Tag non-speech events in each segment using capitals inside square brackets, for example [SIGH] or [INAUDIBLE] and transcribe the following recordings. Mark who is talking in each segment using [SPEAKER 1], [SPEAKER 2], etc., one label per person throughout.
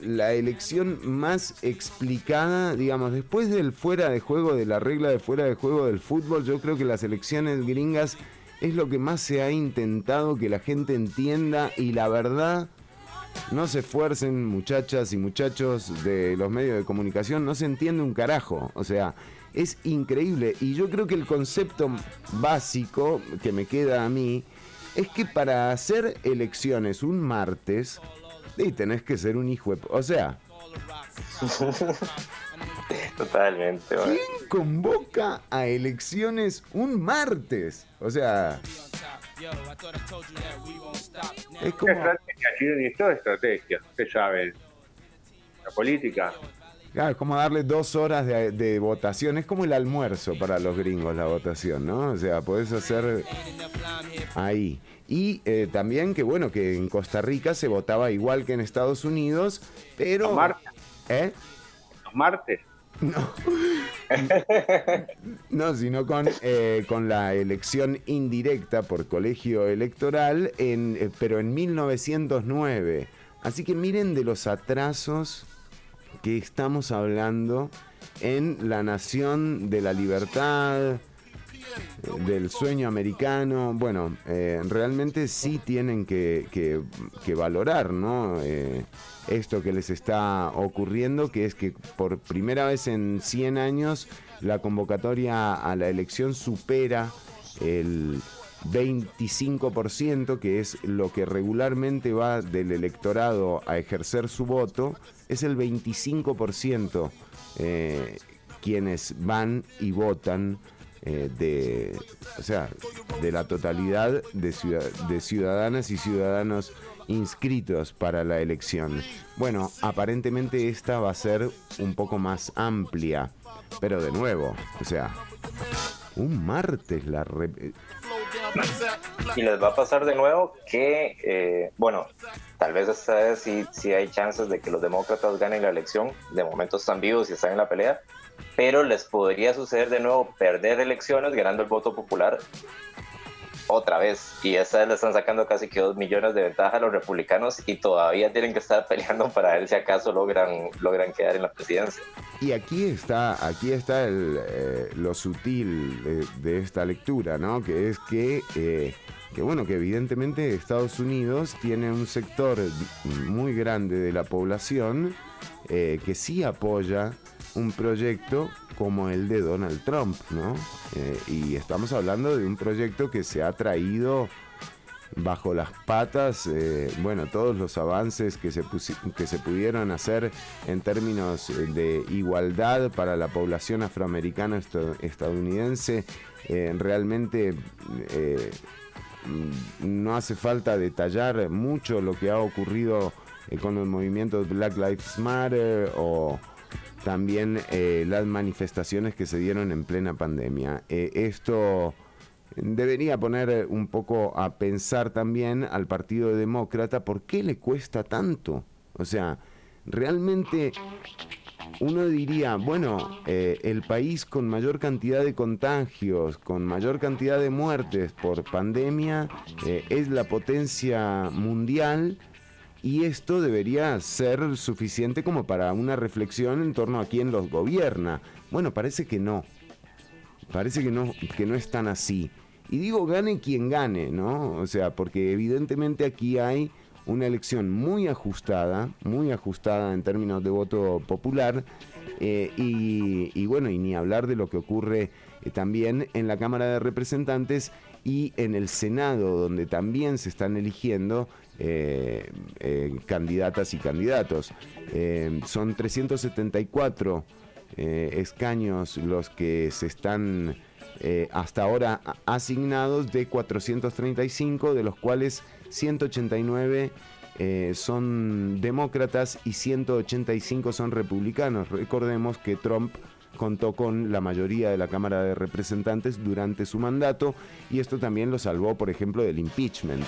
[SPEAKER 1] la elección más explicada, digamos, después del fuera de juego, de la regla de fuera de juego del fútbol, yo creo que las elecciones gringas es lo que más se ha intentado que la gente entienda y la verdad, no se esfuercen muchachas y muchachos de los medios de comunicación, no se entiende un carajo, o sea, es increíble. Y yo creo que el concepto básico que me queda a mí es que para hacer elecciones un martes, y tenés que ser un hijo de... O sea... [LAUGHS]
[SPEAKER 2] Totalmente.
[SPEAKER 1] ¿Quién convoca a elecciones un martes? O sea...
[SPEAKER 3] Es como... Es toda estrategia, usted sabe. La política.
[SPEAKER 1] Claro, es como darle dos horas de, de, votación. Es como el almuerzo para los gringos la votación, ¿no? O sea, podés hacer ahí. Y eh, también que bueno, que en Costa Rica se votaba igual que en Estados Unidos, pero...
[SPEAKER 3] ¿Los martes?
[SPEAKER 1] ¿Eh?
[SPEAKER 3] ¿Los martes?
[SPEAKER 1] No. [LAUGHS] no, sino con, eh, con la elección indirecta por colegio electoral, en, eh, pero en 1909. Así que miren de los atrasos que estamos hablando en la nación de la libertad, del sueño americano. Bueno, eh, realmente sí tienen que, valorar, ¿no? Eh, esto que les está ocurriendo, que es que por primera vez en 100 años la convocatoria a la elección supera el 25%, que es lo que regularmente va del electorado a ejercer su voto, es el 25% eh, quienes van y votan eh, de, o sea, de la totalidad de, de ciudadanas y ciudadanos inscritos para la elección. Bueno, aparentemente esta va a ser un poco más amplia, pero de nuevo, o sea, un martes la...
[SPEAKER 2] Y les va a pasar de nuevo que, eh, bueno, tal vez esta vez sí, hay chances de que los demócratas ganen la elección. De momento están vivos y están en la pelea pero les podría suceder de nuevo perder elecciones ganando el voto popular otra vez. Y esa vez le están sacando casi que dos millones de ventaja a los republicanos y todavía tienen que estar [LAUGHS] peleando para ver si acaso logran, logran quedar en la presidencia.
[SPEAKER 1] Y aquí está, aquí está eh, lo sutil de, esta lectura, ¿no? Que es que, eh, que, bueno, que evidentemente Estados Unidos tiene un sector muy grande de la población eh, que sí apoya un proyecto como el de Donald Trump, ¿no? Eh, y estamos hablando de un proyecto que se ha traído bajo las patas, eh, bueno, todos los avances que se, que se pudieron hacer en términos eh, de igualdad para la población afroamericana estadounidense, realmente no hace falta detallar mucho lo que ha ocurrido con el movimiento Black Lives Matter o también eh, las manifestaciones que se dieron en plena pandemia. Eh, esto debería poner un poco a pensar también al Partido Demócrata por qué le cuesta tanto. O sea, realmente uno diría, bueno, eh, el país con mayor cantidad de contagios, con mayor cantidad de muertes por pandemia, es la potencia mundial y esto debería ser suficiente como para una reflexión en torno a quién los gobierna. Bueno, parece que no. Parece que no, que no es tan así. Y digo, gane quien gane, ¿no? O sea, porque evidentemente aquí hay una elección muy ajustada, muy ajustada en términos de voto popular, eh, y, bueno, y ni hablar de lo que ocurre eh, también en la Cámara de Representantes y en el Senado, donde también se están eligiendo eh, eh, candidatas y candidatos. Eh, son 374 escaños los que se están hasta ahora asignados de 435, de los cuales 189 son demócratas y 185 son republicanos. Recordemos que Trump contó con la mayoría de la Cámara de Representantes durante su mandato y esto también lo salvó, por ejemplo, del impeachment.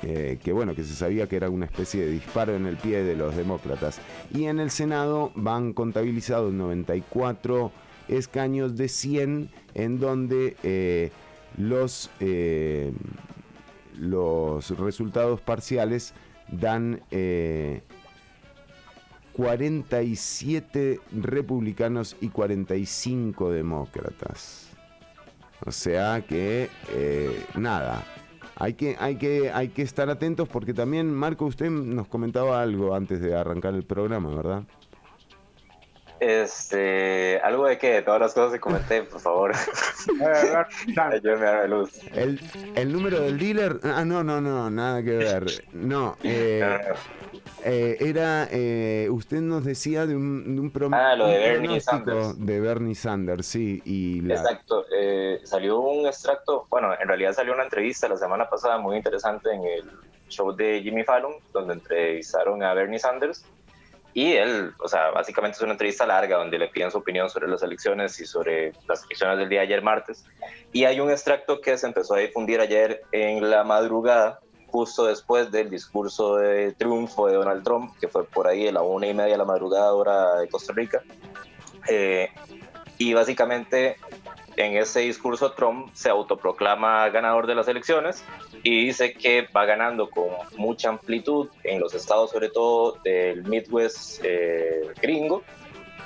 [SPEAKER 1] Que bueno, que se sabía que era una especie de disparo en el pie de los demócratas. Y en el Senado van contabilizados 94 escaños de 100 en donde eh, los, eh, los resultados parciales dan 47 eh, republicanos y 45 demócratas. O sea que, eh, nada, hay que, hay, que, hay que estar atentos porque también, Marco, usted nos comentaba algo antes de arrancar el programa, ¿verdad?
[SPEAKER 2] Este, algo de que todas las cosas que comenté, por favor.
[SPEAKER 1] Ayúdame a la [LAUGHS] luz. El, el número del dealer, ah, no, no, no, nada que ver. No, eh, eh, era, eh, usted nos decía de un, de un,
[SPEAKER 2] ah, lo de Bernie Sanders.
[SPEAKER 1] De Bernie Sanders, sí. Y
[SPEAKER 2] Exacto, eh, salió un extracto, bueno, en realidad salió una entrevista la semana pasada muy interesante en el show de Jimmy Fallon, donde entrevistaron a Bernie Sanders y él, o sea, básicamente es una entrevista larga donde le piden su opinión sobre las elecciones y sobre las elecciones del día de ayer martes. Y hay un extracto que se empezó a difundir ayer en la madrugada, justo después del discurso de triunfo de Donald Trump, que fue por ahí a la una y media de la madrugada hora de Costa Rica. Eh, y básicamente en ese discurso Trump se autoproclama ganador de las elecciones y dice que va ganando con mucha amplitud en los estados, sobre todo del Midwest eh, gringo,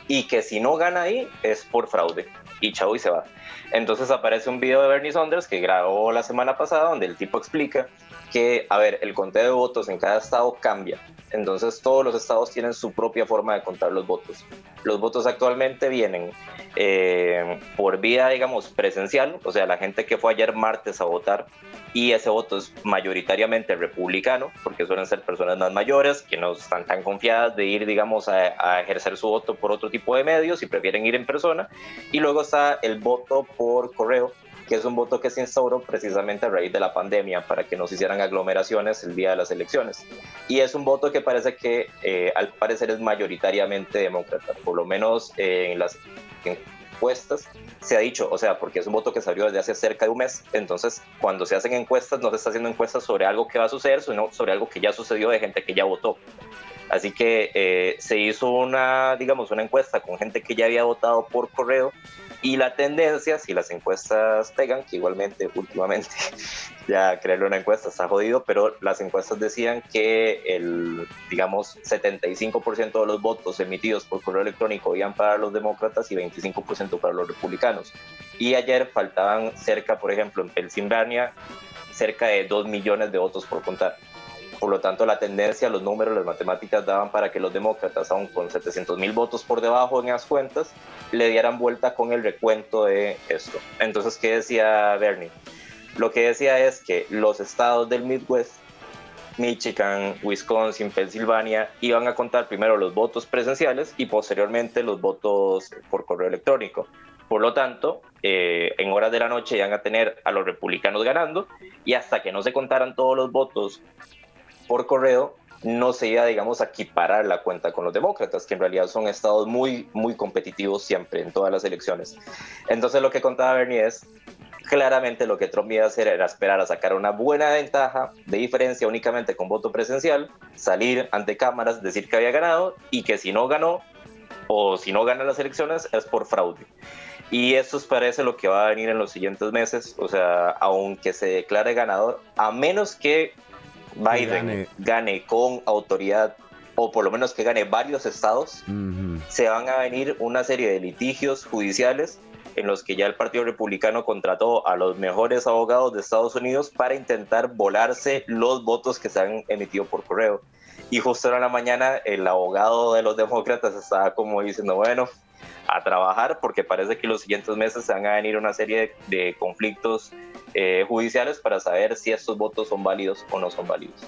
[SPEAKER 2] y que si no gana ahí es por fraude. Y chau y se va. Entonces aparece un video de Bernie Sanders que grabó la semana pasada donde el tipo explica que, a ver, el conteo de votos en cada estado cambia. Entonces todos los estados tienen su propia forma de contar los votos. Los votos actualmente vienen eh, por vía, digamos, presencial, o sea, la gente que fue ayer martes a votar y ese voto es mayoritariamente republicano, porque suelen ser personas más mayores que no están tan confiadas de ir, digamos, a, a ejercer su voto por otro tipo de medios y prefieren ir en persona. Y luego está el voto por correo, que es un voto que se instauró precisamente a raíz de la pandemia para que no se hicieran aglomeraciones el día de las elecciones. Y es un voto que parece que eh, al parecer es mayoritariamente demócrata, por lo menos en las encuestas se ha dicho, o sea, porque es un voto que salió desde hace cerca de un mes, entonces cuando se hacen encuestas no se está haciendo encuestas sobre algo que va a suceder, sino sobre algo que ya sucedió de gente que ya votó. Así que eh, se hizo una, digamos, una encuesta con gente que ya había votado por correo y la tendencia, si las encuestas pegan, que igualmente últimamente [LAUGHS] ya crearle una encuesta está jodido, pero las encuestas decían que el, digamos, 75% de los votos emitidos por correo electrónico iban para los demócratas y 25% para los republicanos. Y ayer faltaban cerca, por ejemplo, en Pensilvania, cerca de 2 millones de votos por contar. Por lo tanto, la tendencia, los números, las matemáticas daban para que los demócratas, aún con 700 mil votos por debajo en las cuentas, le dieran vuelta con el recuento de esto. Entonces, ¿qué decía Bernie? Lo que decía es que los estados del Midwest, Michigan, Wisconsin, Pensilvania, iban a contar primero los votos presenciales y posteriormente los votos por correo electrónico. Por lo tanto, eh, en horas de la noche iban a tener a los republicanos ganando y hasta que no se contaran todos los votos por correo, no se iba, digamos, a equiparar la cuenta con los demócratas, que en realidad son estados muy, muy competitivos siempre en todas las elecciones. Entonces lo que contaba Bernie es, claramente lo que Trump iba a hacer era esperar a sacar una buena ventaja de diferencia únicamente con voto presencial, salir ante cámaras, decir que había ganado y que si no ganó o si no gana las elecciones es por fraude. Y eso parece lo que va a venir en los siguientes meses, o sea, aunque se declare ganador, a menos que Biden gane. con autoridad o por lo menos que gane varios estados, se van a venir una serie de litigios judiciales en los que ya el Partido Republicano contrató a los mejores abogados de Estados Unidos para intentar volarse los votos que se han emitido por correo. Y justo en la mañana el abogado de los demócratas estaba como diciendo, bueno, a trabajar porque parece que los siguientes meses se van a venir una serie de, conflictos eh, judiciales para saber si estos votos son válidos o no son válidos.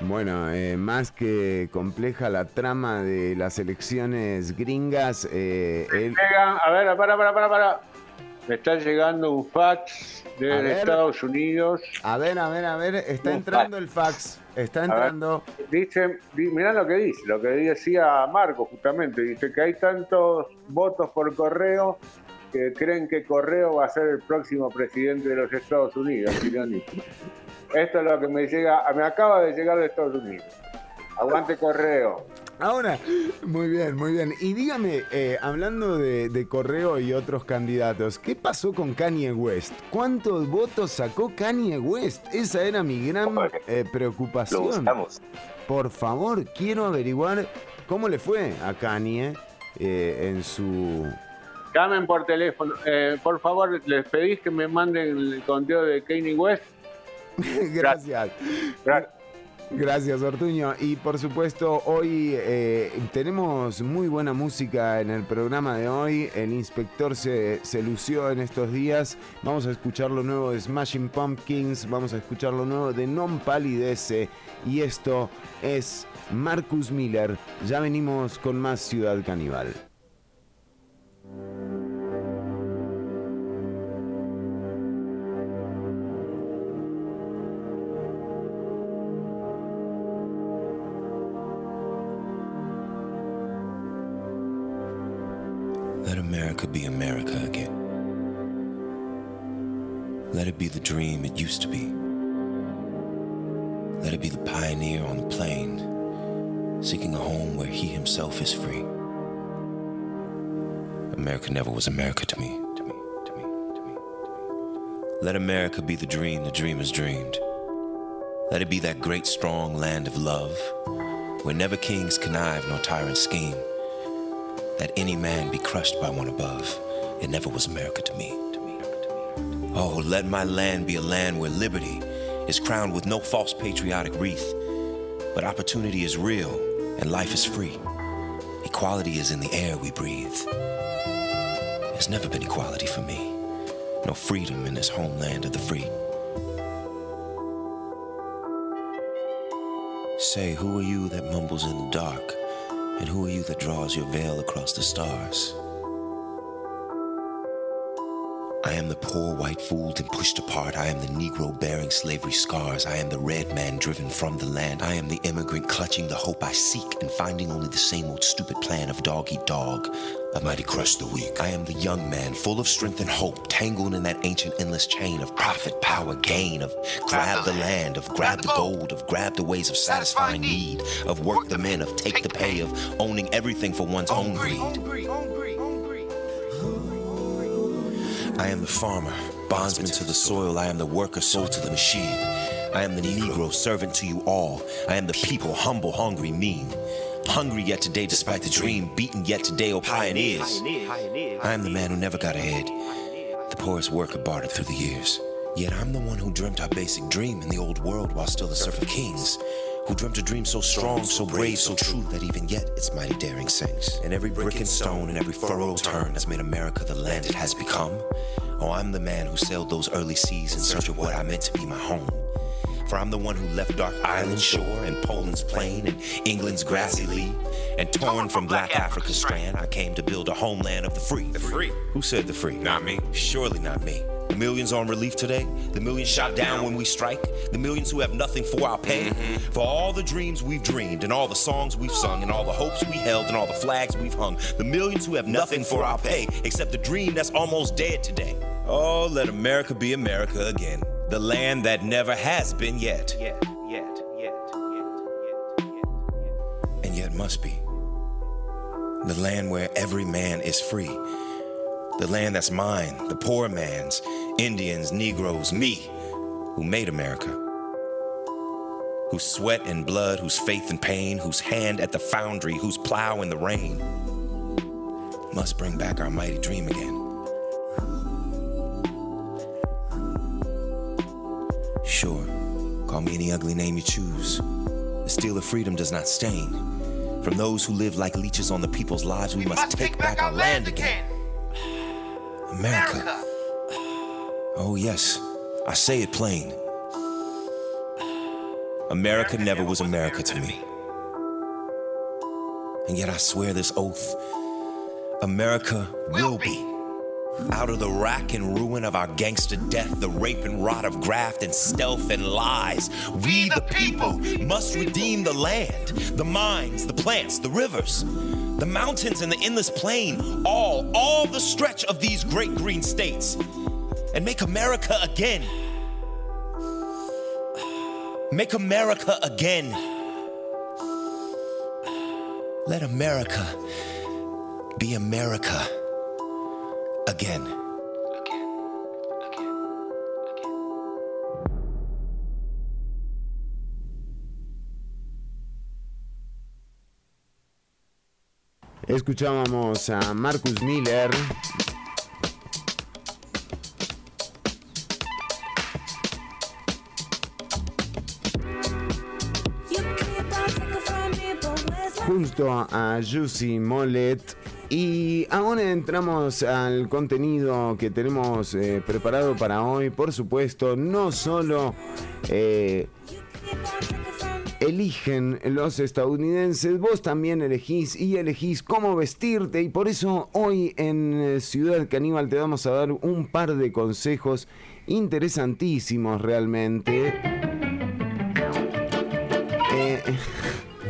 [SPEAKER 1] Bueno, eh, más que compleja la trama de las elecciones gringas. Eh,
[SPEAKER 3] a ver, para, para, para, para. Me está llegando un fax de Estados Unidos.
[SPEAKER 1] A ver, a ver, a ver, está entrando el fax. Está entrando.
[SPEAKER 3] dice, mirá lo que dice, lo que decía Marco justamente. Dice que hay tantos votos por correo que creen que Correo va a ser el próximo presidente de los Estados Unidos. Esto es lo que me llega, me acaba de llegar de Estados Unidos. Aguante Correo.
[SPEAKER 1] Ahora, muy bien, muy bien. Y dígame, eh, hablando de, Correo y otros candidatos, ¿qué pasó con Kanye West? ¿Cuántos votos sacó Kanye West? Esa era mi gran eh, preocupación.
[SPEAKER 2] Lo
[SPEAKER 1] por favor, quiero averiguar cómo le fue a Kanye eh, en su...
[SPEAKER 3] Llamen por teléfono. Eh, por favor, les pedís que me manden el conteo de Kanye West. [LAUGHS]
[SPEAKER 1] Gracias. Gracias. Gracias, Ortuño. Y por supuesto, hoy eh, tenemos muy buena música en el programa de hoy. El inspector se, se, lució en estos días. Vamos a escuchar lo nuevo de Smashing Pumpkins. Vamos a escuchar lo nuevo de Non Palidece. Y esto es Marcus Miller. Ya venimos con más Ciudad Caníbal.
[SPEAKER 4] Let America be America again. Let it be the dream it used to be. Let it be the pioneer on the plain, seeking a home where he himself is free. America never was America to me, to me, to me, to me, to me. Let America be the dream the dreamers dreamed. Let it be that great, strong land of love, where never kings connive nor tyrants scheme that any man be crushed by one above. It never was America to me. Oh, let my land be a land where liberty is crowned with no false patriotic wreath, but opportunity is real and life is free. Equality is in the air we breathe. There's never been equality for me, no freedom in this homeland of the free. Say, who are you that mumbles in the dark? And who are you that draws your veil across the stars? I am the poor white fooled and pushed apart. I am the Negro bearing slavery scars. I am the red man driven from the land. I am the immigrant clutching the hope I seek and finding only the same old stupid plan of dog eat dog, of mighty crush the weak. I am the young man full of strength and hope, tangled in that ancient endless chain of profit, power, gain, of grab the land, of grab the gold, of grab the ways of satisfying need, of work the men, of take the pay, of owning everything for one's own greed. I am the farmer, bondsman to the soil. I am the worker, sold to the machine. I am the Negro, servant to you all. I am the people, humble, hungry, mean. Hungry yet today, despite the dream. Beaten yet today, oh pioneers. I am the man who never got ahead. The poorest worker bartered through the years. Yet I'm the one who dreamt our basic dream in the old world while still the serf of kings who dreamt a dream so strong, so brave, so true that even yet its mighty daring sinks. And every brick and stone and every furrow turn has made America the land it has become. Oh, I'm the man who sailed those early seas in search of what I meant to be my home. For I'm the one who left Dark Island shore and Poland's plain and England's grassy lea. And torn from black Africa's strand, I came to build a homeland of the free.
[SPEAKER 5] The free?
[SPEAKER 4] Who said the free?
[SPEAKER 5] Not me.
[SPEAKER 4] Surely not me. The millions on relief today, the millions shot down when we strike, the millions who have nothing for our pay. Mm-hmm. For all the dreams we've dreamed, and all the songs we've sung, and all the hopes we held, and all the flags we've hung. The millions who have nothing, nothing for our pay, except the dream that's almost dead today. Oh, let America be America again. The land that never has been yet. Yet, yet, yet, yet, yet, yet, yet. And yet must be. The land where every man is free. The land that's mine, the poor man's, Indians, Negroes, me, who made America. Whose sweat and blood, whose faith and pain, whose hand at the foundry, whose plow in the rain, must bring back our mighty dream again. Sure, call me any ugly name you choose. The steel of freedom does not stain. From those who live like leeches on the people's lives, we, we must, must, take, back, back our land again. again. America. Oh, yes, I say it plain. America never was America to me. And yet I swear this oath America will be. Out of the rack and ruin of our gangster death, the rape and rot of graft and stealth and lies, we the people must redeem the land, the mines, the plants, the rivers, the mountains and the endless plain, all, all the stretch of these great green states and make America again. Make America again. Let America be America again.
[SPEAKER 1] Escuchábamos a Marcus Miller junto a Juicy Mollet y ahora entramos al contenido que tenemos eh, preparado para hoy. Por supuesto, no solo eh, eligen los estadounidenses, vos también elegís y elegís cómo vestirte y por eso hoy en eh, Ciudad Caníbal te vamos a dar un par de consejos interesantísimos realmente. [LAUGHS]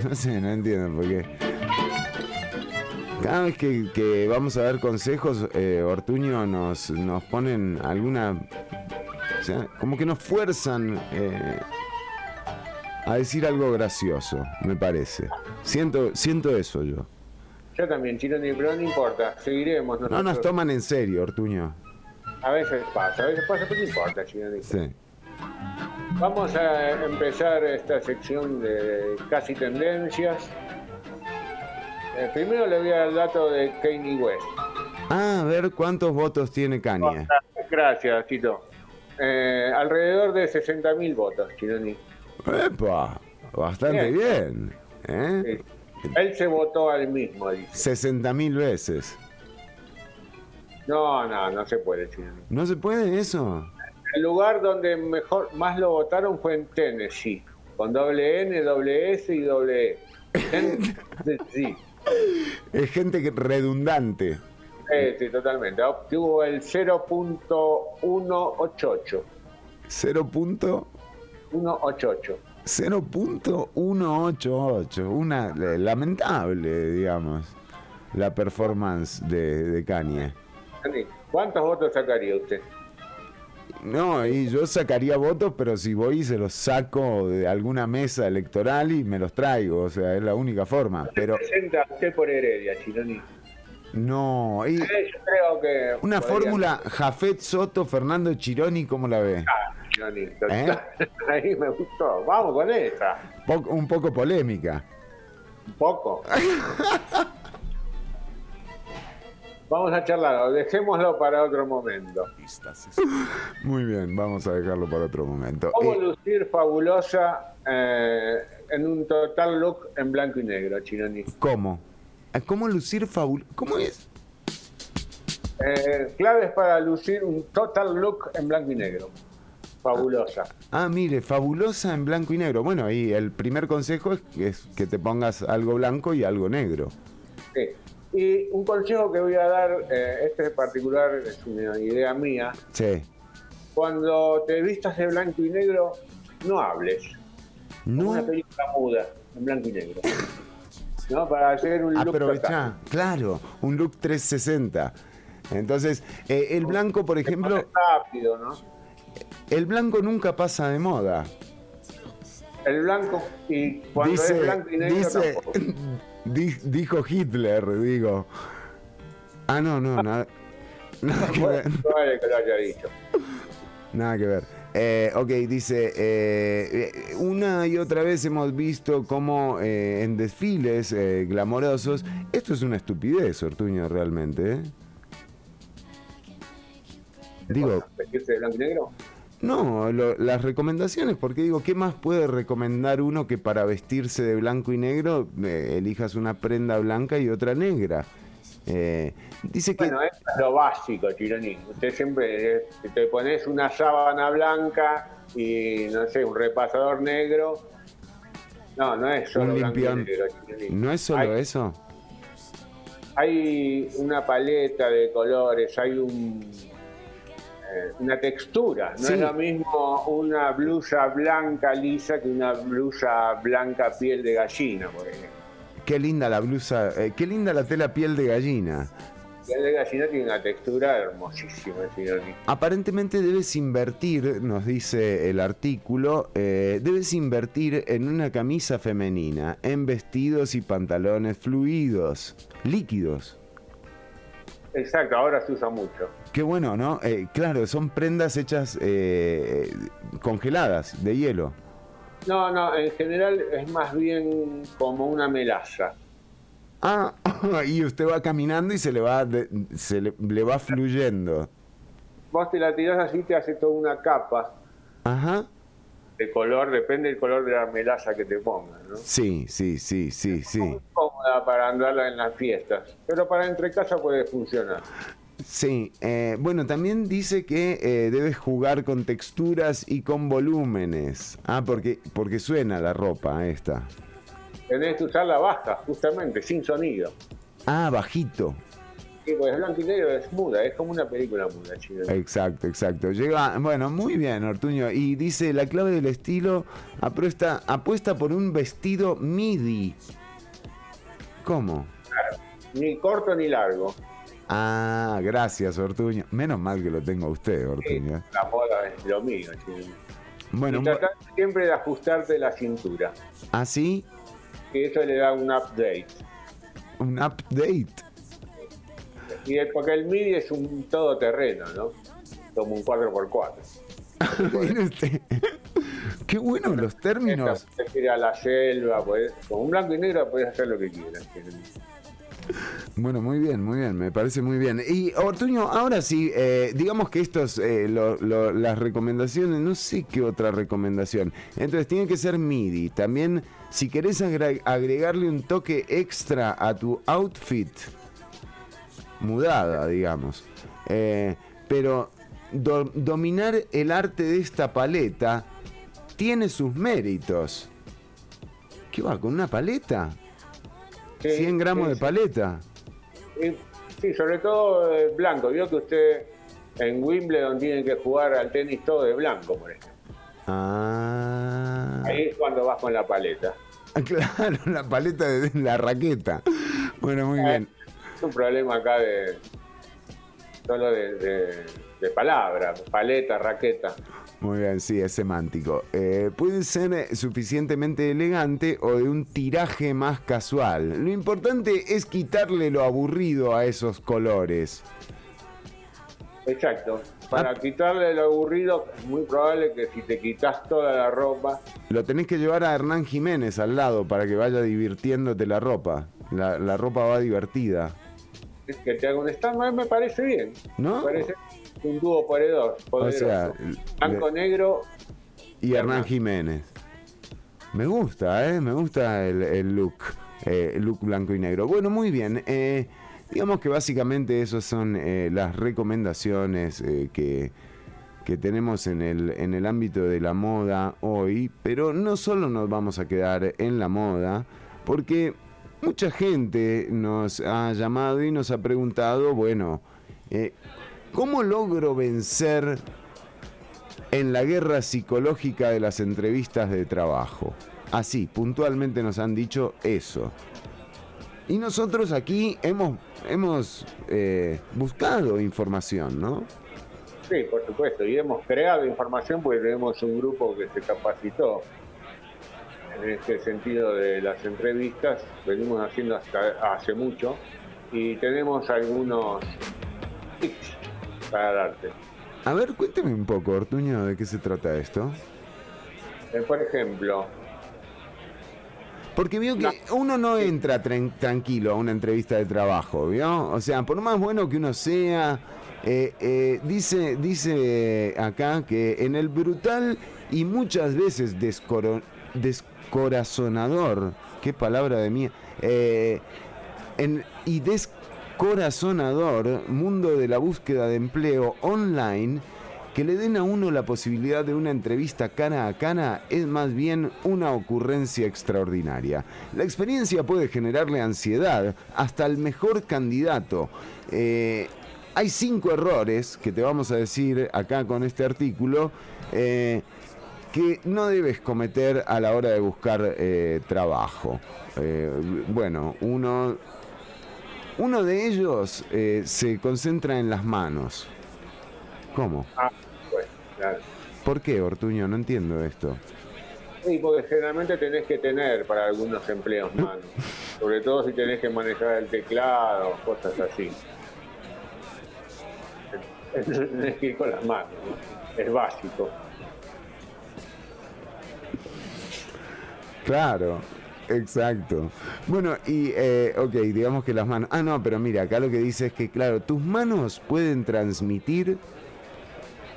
[SPEAKER 1] No sé, no entiendo por qué. Cada vez que, vamos a dar consejos, eh, Ortuño nos, nos ponen alguna... O sea, como que nos fuerzan a decir algo gracioso, me parece. Siento, siento eso yo.
[SPEAKER 3] Yo también, Chironi, pero no importa, seguiremos.
[SPEAKER 1] No nos toman en serio, Ortuño.
[SPEAKER 3] A veces pasa, a veces pasa, pero no importa, Chironi. Sí. Vamos a empezar esta sección de casi tendencias. Eh, primero le voy a dar el dato de Kanye West.
[SPEAKER 1] Ah, a ver cuántos votos tiene Kanye.
[SPEAKER 3] Gracias, Tito. Eh, alrededor de 60.000 votos, Chironi.
[SPEAKER 1] Epa, bastante bien. ¿eh?
[SPEAKER 3] Él se votó al mismo, dice.
[SPEAKER 1] 60 mil veces.
[SPEAKER 3] No, no, no se puede,
[SPEAKER 1] ¿No se puede eso?
[SPEAKER 3] El lugar donde mejor más lo votaron fue en Tennessee, con doble N, doble S y doble E. [LAUGHS]
[SPEAKER 1] sí. Es gente redundante.
[SPEAKER 3] Sí, sí, totalmente. Obtuvo el 0.188.
[SPEAKER 1] 0.
[SPEAKER 3] 0.188.
[SPEAKER 1] 0.188. Una lamentable, digamos, la performance de, de Kanye.
[SPEAKER 3] ¿Cuántos votos sacaría usted?
[SPEAKER 1] No, y yo sacaría votos, pero si voy y se los saco de alguna mesa electoral y me los traigo, o sea, es la única forma. Pero
[SPEAKER 3] presenta usted por Heredia, Chironi?
[SPEAKER 1] No, y
[SPEAKER 3] yo creo que
[SPEAKER 1] una fórmula Jafet Soto, Fernando Chironi, ¿cómo la ve?
[SPEAKER 3] Ah, ¿Eh? [LAUGHS] Ahí me gustó. Vamos con esa.
[SPEAKER 1] un poco polémica.
[SPEAKER 3] Un poco. [LAUGHS] vamos a charlar, dejémoslo para otro momento. [LAUGHS]
[SPEAKER 1] Muy bien, vamos a dejarlo para otro momento.
[SPEAKER 3] ¿Cómo lucir fabulosa eh, en un total look en blanco y negro, Chironi?
[SPEAKER 1] ¿Cómo? ¿Cómo lucir fabulosa? ¿Cómo es?
[SPEAKER 3] Eh, claves para lucir un total look en blanco y negro. Fabulosa.
[SPEAKER 1] Ah, mire, fabulosa en blanco y negro. Bueno, y el primer consejo es, que te pongas algo blanco y algo negro.
[SPEAKER 3] Sí. Y un consejo que voy a dar, eh, este en particular es una idea mía.
[SPEAKER 1] Sí.
[SPEAKER 3] Cuando te vistas de blanco y negro, no hables. No. Una película muda, en blanco y negro. ¿No? Para hacer un look.
[SPEAKER 1] Aprovecha, claro, un look 360. Entonces, eh, el blanco, por ejemplo.
[SPEAKER 3] Rápido, ¿no?
[SPEAKER 1] El blanco nunca pasa de moda.
[SPEAKER 3] El blanco y cuando es blanco y negro dice, [LAUGHS]
[SPEAKER 1] dijo Hitler, digo. Ah, no, no, nada. Nada que ver.
[SPEAKER 3] que lo haya dicho.
[SPEAKER 1] Nada que ver. Eh, ok, dice, eh, una y otra vez hemos visto cómo eh, en desfiles eh, glamorosos, esto es una estupidez, Ortuño, realmente. ¿eh?
[SPEAKER 3] Digo, ¿vestirse de blanco y negro?
[SPEAKER 1] No, las recomendaciones, porque digo, ¿qué más puede recomendar uno que para vestirse de blanco y negro eh, elijas una prenda blanca y otra negra?
[SPEAKER 3] Eh, dice que... Bueno, es lo básico, Chironi. Usted siempre eh, te pones una sábana blanca y, no sé, un repasador negro. No, no es solo
[SPEAKER 1] un negro, ¿No es solo eso?
[SPEAKER 3] Hay una paleta de colores, hay un una textura. No es lo mismo una blusa blanca lisa que una blusa blanca piel de gallina, por ejemplo.
[SPEAKER 1] Qué linda la blusa, eh, qué linda la tela piel de gallina.
[SPEAKER 3] Piel de gallina tiene una textura hermosísima,
[SPEAKER 1] Aparentemente debes invertir, nos dice el artículo, eh, debes invertir en una camisa femenina, en vestidos y pantalones fluidos, líquidos.
[SPEAKER 3] Exacto, ahora se usa mucho.
[SPEAKER 1] Qué bueno, ¿no? Eh, claro, son prendas hechas eh, congeladas, de hielo.
[SPEAKER 3] No, no, en general es más bien como una melaza.
[SPEAKER 1] Ah, [LAUGHS] y usted va caminando y se le va, se le, le va fluyendo.
[SPEAKER 3] Vos te la tirás así, te hace toda una capa
[SPEAKER 1] Ajá.
[SPEAKER 3] de color, depende del color de la melaza que te pongas, ¿no?
[SPEAKER 1] Sí, sí, sí, sí, sí.
[SPEAKER 3] Muy cómoda para andarla en las fiestas, pero para entre casa puede funcionar.
[SPEAKER 1] Sí, eh, bueno, también dice que eh, debes jugar con texturas y con volúmenes. Ah, porque, porque suena la ropa esta.
[SPEAKER 3] Tenés que usarla baja, justamente, sin sonido.
[SPEAKER 1] Ah, bajito.
[SPEAKER 3] Sí, pues blanco y negro es muda, es como una película muda, chino.
[SPEAKER 1] Exacto, exacto. Llega, bueno, muy bien, Ortuño. Y dice, la clave del estilo apuesta, apuesta por un vestido MIDI. ¿Cómo?
[SPEAKER 3] Ni corto ni largo.
[SPEAKER 1] Ah, gracias, Ortuño. Menos mal que lo tengo a usted, Ortuño.
[SPEAKER 3] La moda es lo mío, chino.
[SPEAKER 1] Bueno,
[SPEAKER 3] y tratar siempre de ajustarte la cintura,
[SPEAKER 1] así,
[SPEAKER 3] que eso le da un update.
[SPEAKER 1] un update.
[SPEAKER 3] Y el, porque el MIDI es un todoterreno, ¿no? Como un 4x4. [LAUGHS]
[SPEAKER 1] Mire usted. Qué bueno los términos.
[SPEAKER 3] Puedes ir a la selva, podés- con un blanco y negro puedes hacer lo que quieras.
[SPEAKER 1] Bueno, muy bien, muy bien, me parece muy bien. Y Ortuño, ahora sí, eh, digamos que estos, eh, las recomendaciones, no sé qué otra recomendación. Entonces, tiene que ser MIDI. También, si querés agregarle un toque extra a tu outfit, mudada, digamos. Eh, pero do- dominar el arte de esta paleta tiene sus méritos. ¿Qué va? ¿Con una paleta?
[SPEAKER 3] Sí,
[SPEAKER 1] 100 gramos
[SPEAKER 3] sí,
[SPEAKER 1] de paleta.
[SPEAKER 3] Sí, sobre todo blanco. Vio que usted en Wimbledon tiene que jugar al tenis todo de blanco, por ejemplo.
[SPEAKER 1] Ah,
[SPEAKER 3] Ahí es cuando vas con la paleta. [LAUGHS]
[SPEAKER 1] claro, la paleta de la raqueta. Bueno, muy bien.
[SPEAKER 3] Es un problema acá de solo de, de, de palabra, paleta, raqueta.
[SPEAKER 1] Muy bien, sí, es semántico. Eh, puede ser eh, suficientemente elegante o de un tiraje más casual. Lo importante es quitarle lo aburrido a esos colores.
[SPEAKER 3] Exacto. Para quitarle lo aburrido, es muy probable que si te quitas toda la ropa,
[SPEAKER 1] Lo tenés que llevar a Hernán Jiménez al lado para que vaya divirtiéndote la ropa. La, la ropa va divertida.
[SPEAKER 3] es que te haga un stand me parece bien.
[SPEAKER 1] ¿No?
[SPEAKER 3] Me parece un dúo poderoso.
[SPEAKER 1] O sea,
[SPEAKER 3] Blanco, negro,
[SPEAKER 1] y Hernán Jiménez. Me gusta, ¿eh? Me gusta el, el look, eh, el look blanco y negro. Bueno, muy bien. eh, digamos que básicamente esas son eh, las recomendaciones eh, que, que tenemos en el, en el ámbito de la moda hoy. Pero no solo nos vamos a quedar en la moda, porque mucha gente nos ha llamado y nos ha preguntado, bueno, eh, ¿cómo logro vencer en la guerra psicológica de las entrevistas de trabajo. Así, puntualmente nos han dicho eso. Y nosotros aquí hemos, hemos eh, buscado información, ¿no?
[SPEAKER 3] sí, por supuesto. Y hemos creado información porque tenemos un grupo que se capacitó en este sentido de las entrevistas. Venimos haciendo hasta hace mucho y tenemos algunos tips para darte.
[SPEAKER 1] A ver, cuénteme un poco, Ortuño, de qué se trata esto.
[SPEAKER 3] Eh, por ejemplo,
[SPEAKER 1] Porque vio que uno no entra tran- tranquilo a una entrevista de trabajo, ¿vio? O sea, por más bueno que uno sea, eh, eh, dice, dice acá que en el brutal y muchas veces descoro- descorazonador, qué palabra de mía, eh, en- y descorazonador mundo de la búsqueda de empleo online, que le den a uno la posibilidad de una entrevista cara a cara es más bien una ocurrencia extraordinaria. La experiencia puede generarle ansiedad hasta el mejor candidato. Eh, hay cinco errores que te vamos a decir acá con este artículo eh, que no debes cometer a la hora de buscar eh, trabajo. Bueno, uno, uno de ellos eh, se concentra en las manos. ¿Cómo?
[SPEAKER 3] ah, bueno, claro.
[SPEAKER 1] ¿Por qué, Ortuño? No entiendo esto.
[SPEAKER 3] Sí, porque generalmente tenés que tener para algunos empleos [LAUGHS] manos, sobre todo si tenés que manejar el teclado, cosas así. Tenés que ir con las manos, ¿no? es básico.
[SPEAKER 1] Claro. Exacto. Bueno, y, eh, ok, digamos que las manos... Ah, no, pero mira, acá lo que dice es que, claro, tus manos pueden transmitir...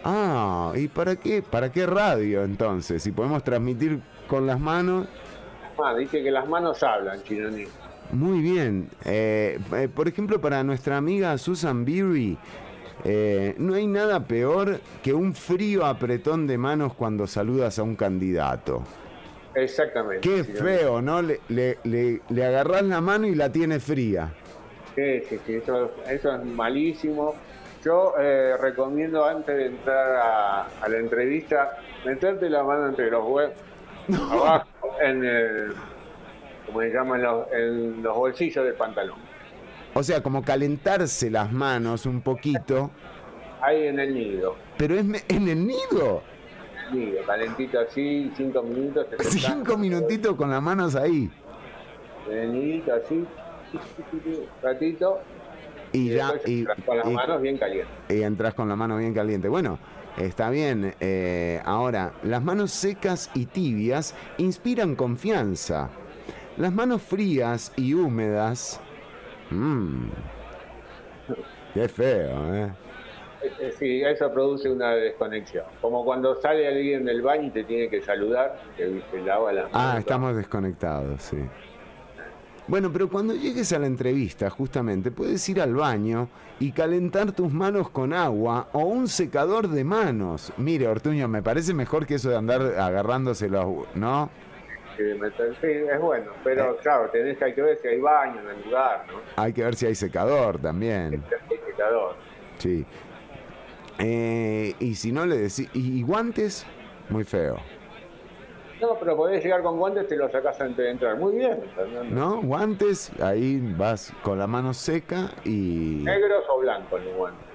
[SPEAKER 1] Ah, ¿y para qué? ¿Para qué radio entonces? Si podemos transmitir con las manos...
[SPEAKER 3] Ah, dice que las manos hablan, Chironi.
[SPEAKER 1] Muy bien. Eh, eh, por ejemplo, para nuestra amiga Susan Beery, eh, no hay nada peor que un frío apretón de manos cuando saludas a un candidato.
[SPEAKER 3] Exactamente.
[SPEAKER 1] Qué feo, ¿no? Le, le, le, le agarrás la mano y la tiene fría.
[SPEAKER 3] Sí, sí, sí, eso, eso es malísimo. Yo eh, recomiendo antes de entrar a, a la entrevista, meterte la mano entre los huevos, abajo, en el, como se llaman, los, en los bolsillos del pantalón.
[SPEAKER 1] O sea, como calentarse las manos un poquito,
[SPEAKER 3] Ahí en el nido.
[SPEAKER 1] pero es en el nido.
[SPEAKER 3] Nido, calentito así, cinco minutos. [LAUGHS]
[SPEAKER 1] Cinco minutitos con las manos ahí.
[SPEAKER 3] En el nidito así, un ratito,
[SPEAKER 1] Y
[SPEAKER 3] y,
[SPEAKER 1] ya, y,
[SPEAKER 3] entras con las
[SPEAKER 1] y-
[SPEAKER 3] manos bien calientes.
[SPEAKER 1] y entras con la mano bien caliente. Bueno, está bien. eh, ahora, las manos secas y tibias inspiran confianza. Las manos frías y húmedas. Mmm. Qué feo, ¿eh?
[SPEAKER 3] Eh, eh, Sí, eso produce una desconexión. Como cuando sale alguien del baño y te tiene que saludar, que se lava manos.
[SPEAKER 1] Ah, estamos desconectados, sí. Bueno, pero cuando llegues a la entrevista, justamente, puedes ir al baño y calentar tus manos con agua o un secador de manos. Mire, Ortuño, me parece mejor que eso de andar agarrándoselo, ¿no?
[SPEAKER 3] que meter- Sí, es bueno,
[SPEAKER 1] Eh.
[SPEAKER 3] pero claro, tenés que, hay que ver si hay baño en el lugar, ¿no?
[SPEAKER 1] Hay que ver si hay secador también.
[SPEAKER 3] El secador.
[SPEAKER 1] Sí. Eh, y si no le decís... ¿Y, y guantes? Muy feo.
[SPEAKER 3] No, pero podés llegar con guantes, te los sacás antes de entrar. Muy bien.
[SPEAKER 1] ¿No? Guantes, ahí vas con la mano seca y...
[SPEAKER 3] ¿Negros o blancos los guantes?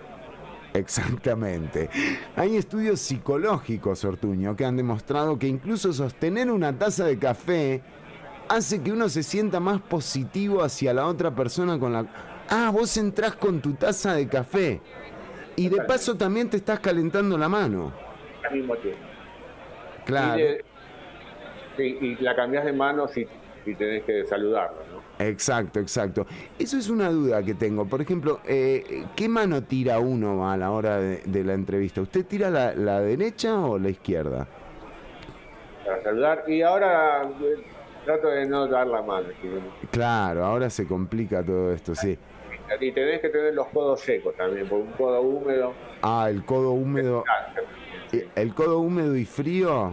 [SPEAKER 1] Exactamente. Hay estudios psicológicos, Ortuño, que han demostrado que incluso sostener una taza de café hace que uno se sienta más positivo hacia la otra persona con la... Ah, vos entrás con tu taza de café. Y de paso también te estás calentando la mano.
[SPEAKER 3] Al mismo tiempo.
[SPEAKER 1] Claro.
[SPEAKER 3] Y, de- y la cambiás de mano si, si tenés que saludarlo, ¿no?
[SPEAKER 1] Exacto, exacto. Eso es una duda que tengo. Por ejemplo, eh, ¿qué mano tira uno a la hora de, de la entrevista? ¿Usted tira la, la derecha o la izquierda?
[SPEAKER 3] Para saludar. Y ahora eh, trato de no dar la mano. ¿sí?
[SPEAKER 1] Claro, ahora se complica todo esto, sí.
[SPEAKER 3] Y tenés que tener los codos secos también, porque un codo húmedo.
[SPEAKER 1] Ah, el codo húmedo. eh, El codo húmedo y frío.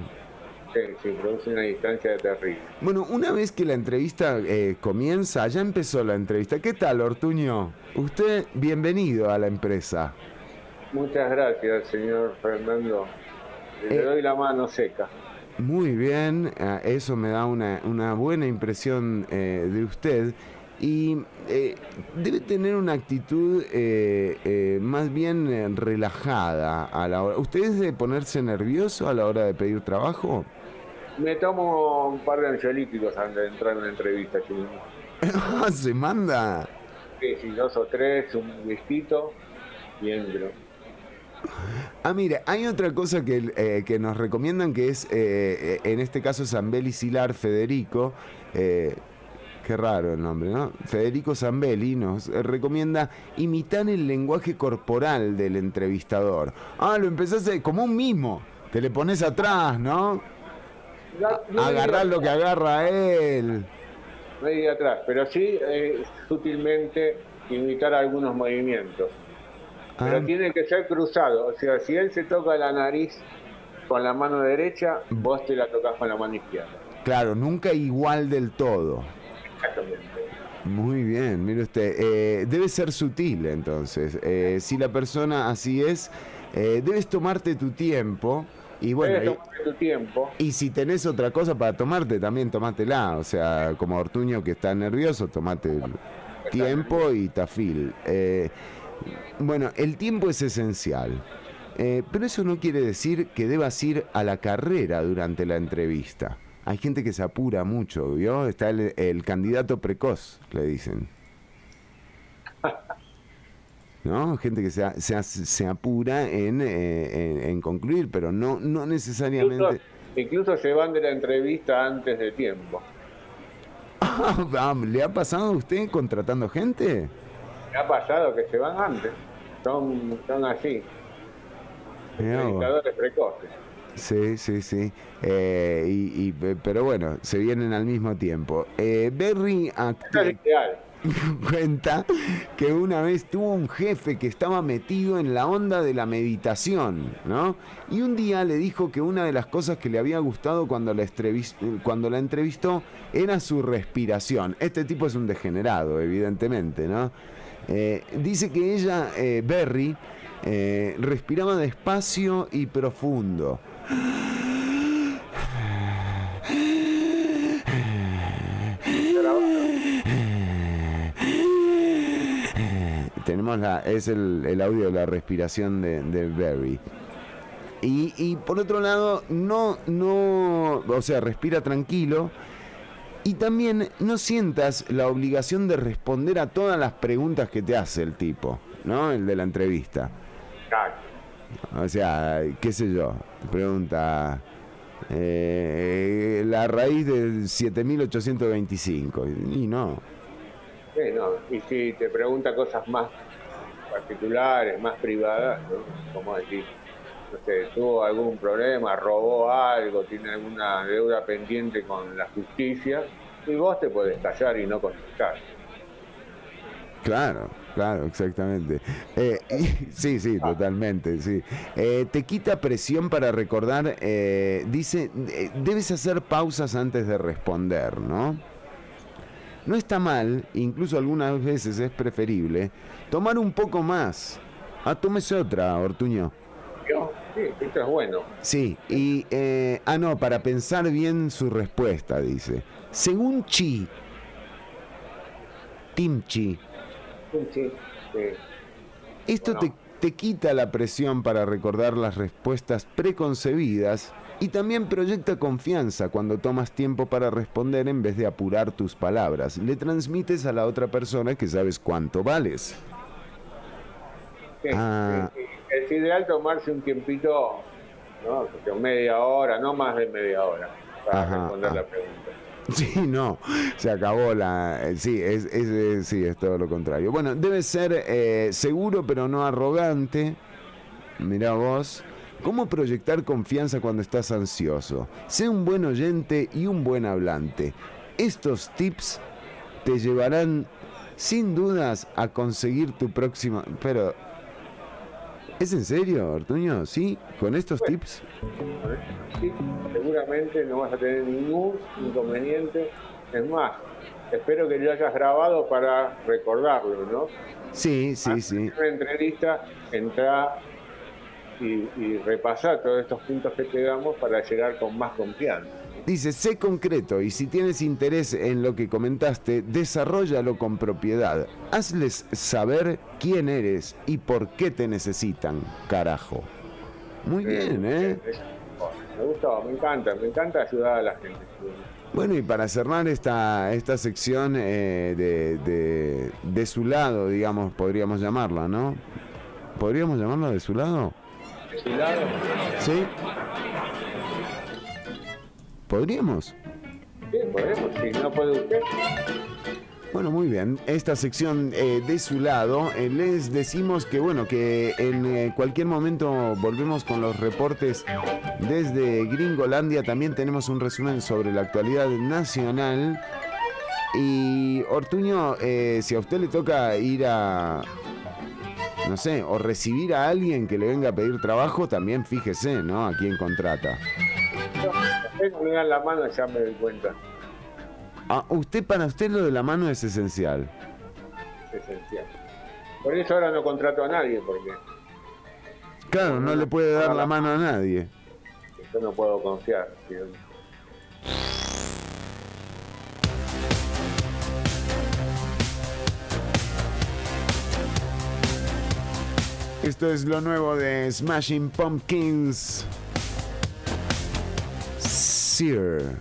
[SPEAKER 3] Sí, sí, produce una distancia terrible.
[SPEAKER 1] Bueno, una vez que la entrevista eh, comienza, ya empezó la entrevista. ¿Qué tal, Ortuño? Usted, bienvenido a la empresa.
[SPEAKER 3] Muchas gracias, señor Fernando. Le
[SPEAKER 1] Eh.
[SPEAKER 3] doy la mano seca.
[SPEAKER 1] Muy bien, eso me da una, una buena impresión eh, de usted. Y eh, debe tener una actitud eh, eh, más bien eh, relajada a la hora. ¿Usted es de ponerse nervioso a la hora de pedir trabajo?
[SPEAKER 3] Me tomo un par de ansiolíticos antes de entrar en una entrevista. [LAUGHS]
[SPEAKER 1] Ah, ¿Se manda?
[SPEAKER 3] Sí, sí, dos o tres, un whiskito y entro.
[SPEAKER 1] Ah, mire, hay otra cosa que, eh, que nos recomiendan que es, eh, eh, en este caso, Zambelli Silar Federico. eh, qué raro el nombre, ¿no? Federico Zambelli nos eh, recomienda imitar el lenguaje corporal del entrevistador. Ah, lo empezás a- como un mimo. Te le pones atrás, ¿no? Agarrar lo que agarra él.
[SPEAKER 3] No atrás, pero sí eh, sutilmente imitar algunos movimientos. Pero
[SPEAKER 1] Ah,
[SPEAKER 3] tiene que ser cruzado. O sea, si él se toca la nariz con la mano derecha, vos te la tocas con la mano izquierda.
[SPEAKER 1] claro, nunca igual del todo.
[SPEAKER 3] Exactamente.
[SPEAKER 1] Muy bien, mire usted, eh, debe ser sutil entonces. Eh, si la persona así es, eh, debes tomarte tu tiempo y bueno, y,
[SPEAKER 3] tu tiempo.
[SPEAKER 1] y si tenés otra cosa para tomarte, también tomátela. O sea, como Ortuño que está nervioso, tomate el tiempo y tafil. Eh, bueno, el tiempo es esencial. Eh, pero eso no quiere decir que debas ir a la carrera durante la entrevista. Hay gente que se apura mucho, ¿vio? Está el, el candidato precoz, le dicen. [LAUGHS] ¿No? Gente que se, se, se apura en, eh, en- en concluir, pero no, no
[SPEAKER 3] Incluso,
[SPEAKER 1] necesariamente...
[SPEAKER 3] incluso se van de la entrevista antes de tiempo. [LAUGHS]
[SPEAKER 1] Ah, ¿Le ha pasado a usted contratando gente?
[SPEAKER 3] Me ha pasado que se van antes. Son, son así. Indicadores precoces.
[SPEAKER 1] Sí, sí, sí. Eh, y, pero bueno, se vienen al mismo tiempo. Eh, Berry [LAUGHS] cuenta que una vez tuvo un jefe que estaba metido en la onda de la meditación, ¿no? Y un día le dijo que una de las cosas que le había gustado cuando la, cuando la entrevistó era su respiración. Este tipo es un degenerado, evidentemente, ¿no? Eh, dice que ella, Berry, respiraba despacio y profundo. Tenemos la, es el, audio de la respiración de, de Barry. Y, por otro lado, no, no, o sea, respira tranquilo. Y también no sientas la obligación de responder a todas las preguntas que te hace el tipo, ¿no? El de la entrevista. O sea, qué sé yo, pregunta eh, la raíz del 7825. Y no.
[SPEAKER 3] Sí, no. Y si te pregunta cosas más particulares, más privadas, ¿no? como decir, no sé, tuvo algún problema, robó algo, tiene alguna deuda pendiente con la justicia, y vos te puedes callar y no contestar.
[SPEAKER 1] Claro, claro, exactamente. Eh, [LAUGHS] sí, sí, totalmente, sí. Eh, te quita presión para recordar, eh, dice, debes hacer pausas antes de responder, ¿no? No está mal, incluso algunas veces es preferible, tomar un poco más. Ah, tómese otra, Ortuño.
[SPEAKER 3] Sí, esto es bueno.
[SPEAKER 1] Sí, y, ah, no, para pensar bien su respuesta, dice. Según Chi, Tim Chi, esto te, quita la presión para recordar las respuestas preconcebidas y también proyecta confianza cuando tomas tiempo para responder en vez de apurar tus palabras. Le transmites a la otra persona que sabes cuánto vales.
[SPEAKER 3] Ah. Es ideal tomarse un tiempito, ¿no? media hora, no más de media hora, para responder la pregunta. [LAUGHS]
[SPEAKER 1] Sí, no, se acabó la... Eh, sí, es, es, sí, es todo lo contrario. Bueno, debe ser eh, seguro pero no arrogante. Mira vos. ¿Cómo proyectar confianza cuando estás ansioso? Sé un buen oyente y un buen hablante. Estos tips te llevarán sin dudas a conseguir tu próxima... Pero ¿Es en serio, Ortuño? ¿Sí? ¿Con estos tips?
[SPEAKER 3] Sí, seguramente no vas a tener ningún inconveniente. Es más, espero que lo hayas grabado para recordarlo, ¿no?
[SPEAKER 1] Sí, sí, sí.
[SPEAKER 3] En una entrevista, entra y, y repasar todos estos puntos que te damos para llegar con más confianza.
[SPEAKER 1] Dice, sé concreto y si tienes interés en lo que comentaste, desarrollalo con propiedad. Hazles saber quién eres y por qué te necesitan, carajo. Muy bien, ¿eh?
[SPEAKER 3] Me gustó, me encanta, me encanta ayudar a la gente.
[SPEAKER 1] Bueno, y para cerrar esta, esta sección eh, de, de, de su lado, digamos, podríamos llamarla, ¿no? ¿Podríamos llamarla de su lado?
[SPEAKER 3] ¿De su lado?
[SPEAKER 1] Sí. ¿Podríamos?
[SPEAKER 3] Sí, podemos, si no puede usted.
[SPEAKER 1] Bueno, muy bien. Esta sección eh, de su lado, eh, les decimos que bueno, que en eh, cualquier momento volvemos con los reportes desde Gringolandia. También tenemos un resumen sobre la actualidad nacional. Y Ortuño, si a usted le toca ir a, no sé, o recibir a alguien que le venga a pedir trabajo, también fíjese, ¿no? A quién contrata
[SPEAKER 3] me dan la mano ya me doy cuenta.
[SPEAKER 1] Ah, usted, para usted lo de la mano es esencial.
[SPEAKER 3] esencial. Por eso ahora no contrato a nadie, porque...
[SPEAKER 1] Claro, no, le puede dar la mano a nadie.
[SPEAKER 3] Yo no puedo confiar.
[SPEAKER 1] Esto es lo nuevo de Smashing Pumpkins. Sear.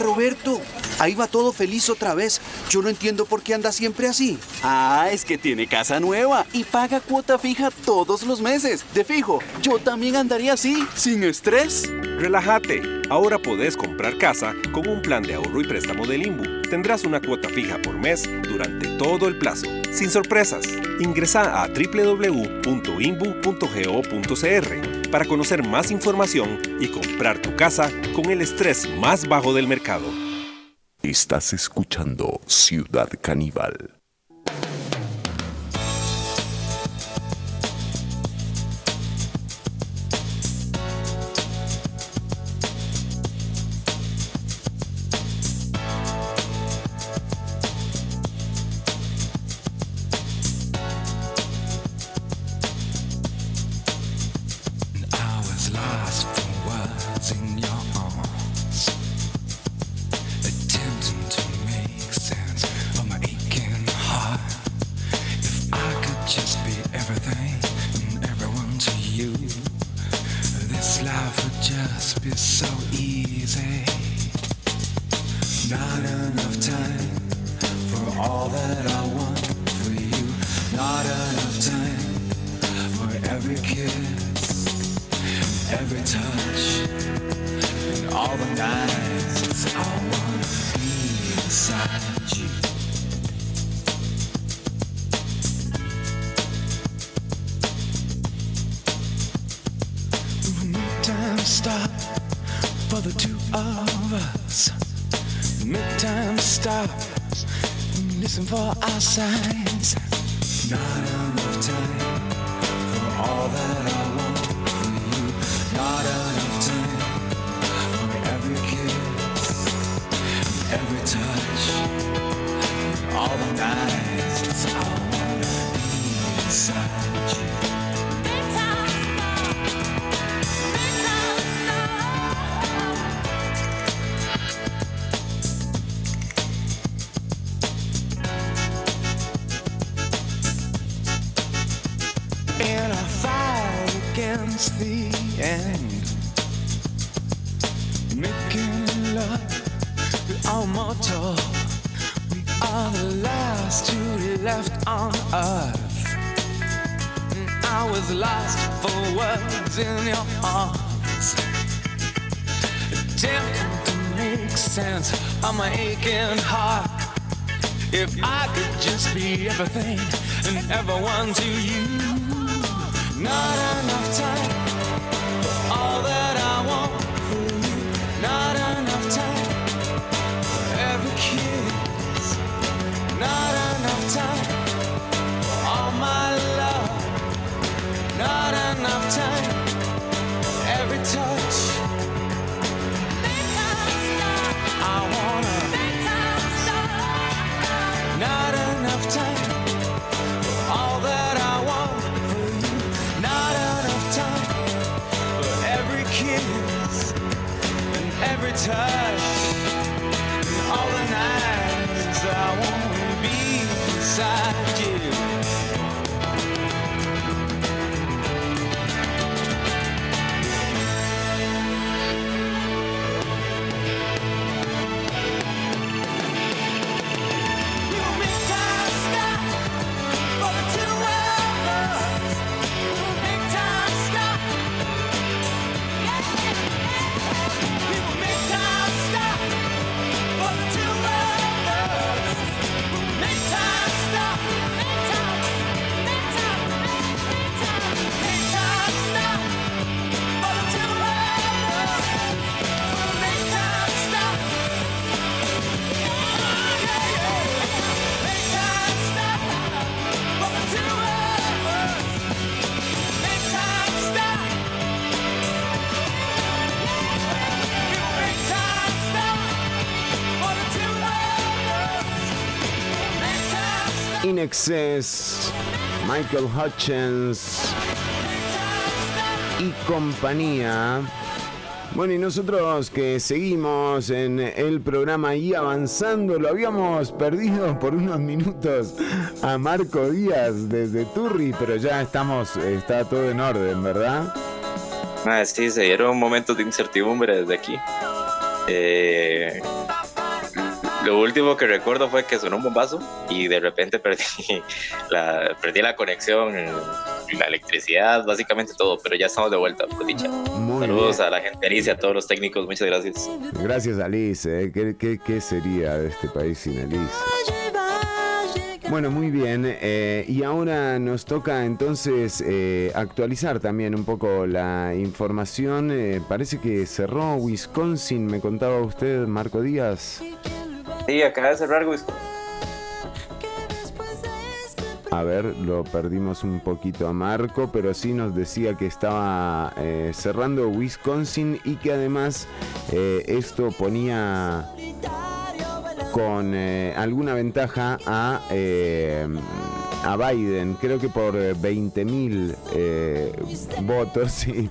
[SPEAKER 6] Roberto, ahí va todo feliz otra vez. Yo no entiendo por qué anda siempre así.
[SPEAKER 7] Ah, es que tiene casa nueva y paga cuota fija todos los meses. De fijo, yo también andaría así, sin estrés.
[SPEAKER 8] Relájate. Ahora podés comprar casa con un plan de ahorro y préstamo del INBU. Tendrás una cuota fija por mes durante todo el plazo, sin sorpresas. Ingresa a www.imbu.go.cr para conocer más información y comprar casa con el estrés más bajo del mercado.
[SPEAKER 9] Estás escuchando Ciudad Caníbal.
[SPEAKER 10] not enough time for every kiss, every touch, and all the nights I wanna be inside you. Midtime stop for the two of us. Midtime stop. Listen for our sign. Not enough time. ever want to
[SPEAKER 1] Michael Hutchins y compañía. Bueno, y nosotros que seguimos en el programa y avanzando, lo habíamos perdido por unos minutos a Marco Díaz desde Turri, pero ya estamos, está todo en orden, ¿verdad?
[SPEAKER 2] Ah, sí, se dieron momentos de incertidumbre desde aquí. Eh, lo último que recuerdo fue que sonó un bombazo y de repente perdí [LAUGHS] la, perdí la conexión, la electricidad, básicamente todo, pero ya estamos de vuelta, por dicha.
[SPEAKER 1] Muy
[SPEAKER 2] Saludos
[SPEAKER 1] bien.
[SPEAKER 2] a la gente Alicia, a todos los técnicos, muchas gracias.
[SPEAKER 1] Gracias, Alice. ¿eh? ¿Qué, qué, qué sería de este país sin Alice? Bueno, muy bien. eh, y ahora nos toca entonces eh, actualizar también un poco la información. Eh, parece que cerró Wisconsin, me contaba usted, Marco Díaz.
[SPEAKER 2] Sí, acaba de cerrar Wisconsin.
[SPEAKER 1] A ver, lo perdimos un poquito a Marco, pero sí nos decía que estaba eh, cerrando Wisconsin y que además eh, esto ponía con eh, alguna ventaja a, eh, a Biden, creo que por 20 mil votos, [LAUGHS] y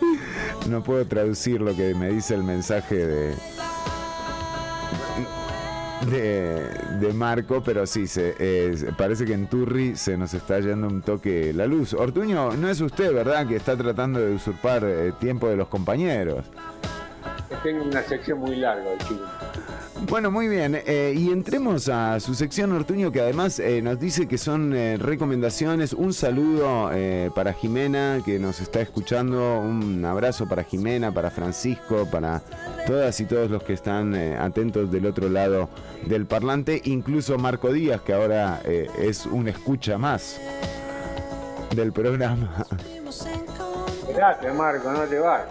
[SPEAKER 1] no puedo traducir lo que me dice el mensaje de, de, de Marco, pero sí, se, parece que en Turri se nos está yendo un toque la luz. Ortuño, no es usted, ¿verdad?, que está tratando de usurpar eh, tiempo de los compañeros.
[SPEAKER 3] Tengo una sección muy larga.
[SPEAKER 1] Bueno, muy bien. eh, y entremos a su sección Ortuño, que además eh, nos dice que son eh, recomendaciones. Un saludo eh, para Jimena, que nos está escuchando. Un abrazo para Jimena, para Francisco, para todas y todos los que están eh, atentos del otro lado del parlante. Incluso Marco Díaz, que ahora eh, es un escucha más del programa.
[SPEAKER 3] Espérate, Marco, no te vayas.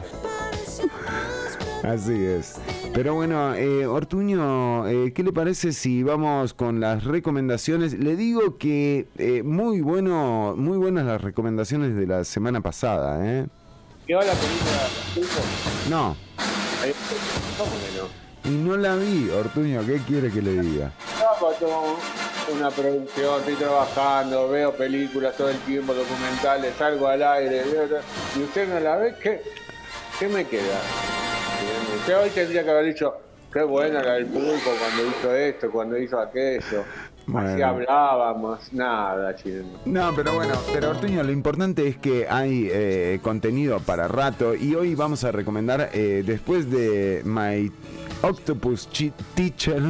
[SPEAKER 3] [LAUGHS] [LAUGHS]
[SPEAKER 1] Así es. Pero bueno, eh, Ortuño, eh, ¿qué le parece si vamos con las recomendaciones? Le digo que eh, muy bueno, muy buenas las recomendaciones de la semana pasada, ¿eh?
[SPEAKER 3] ¿Qué va la película?
[SPEAKER 1] No,
[SPEAKER 3] Ahí- ¿Cómo que no?
[SPEAKER 1] y no la vi, Ortuño, ¿qué quiere que le diga?
[SPEAKER 3] Tengo una producción, estoy trabajando, veo películas todo el tiempo, documentales, salgo al aire, veo- y usted no la ve, ¿qué, qué me queda? Usted hoy tendría que haber dicho, qué buena la del pulpo cuando hizo esto, cuando hizo aquello. Así
[SPEAKER 1] Bueno.
[SPEAKER 3] hablábamos, nada, chileno.
[SPEAKER 1] No, pero bueno, pero Ortuño, lo importante es que hay eh, contenido para rato y hoy vamos a recomendar, eh, después de My Octopus Teacher,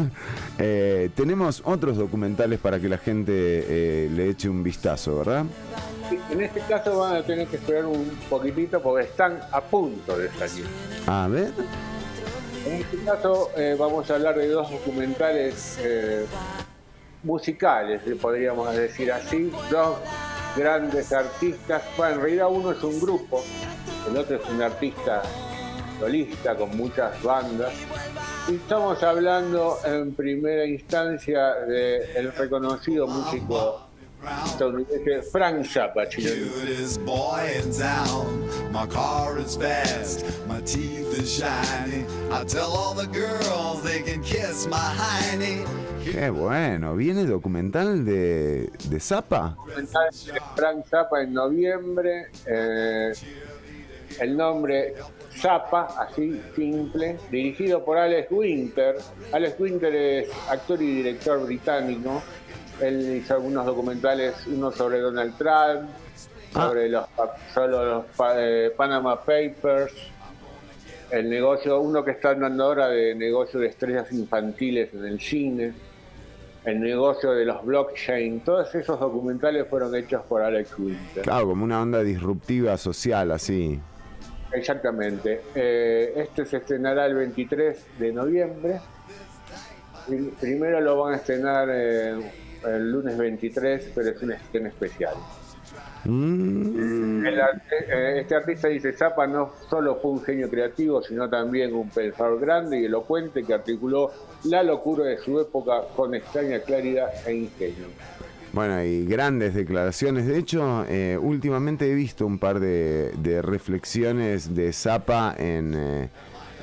[SPEAKER 1] eh, tenemos otros documentales para que la gente eh, le eche un vistazo, ¿verdad?
[SPEAKER 3] En este caso van a tener que esperar un poquitito porque están a punto de salir.
[SPEAKER 1] A ver.
[SPEAKER 3] En este caso eh, vamos a hablar de dos documentales eh, musicales, le podríamos decir así, dos grandes artistas. Bueno, en realidad uno es un grupo, el otro es un artista solista con muchas bandas. Y estamos hablando en primera instancia del reconocido músico estadounidense Frank Zappa, chileno.
[SPEAKER 10] Cutest boy in town. My car is fast, my teeth are shiny. I tell all the girls they can kiss my hiney.
[SPEAKER 1] Qué bueno, viene documental de, de Zapa.
[SPEAKER 3] documental de Frank Zappa en noviembre. eh, el nombre Zappa, así simple, dirigido por Alex Winter. Alex Winter es actor y director británico. Él hizo algunos documentales, uno sobre Donald Trump, sobre los, solo los eh, Panama Papers, el negocio, uno que está andando ahora de negocio de estrellas infantiles en el cine, el negocio de los blockchain, todos esos documentales fueron hechos por Alex Winter.
[SPEAKER 1] Claro, como una onda disruptiva social, así.
[SPEAKER 3] Exactamente. Eh, este se estrenará el 23 de noviembre. Prim- Primero lo van a estrenar eh, el lunes 23, pero es una estreno especial.
[SPEAKER 1] Mm.
[SPEAKER 3] El eh, este artista dice, Zappa no solo fue un genio creativo, sino también un pensador grande y elocuente que articuló la locura de su época con extraña claridad e ingenio.
[SPEAKER 1] Bueno, y grandes declaraciones. De hecho, eh, últimamente he visto un par de, de reflexiones de Zapa en, eh,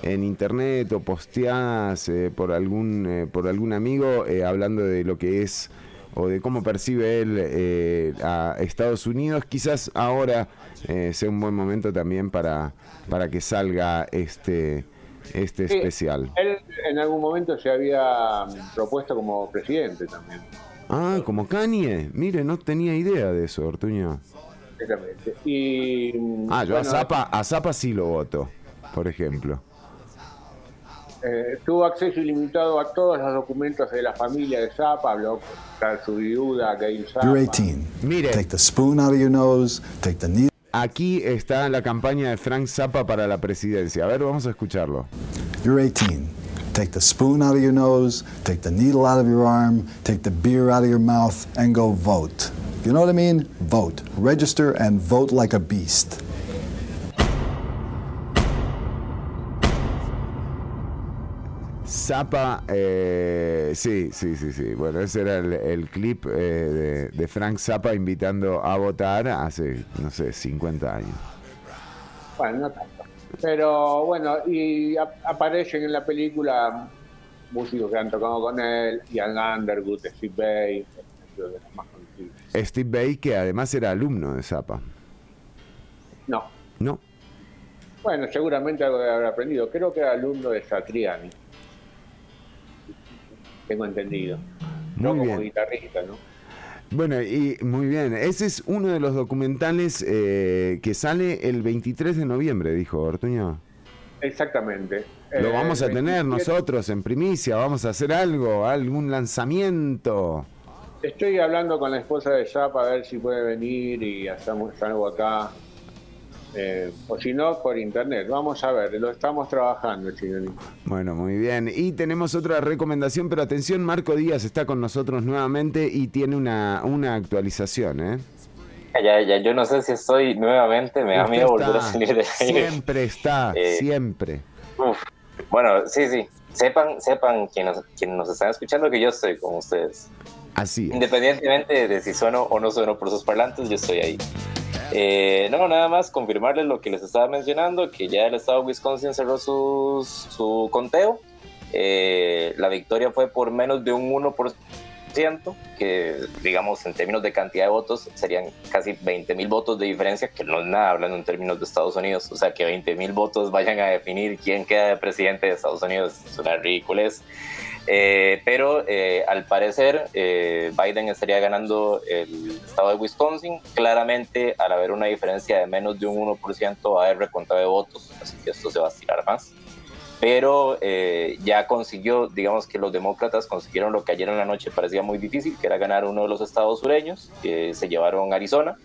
[SPEAKER 1] en internet o posteadas eh, por algún eh, por algún amigo eh, hablando de lo que es o de cómo percibe él eh, a Estados Unidos. Quizás ahora eh, sea un buen momento también para, para que salga este, este
[SPEAKER 3] Sí,
[SPEAKER 1] especial.
[SPEAKER 3] Él en algún momento se había mm, propuesto como presidente también.
[SPEAKER 1] Ah, como Kanye. Mire, no tenía idea de eso, Ortuño.
[SPEAKER 3] Exactamente. Y,
[SPEAKER 1] Ah, yo a Zapa, a Zapa sí lo voto, por ejemplo.
[SPEAKER 3] Eh, tuvo acceso ilimitado a todos los documentos de la familia de Zappa, habló con su viuda Gail Zappa.
[SPEAKER 11] You're 18.
[SPEAKER 1] Mire.
[SPEAKER 11] Take the spoon out of your nose, take the needle.
[SPEAKER 1] Aquí está la campaña de Frank Zappa para la presidencia. A ver, vamos a escucharlo.
[SPEAKER 11] You're 18. Take the spoon out of your nose, take the needle out of your arm, take the beer out of your mouth, and go vote. You know what I mean? Vote. Register and vote like a beast.
[SPEAKER 1] Zappa, eh, sí, sí, sí, sí. Bueno, ese era el, el clip eh, de, de Frank Zappa invitando a votar hace, no sé, 50 años.
[SPEAKER 3] Bueno, no tanto. Pero bueno, y ap- aparecen en la película músicos que han tocado con él, Ian Underwood, Steve Bay, de los más conocidos.
[SPEAKER 1] Steve Bay, que además era alumno de Zappa.
[SPEAKER 3] No,
[SPEAKER 1] No,
[SPEAKER 3] bueno, seguramente algo de haber aprendido. Creo que era alumno de Satriani. Tengo entendido. no
[SPEAKER 1] Muy
[SPEAKER 3] como
[SPEAKER 1] bien.
[SPEAKER 3] guitarrista, ¿no?
[SPEAKER 1] Bueno, y muy bien. Ese es uno de los documentales eh, que sale el 23 de noviembre, dijo Ortuño.
[SPEAKER 3] Exactamente.
[SPEAKER 1] Lo
[SPEAKER 3] Eh,
[SPEAKER 1] vamos a tener
[SPEAKER 3] 27
[SPEAKER 1] nosotros en primicia, vamos a hacer algo, algún lanzamiento.
[SPEAKER 3] Estoy hablando con la esposa de Zappa a ver si puede venir y hacemos algo acá. Eh, o si no, por internet. Vamos a ver, lo estamos trabajando, señorita.
[SPEAKER 1] Bueno, muy bien. Y tenemos otra recomendación, pero atención, Marco Díaz está con nosotros nuevamente y tiene una, una actualización, ¿eh?
[SPEAKER 2] Ya, ya, yo no sé si estoy nuevamente, me da miedo volver a salir de ahí.
[SPEAKER 1] Siempre está, [LAUGHS]
[SPEAKER 2] Eh,
[SPEAKER 1] siempre.
[SPEAKER 2] Uf. Bueno, sí, sí. Sepan, sepan quienes, quienes nos están escuchando que yo estoy con ustedes.
[SPEAKER 1] Así es.
[SPEAKER 2] Independientemente de si sueno o no sueno por sus parlantes, yo estoy ahí. Eh, no, nada más confirmarles lo que les estaba mencionando, que ya el estado de Wisconsin cerró su conteo. Eh, la victoria fue por menos de un 1%, que digamos en términos de cantidad de votos serían casi 20 mil votos de diferencia, que no es nada hablando en términos de Estados Unidos. O sea, que 20 mil votos vayan a definir quién queda de presidente de Estados Unidos es una ridiculez. Eh, pero eh, al parecer eh, Biden estaría ganando el estado de Wisconsin claramente al haber una diferencia de menos de un 1% va a haber recontado de votos, así que esto se va a estirar más. Pero eh, ya consiguió, digamos que los demócratas consiguieron lo que ayer en la noche parecía muy difícil, que era ganar uno de los estados sureños, que se llevaron Arizona,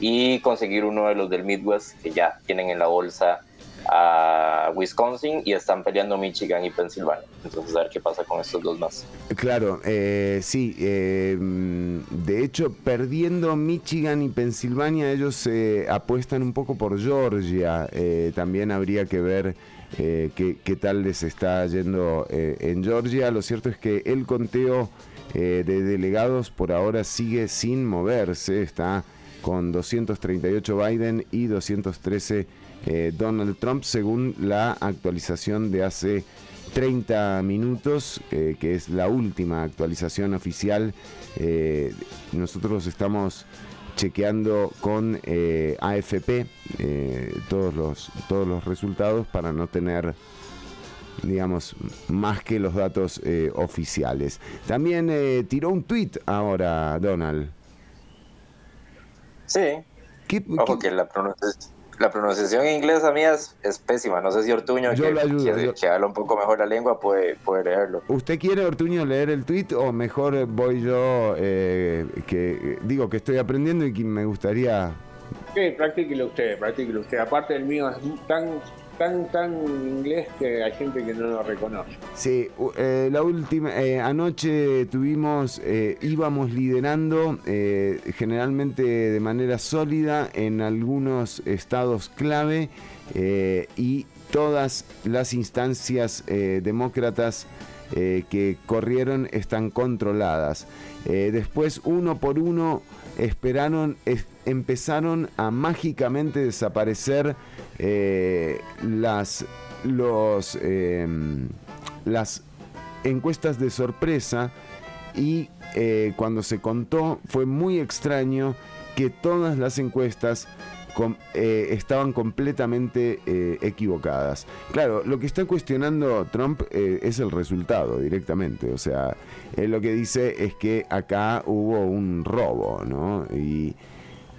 [SPEAKER 2] y conseguir uno de los del Midwest, que ya tienen en la bolsa a Wisconsin y están peleando Michigan y Pensilvania. Entonces, a ver qué pasa con estos dos más.
[SPEAKER 1] Claro, eh, sí. eh, mm, de hecho, perdiendo Michigan y Pensilvania, ellos eh, apuestan un poco por Georgia. Eh, también habría que ver qué, qué tal les está yendo en Georgia. Lo cierto es que el conteo de delegados por ahora sigue sin moverse. Está con 238 Biden y 213 eh, Donald Trump, según la actualización de hace 30 minutos, eh, que es la última actualización oficial. Eh, nosotros estamos chequeando con eh, AFP todos, los, todos los resultados para no tener digamos, más que los datos eh, oficiales. También eh, tiró un tweet ahora, Donald.
[SPEAKER 2] Sí. Ojo que la, pronunci- la pronunciación inglesa mía es, es pésima. No sé si Ortuño,
[SPEAKER 1] Yo
[SPEAKER 2] que,
[SPEAKER 1] lo ayudo,
[SPEAKER 2] que-
[SPEAKER 1] yo-
[SPEAKER 2] que habla un poco mejor la lengua, puede, puede leerlo.
[SPEAKER 1] ¿Usted quiere, Ortuño, leer el tweet o mejor voy yo, eh, que digo que estoy aprendiendo y que me gustaría...
[SPEAKER 3] Sí, practíquelo usted, practíquelo usted. Aparte el mío es tan, tan, tan inglés que hay gente que no lo reconoce.
[SPEAKER 1] Sí, eh, la última, eh, anoche tuvimos, eh, íbamos liderando generalmente de manera sólida en algunos estados clave y todas las instancias demócratas que corrieron están controladas. Después, uno por uno, esperaron, es- empezaron a mágicamente desaparecer eh, las, los, em, las encuestas de sorpresa y eh, cuando se contó fue muy extraño que todas las encuestas eh, estaban completamente eh, equivocadas. Claro, lo que está cuestionando Trump eh, es el resultado directamente. O sea, él lo que dice es que acá hubo un robo, ¿no? Y,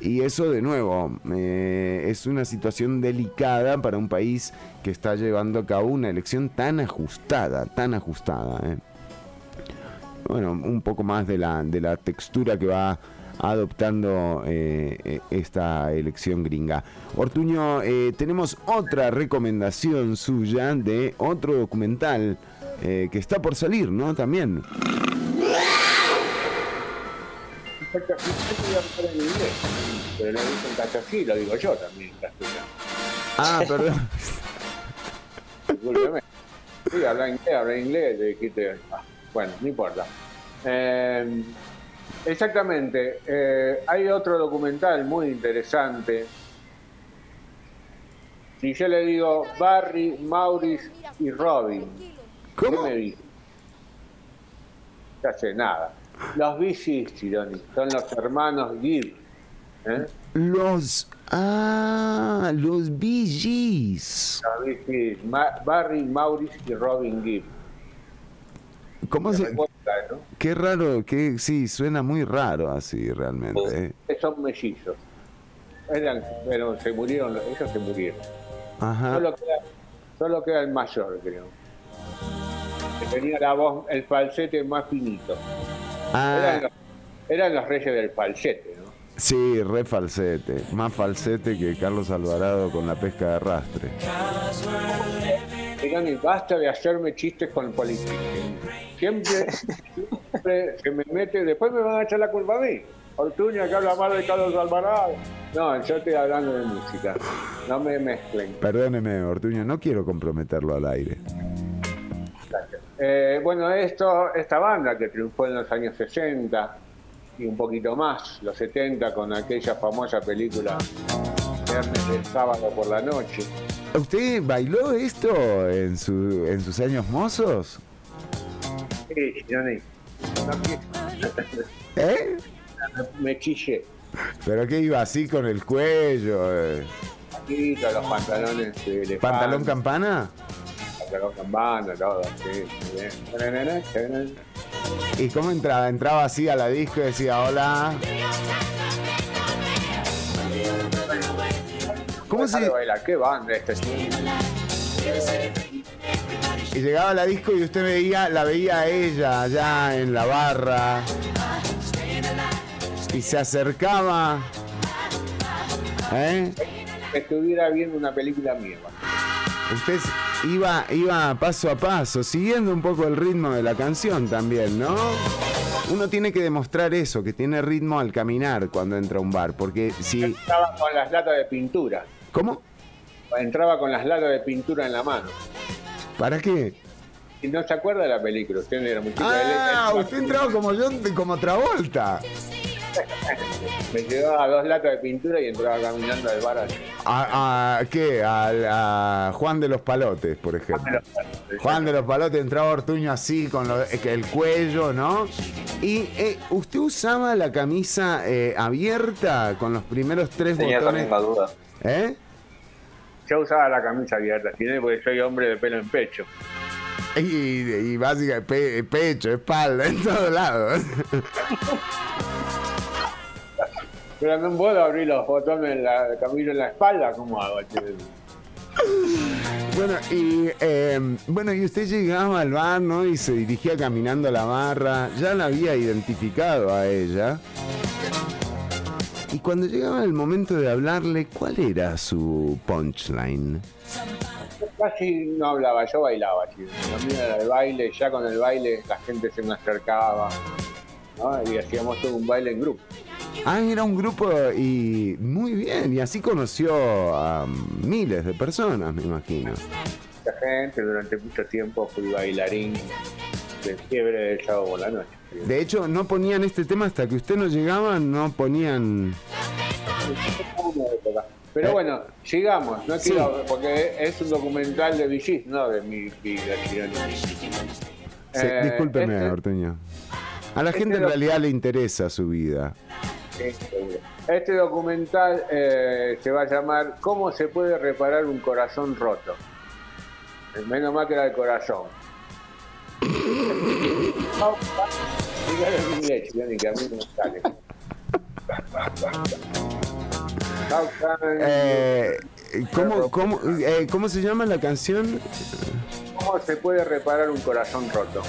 [SPEAKER 1] y eso de nuevo es una situación delicada para un país que está llevando a cabo una elección tan ajustada, tan ajustada. Bueno, un poco más de la, de la textura que va adoptando eh, eh, esta elección gringa. Ortuño, eh, tenemos otra recomendación suya de otro documental que está por salir, ¿no? También.
[SPEAKER 3] Pero lo dicen castellano, lo digo yo también en castellano.
[SPEAKER 1] Ah, perdón.
[SPEAKER 3] Discúlpeme. Sí, habla inglés, habla inglés, dijiste. ah, bueno, no importa. Eh, exactamente. eh, hay otro documental muy interesante. Si yo le digo Barry, Maurice y Robin, ¿qué me dice? Ya sé, nada. Los BC, Chironi, son los hermanos Gibb. ¿eh?
[SPEAKER 1] Los. Ah, los Gees.
[SPEAKER 3] Los Ma- Barry, Maurice y Robin Gibb.
[SPEAKER 1] ¿Cómo se.? Qué raro, que sí, suena muy raro así realmente. ¿eh?
[SPEAKER 3] Son mellizos. Eran, pero se murieron, ellos se murieron.
[SPEAKER 1] Ajá.
[SPEAKER 3] Solo queda, solo queda el mayor, creo. Que tenía la voz, el falsete más finito. Eran,
[SPEAKER 1] Ah,
[SPEAKER 3] los, eran los reyes del falsete, ¿no?
[SPEAKER 1] sí, re falsete. Más falsete que Carlos Alvarado con la pesca de arrastre.
[SPEAKER 3] Digan, y basta de hacerme chistes con política. Siempre, siempre se me mete, después me van a echar la culpa a mí. Ortuña que habla mal de Carlos Alvarado. No, yo estoy hablando de música. No me mezclen.
[SPEAKER 1] Perdóneme, Ortuño, no quiero comprometerlo al aire.
[SPEAKER 3] Eh, bueno, esto, esta banda que triunfó en los años 60 y un poquito más, los 70, con aquella famosa película Viernes del sábado por la noche.
[SPEAKER 1] ¿Usted bailó esto en, su, en sus años mozos?
[SPEAKER 3] Sí, Johnny. No
[SPEAKER 1] ¿Eh?
[SPEAKER 3] Me chillé.
[SPEAKER 1] ¿Pero qué iba así con el cuello? eh?
[SPEAKER 3] Aquí, con los pantalones de
[SPEAKER 1] ¿Pantalón campana?
[SPEAKER 3] pantalón campana, todo. Sí, bien.
[SPEAKER 1] ¿Y cómo entraba? Entraba así a la disco y decía, hola. ¿Cómo se...?
[SPEAKER 3] de bailar, ¿Qué banda este?
[SPEAKER 1] Y llegaba a la disco y usted veía, la veía a ella allá en la barra. Y se acercaba. ¿Eh?
[SPEAKER 3] Estuviera viendo una película mía.
[SPEAKER 1] Usted iba, iba paso a paso, siguiendo un poco el ritmo de la canción también, ¿no? Uno tiene que demostrar eso, que tiene ritmo al caminar cuando entra a un bar, porque si...
[SPEAKER 3] Entraba con las latas de pintura.
[SPEAKER 1] ¿Cómo?
[SPEAKER 3] Entraba con las latas de pintura en la mano.
[SPEAKER 1] ¿Para qué?
[SPEAKER 3] Y no se acuerda de la película, usted era muy.
[SPEAKER 1] Ah,
[SPEAKER 3] él-
[SPEAKER 1] usted entraba como yo, como Travolta. [LAUGHS]
[SPEAKER 3] Me llevaba dos latas de pintura y entraba caminando al bar.
[SPEAKER 1] ¿A, a qué? Al- A, Juan de los Palotes, por ejemplo. Juan de los Palotes entraba Ortuño así, con lo- que el cuello, ¿no? Y eh, usted usaba la camisa eh, abierta con los primeros tres
[SPEAKER 2] Tenía
[SPEAKER 1] botones.
[SPEAKER 2] misma duda.
[SPEAKER 1] ¿Eh?
[SPEAKER 3] Yo usaba la camisa abierta, tiene porque soy hombre de pelo en pecho.
[SPEAKER 1] Y, y básicamente pe- pecho, espalda, [LAUGHS] en todos lados.
[SPEAKER 3] Pero no puedo abrir los botones en la camisa en la espalda, ¿cómo hago?
[SPEAKER 1] Bueno, y eh, bueno, y usted llegaba al bar, ¿no? Y se dirigía caminando a la barra. Ya la había identificado a ella. Y cuando llegaba el momento de hablarle, ¿cuál era su punchline?
[SPEAKER 3] Casi no hablaba, yo bailaba, chico. Lo mío era el baile, ya con el baile la gente se me acercaba, ¿no? Y hacíamos todo un baile en grupo.
[SPEAKER 1] Ah, era un grupo y muy bien. Y así conoció a miles de personas, me imagino.
[SPEAKER 3] Mucha gente, durante mucho tiempo fui bailarín de fiebre del sábado por la noche.
[SPEAKER 1] De hecho, no ponían este tema hasta que usted no llegaba, no ponían...
[SPEAKER 3] Pero bueno, llegamos, no
[SPEAKER 1] Sí.
[SPEAKER 3] quiero, porque es un documental de Villis, no de mi vida.
[SPEAKER 1] Sí,
[SPEAKER 3] Eh,
[SPEAKER 1] discúlpeme,
[SPEAKER 3] este-
[SPEAKER 1] Ortuño. A la
[SPEAKER 3] este
[SPEAKER 1] gente en realidad le interesa su vida.
[SPEAKER 3] Este, este documental eh, se va a llamar ¿Cómo se puede reparar un corazón roto? Eh, Menos mal que era el corazón.
[SPEAKER 1] Eh, ¿cómo, cómo, eh, ¿Cómo se llama la canción?
[SPEAKER 3] ¿Cómo se puede reparar un corazón roto?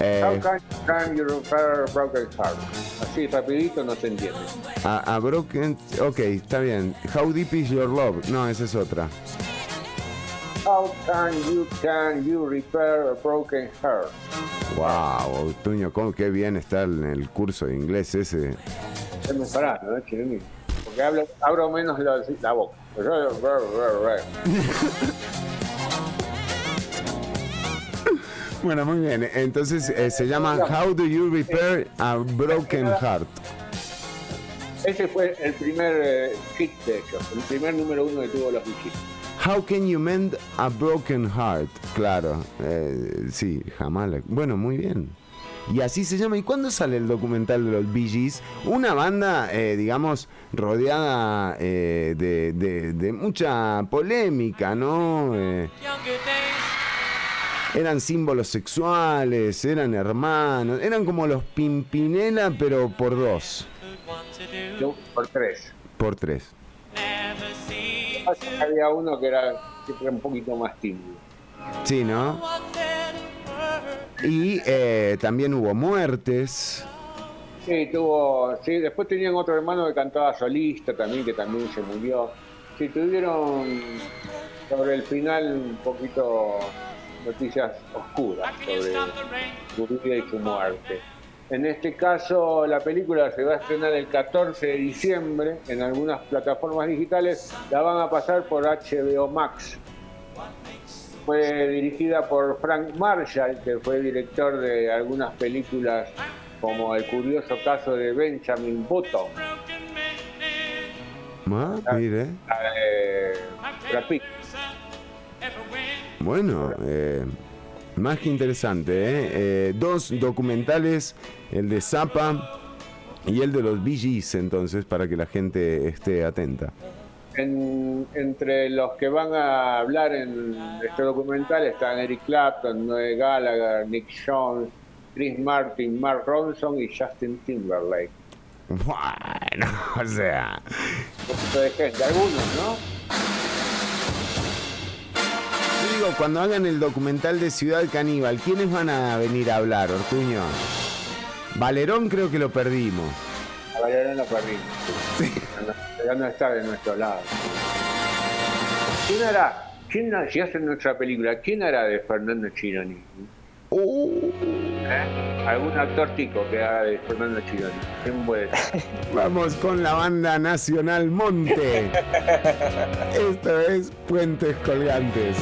[SPEAKER 1] Eh,
[SPEAKER 3] How can, can you repair a broken heart? Así rapidito no se entiende.
[SPEAKER 1] a, a Broken... Ok, está bien. How Deep Is Your Love? No, esa es otra.
[SPEAKER 3] How can you can you repair a broken heart?
[SPEAKER 1] Wow, Ortuño, cómo, qué bien está en el curso de inglés ese.
[SPEAKER 3] Es muy parado, ¿no, Chironi? Porque hablo, abro menos la, la boca. [LAUGHS]
[SPEAKER 1] Bueno, muy bien. Entonces eh, se llama How Do You Repair a Broken Heart?
[SPEAKER 3] Ese fue el primer eh, hit de ellos, el primer número uno que tuvo los Gees.
[SPEAKER 1] How can you mend a broken heart? Claro, eh, sí, jamás. la- Bueno, muy bien. Y así se llama. ¿Y cuándo sale el documental de los Bee Gees? Una banda, eh, digamos, rodeada eh, de, de- de mucha polémica, ¿no? Eh, eran símbolos sexuales, eran hermanos, eran como los Pimpinela, pero por dos,
[SPEAKER 3] por tres.
[SPEAKER 1] por tres.
[SPEAKER 3] Había uno que era, era un poquito más tímido.
[SPEAKER 1] Sí, ¿no? Y eh, también hubo muertes.
[SPEAKER 3] Sí, tuvo, sí, después tenían otro hermano que cantaba solista también, que también se murió. Sí, tuvieron sobre el final un poquito noticias oscuras sobre su vida y su muerte. En este caso, la película se va a estrenar el 14 de diciembre en algunas plataformas digitales. La van a pasar por HBO Max. Fue dirigida por Frank Marshall, que fue director de algunas películas como El curioso caso de Benjamin Button,
[SPEAKER 1] Ah, mire.
[SPEAKER 3] Pitt.
[SPEAKER 1] Bueno, eh, más que interesante, ¿eh? Eh, Dos documentales, el de Zappa y el de los Gees, entonces, para que la gente esté atenta.
[SPEAKER 3] En- entre los que van a hablar en este documental están Eric Clapton, Noel Gallagher, Nick Jones, Chris Martin, Mark Ronson y Justin Timberlake.
[SPEAKER 1] Bueno, [LAUGHS] o sea,
[SPEAKER 3] Un poquito de gente, algunos, ¿no?
[SPEAKER 1] Digo, cuando hagan el documental de Ciudad Caníbal, ¿quiénes van a venir a hablar, Ortuño? Valerón creo que lo perdimos.
[SPEAKER 3] A Valeriano lo perdimos. Ya no- Ya no está de nuestro lado. ¿Quién hará? ¿Quién, si hacen nuestra película, ¿quién hará de Fernando Chironi? ¿Eh? ¿Algún actor tico que haga de Fernando Chironi? ¿Quién puede ser? [LAUGHS]
[SPEAKER 1] Vamos con la banda nacional Monte. [LAUGHS] Esto es Puentes Colgantes.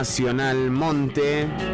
[SPEAKER 1] Nacional Monte.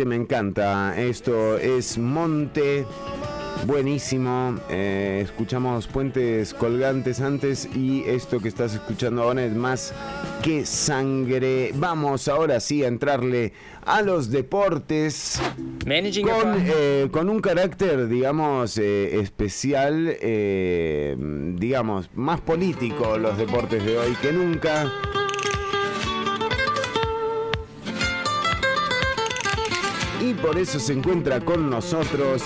[SPEAKER 12] Que me
[SPEAKER 1] encanta. Esto es Monte. Buenísimo. Eh, escuchamos puentes colgantes antes y esto que estás escuchando ahora es más que sangre. Vamos ahora sí a entrarle a los deportes con, eh, con un carácter, digamos, eh, especial, digamos, más político los deportes de hoy que nunca. Por eso se encuentra con nosotros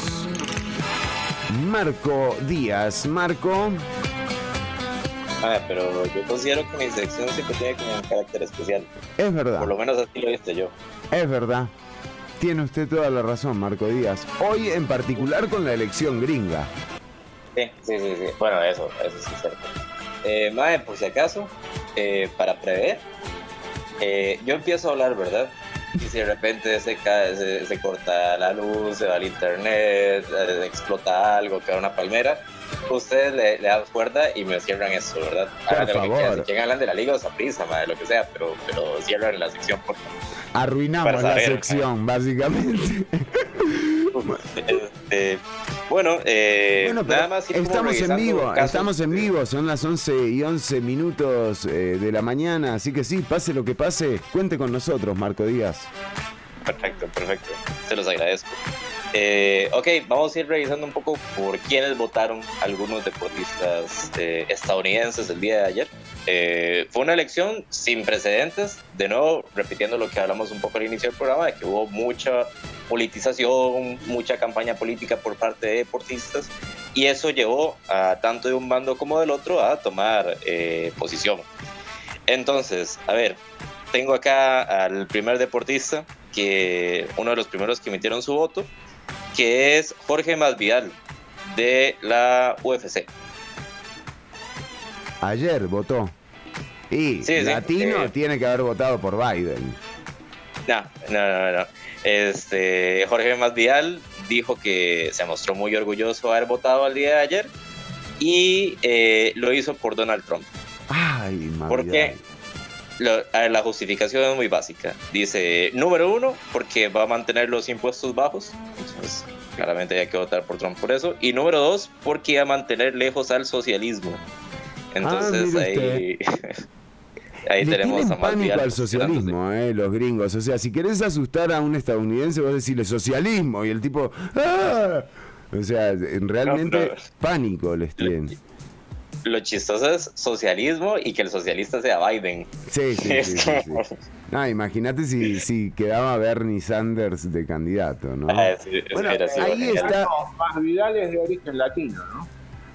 [SPEAKER 1] Marco Díaz. Marco,
[SPEAKER 2] A ver, pero yo considero que mi sección siempre tiene como un carácter especial.
[SPEAKER 1] es verdad,
[SPEAKER 2] Por lo menos así lo viste yo.
[SPEAKER 1] es verdad. Tiene usted toda la razón, Marco Díaz. Hoy en particular con la elección gringa.
[SPEAKER 2] Sí, sí, sí, sí. Bueno, eso, eso sí es cierto. Eh, Mae, por si acaso, eh, para prever, eh, yo empiezo a hablar, ¿verdad? Y si de repente se, cae, se, se corta la luz, se va el internet, eh, explota algo, cae una palmera, ustedes le, le dan cuerda y me cierran eso, ¿verdad?
[SPEAKER 1] Por
[SPEAKER 2] Hagan de lo que
[SPEAKER 1] favor.
[SPEAKER 2] quieran. Si quieren hablan de la liga o Saprissa, madre, lo que sea, pero, pero cierran la sección por
[SPEAKER 1] Arruinamos la sección, básicamente. [LAUGHS]
[SPEAKER 2] Este, bueno, eh,
[SPEAKER 1] Bueno,
[SPEAKER 2] nada más
[SPEAKER 1] estamos en vivo, estamos en vivo, son las 11 y 11 minutos eh, de la mañana, así que sí, pase lo que pase, cuente con nosotros, Marco Díaz.
[SPEAKER 2] Perfecto, perfecto. Se los agradezco. Eh, ok, vamos a ir revisando un poco por quiénes votaron algunos deportistas eh, estadounidenses el día de ayer. Eh, fue una elección sin precedentes, de nuevo repitiendo lo que hablamos un poco al inicio del programa, de que hubo mucha politización, mucha campaña política por parte de deportistas, y eso llevó a tanto de un bando como del otro a tomar eh, posición. Entonces, a ver, tengo acá al primer deportista, que uno de los primeros que emitieron su voto, que es Jorge Masvidal de la UFC.
[SPEAKER 1] Ayer votó. Y
[SPEAKER 2] Sí, sí,
[SPEAKER 1] Latino
[SPEAKER 2] eh.
[SPEAKER 1] tiene que haber votado por Biden.
[SPEAKER 2] No, no, no, no. Este, Jorge Masvidal dijo que se mostró muy orgulloso de haber votado el día de ayer y eh, lo hizo por Donald Trump.
[SPEAKER 1] Ay,
[SPEAKER 2] ¿Por
[SPEAKER 1] Masvidal.
[SPEAKER 2] qué? Lo- la justificación es muy básica. Dice, número uno, porque va a mantener los impuestos bajos. Entonces, claramente hay que votar por Trump por eso. Y número dos, porque va a mantener lejos al socialismo. Entonces
[SPEAKER 1] mire
[SPEAKER 2] ahí, [LAUGHS] ahí
[SPEAKER 1] Le
[SPEAKER 2] tenemos
[SPEAKER 1] tienen
[SPEAKER 2] a
[SPEAKER 1] pánico al socialismo, eh, los gringos. O sea, si querés asustar a un estadounidense, vos decirle socialismo y el tipo. ¡ah! O sea, en- realmente pánico les tienen.
[SPEAKER 2] Lo chistoso es socialismo y que el socialista sea Biden.
[SPEAKER 1] Sí, sí, sí. Sí. No, imagínate si, si quedaba Bernie Sanders de candidato, ¿no?
[SPEAKER 2] Ah,
[SPEAKER 1] Bueno, ahí está.
[SPEAKER 3] Más Vidal es de origen latino, ¿no?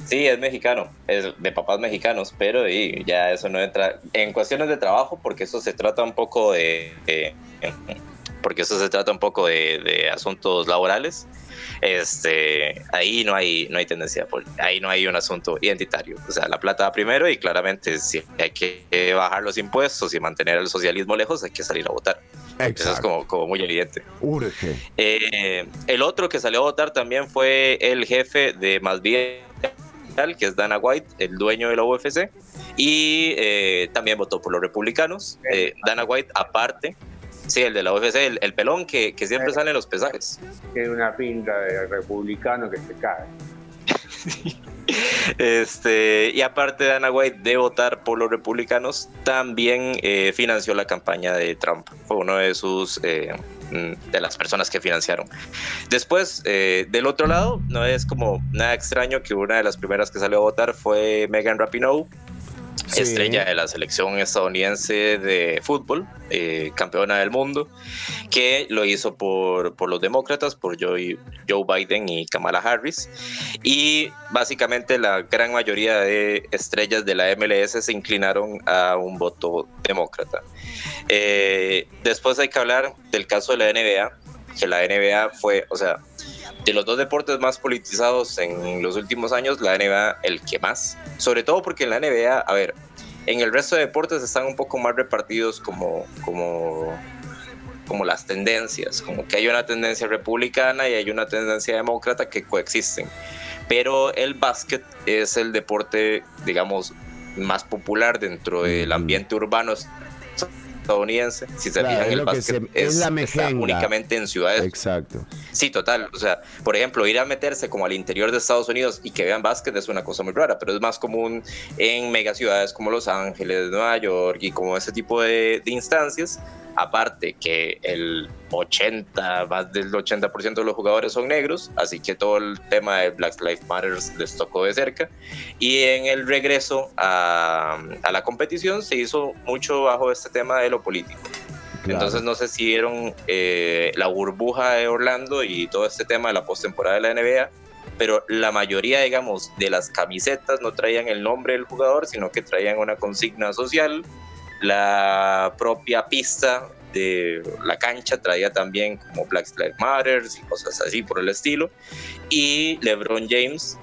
[SPEAKER 2] Sí, es mexicano, es de papás mexicanos, pero y ya eso no entra en cuestiones de trabajo, porque eso se trata un poco de, de- porque eso se trata un poco de, de asuntos laborales. Este, ahí no hay, no hay tendencia, pol- ahí no hay un asunto identitario. O sea, la plata primero y claramente si hay que bajar los impuestos y mantener el socialismo lejos, hay que salir a votar. Eso es como, como muy evidente.
[SPEAKER 1] Urge.
[SPEAKER 2] Eh, el otro que salió a votar también fue el jefe de Que es Dana White, el dueño de la UFC, y eh, también votó por los republicanos. Eh, Dana White, aparte, sí, el de la UFC, el, el pelón que, que siempre sale en los pesajes.
[SPEAKER 3] Tiene una pinta de republicano que se cae. [LAUGHS]
[SPEAKER 2] Este, y aparte Dana White de votar por los republicanos, también eh, financió la campaña de Trump. Fue uno de sus, eh, de las personas que financiaron. Después, eh, del otro lado, no es como nada extraño que una de las primeras que salió a votar fue Megan Rapinoe, Estrella de la selección estadounidense de fútbol, eh, campeona del mundo, que lo hizo por, por los demócratas, por Joe, Joe Biden y Kamala Harris. Y básicamente la gran mayoría de estrellas de la MLS se inclinaron a un voto demócrata. Eh, después hay que hablar del caso de la NBA, que la NBA fue, o sea, de los dos deportes más politizados en los últimos años, la NBA el que más. Sobre todo porque en la NBA, a ver, en el resto de deportes están un poco más repartidos como, como, como las tendencias, como que hay una tendencia republicana y hay una tendencia demócrata que coexisten. Pero el básquet es el deporte, digamos, más popular dentro del ambiente urbano estadounidense. Si se
[SPEAKER 1] Claro,
[SPEAKER 2] fijan,
[SPEAKER 1] es
[SPEAKER 2] el básquet
[SPEAKER 1] se- es la
[SPEAKER 2] está únicamente en ciudades
[SPEAKER 1] Exacto.
[SPEAKER 2] Sí, total. O sea, por ejemplo, ir a meterse como al interior de Estados Unidos y que vean básquet es una cosa muy rara, pero es más común en megaciudades como Los Ángeles, Nueva York y como ese tipo de, de instancias. Aparte que el 80, más del 80% de los jugadores son negros, así que todo el tema de Black Lives Matter les tocó de cerca. Y en el regreso a, a la competición se hizo mucho bajo este tema de lo político. Entonces no sé si vieron eh, la burbuja de Orlando y todo este tema de la postemporada de la NBA, pero la mayoría, digamos, de las camisetas no traían el nombre del jugador, sino que traían una consigna social. La propia pista de la cancha traía también como Black Lives Matter y cosas así por el estilo. Y LeBron James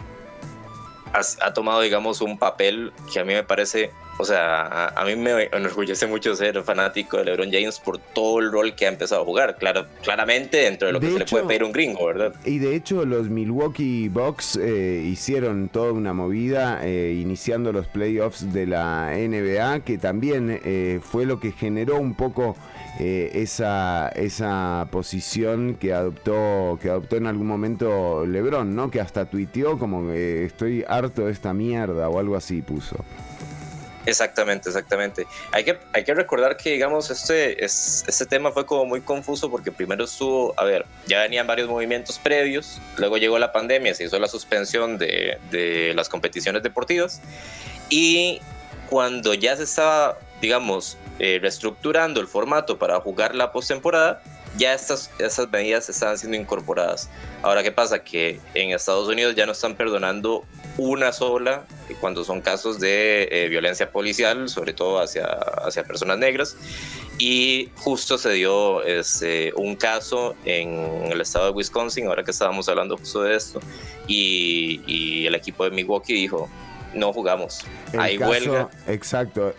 [SPEAKER 2] ha, ha tomado, digamos, un papel que a mí me parece, o sea, a, a mí me enorgullece mucho ser fanático de LeBron James por todo el rol que ha empezado a jugar, claro, claramente dentro de lo
[SPEAKER 1] De
[SPEAKER 2] que se le puede pedir a un gringo, ¿verdad?
[SPEAKER 1] Y de hecho los Milwaukee Bucks eh, hicieron toda una movida eh, iniciando los playoffs de la NBA que también eh, fue lo que generó un poco eh, esa, esa posición que adoptó, que adoptó en algún momento LeBron, ¿no? Que hasta tuiteó como que estoy harto de esta mierda o algo así puso.
[SPEAKER 2] Exactamente, exactamente. Hay que, hay que recordar que, digamos, este, es, este tema fue como muy confuso porque primero estuvo, a ver, ya venían varios movimientos previos, luego llegó la pandemia, se hizo la suspensión de, de las competiciones deportivas y cuando ya se estaba, digamos, eh, reestructurando el formato para jugar la postemporada, ya estas, estas medidas estaban siendo incorporadas. Ahora, ¿qué pasa? Que en Estados Unidos ya no están perdonando una sola eh, cuando son casos de eh, violencia policial, sobre todo hacia, hacia personas negras. Y justo se dio este, un caso en el estado de Wisconsin, ahora que estábamos hablando justo de esto, y, y el equipo de Milwaukee dijo, no jugamos,
[SPEAKER 1] El
[SPEAKER 2] hay
[SPEAKER 1] caso-
[SPEAKER 2] huelga,
[SPEAKER 1] Exacto.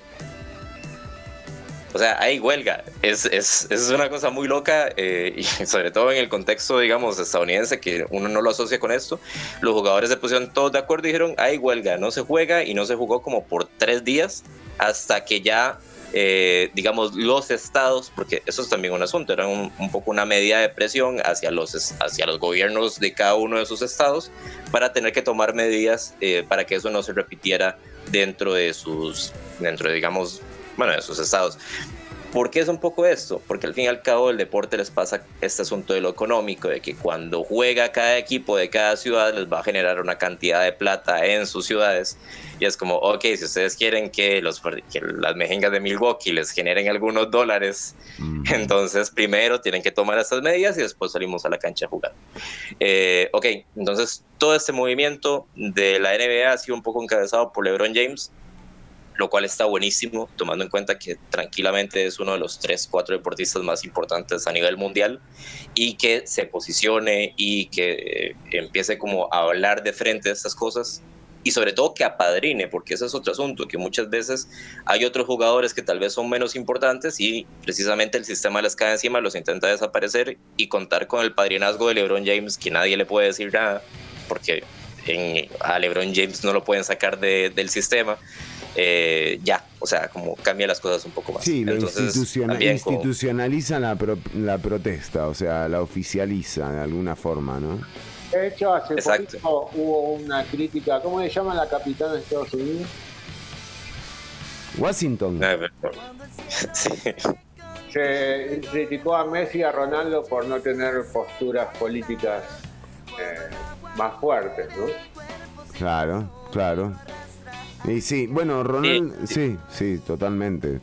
[SPEAKER 2] O sea, hay huelga. Es, es, es una cosa muy loca eh, [LAUGHS] y sobre todo en el contexto, digamos, estadounidense, que uno no lo asocia con esto. Los jugadores se pusieron todos de acuerdo y dijeron, hay huelga, no se juega y no se jugó como por tres días hasta que ya, eh, digamos, los estados, porque eso es también un asunto, era un, poco una medida de presión hacia los, hacia los gobiernos de cada uno de sus estados para tener que tomar medidas eh, para que eso no se repitiera dentro de sus, dentro de, digamos, bueno, de sus estados. ¿Por qué es un poco esto? Porque al fin y al cabo el deporte les pasa este asunto de lo económico, de que cuando juega cada equipo de cada ciudad les va a generar una cantidad de plata en sus ciudades. Y es como, ok, si ustedes quieren que, los, que las mejengas de Milwaukee les generen algunos dólares, entonces primero tienen que tomar estas medidas y después salimos a la cancha a jugar. Eh, ok, entonces todo este movimiento de la NBA ha sido un poco encabezado por LeBron James, lo cual está buenísimo, tomando en cuenta que tranquilamente es uno de los tres, cuatro deportistas más importantes a nivel mundial y que se posicione y que eh, empiece como a hablar de frente de estas cosas y sobre todo que apadrine, porque ese es otro asunto, que muchas veces hay otros jugadores que tal vez son menos importantes y precisamente el sistema les cae encima, los intenta desaparecer y contar con el padrinazgo de LeBron James, que nadie le puede decir nada, porque a LeBron James no lo pueden sacar de- del sistema. Eh, ya, o sea, como cambia las cosas un poco más.
[SPEAKER 1] Sí, lo
[SPEAKER 2] Entonces,
[SPEAKER 1] instituciona-
[SPEAKER 2] también como-
[SPEAKER 1] institucionalizan la, pro- la protesta, o sea, la oficializa de alguna forma, ¿no?
[SPEAKER 3] De hecho, hace
[SPEAKER 2] Exacto.
[SPEAKER 3] poquito hubo una crítica, ¿cómo se llama la capitana de Estados Unidos?
[SPEAKER 1] Washington.
[SPEAKER 2] No, pero- [LAUGHS] sí.
[SPEAKER 3] Se criticó a Messi y a Ronaldo por no tener posturas políticas eh, más fuertes, ¿no?
[SPEAKER 1] Claro, claro. Y sí, bueno, Ronald, sí, sí, totalmente.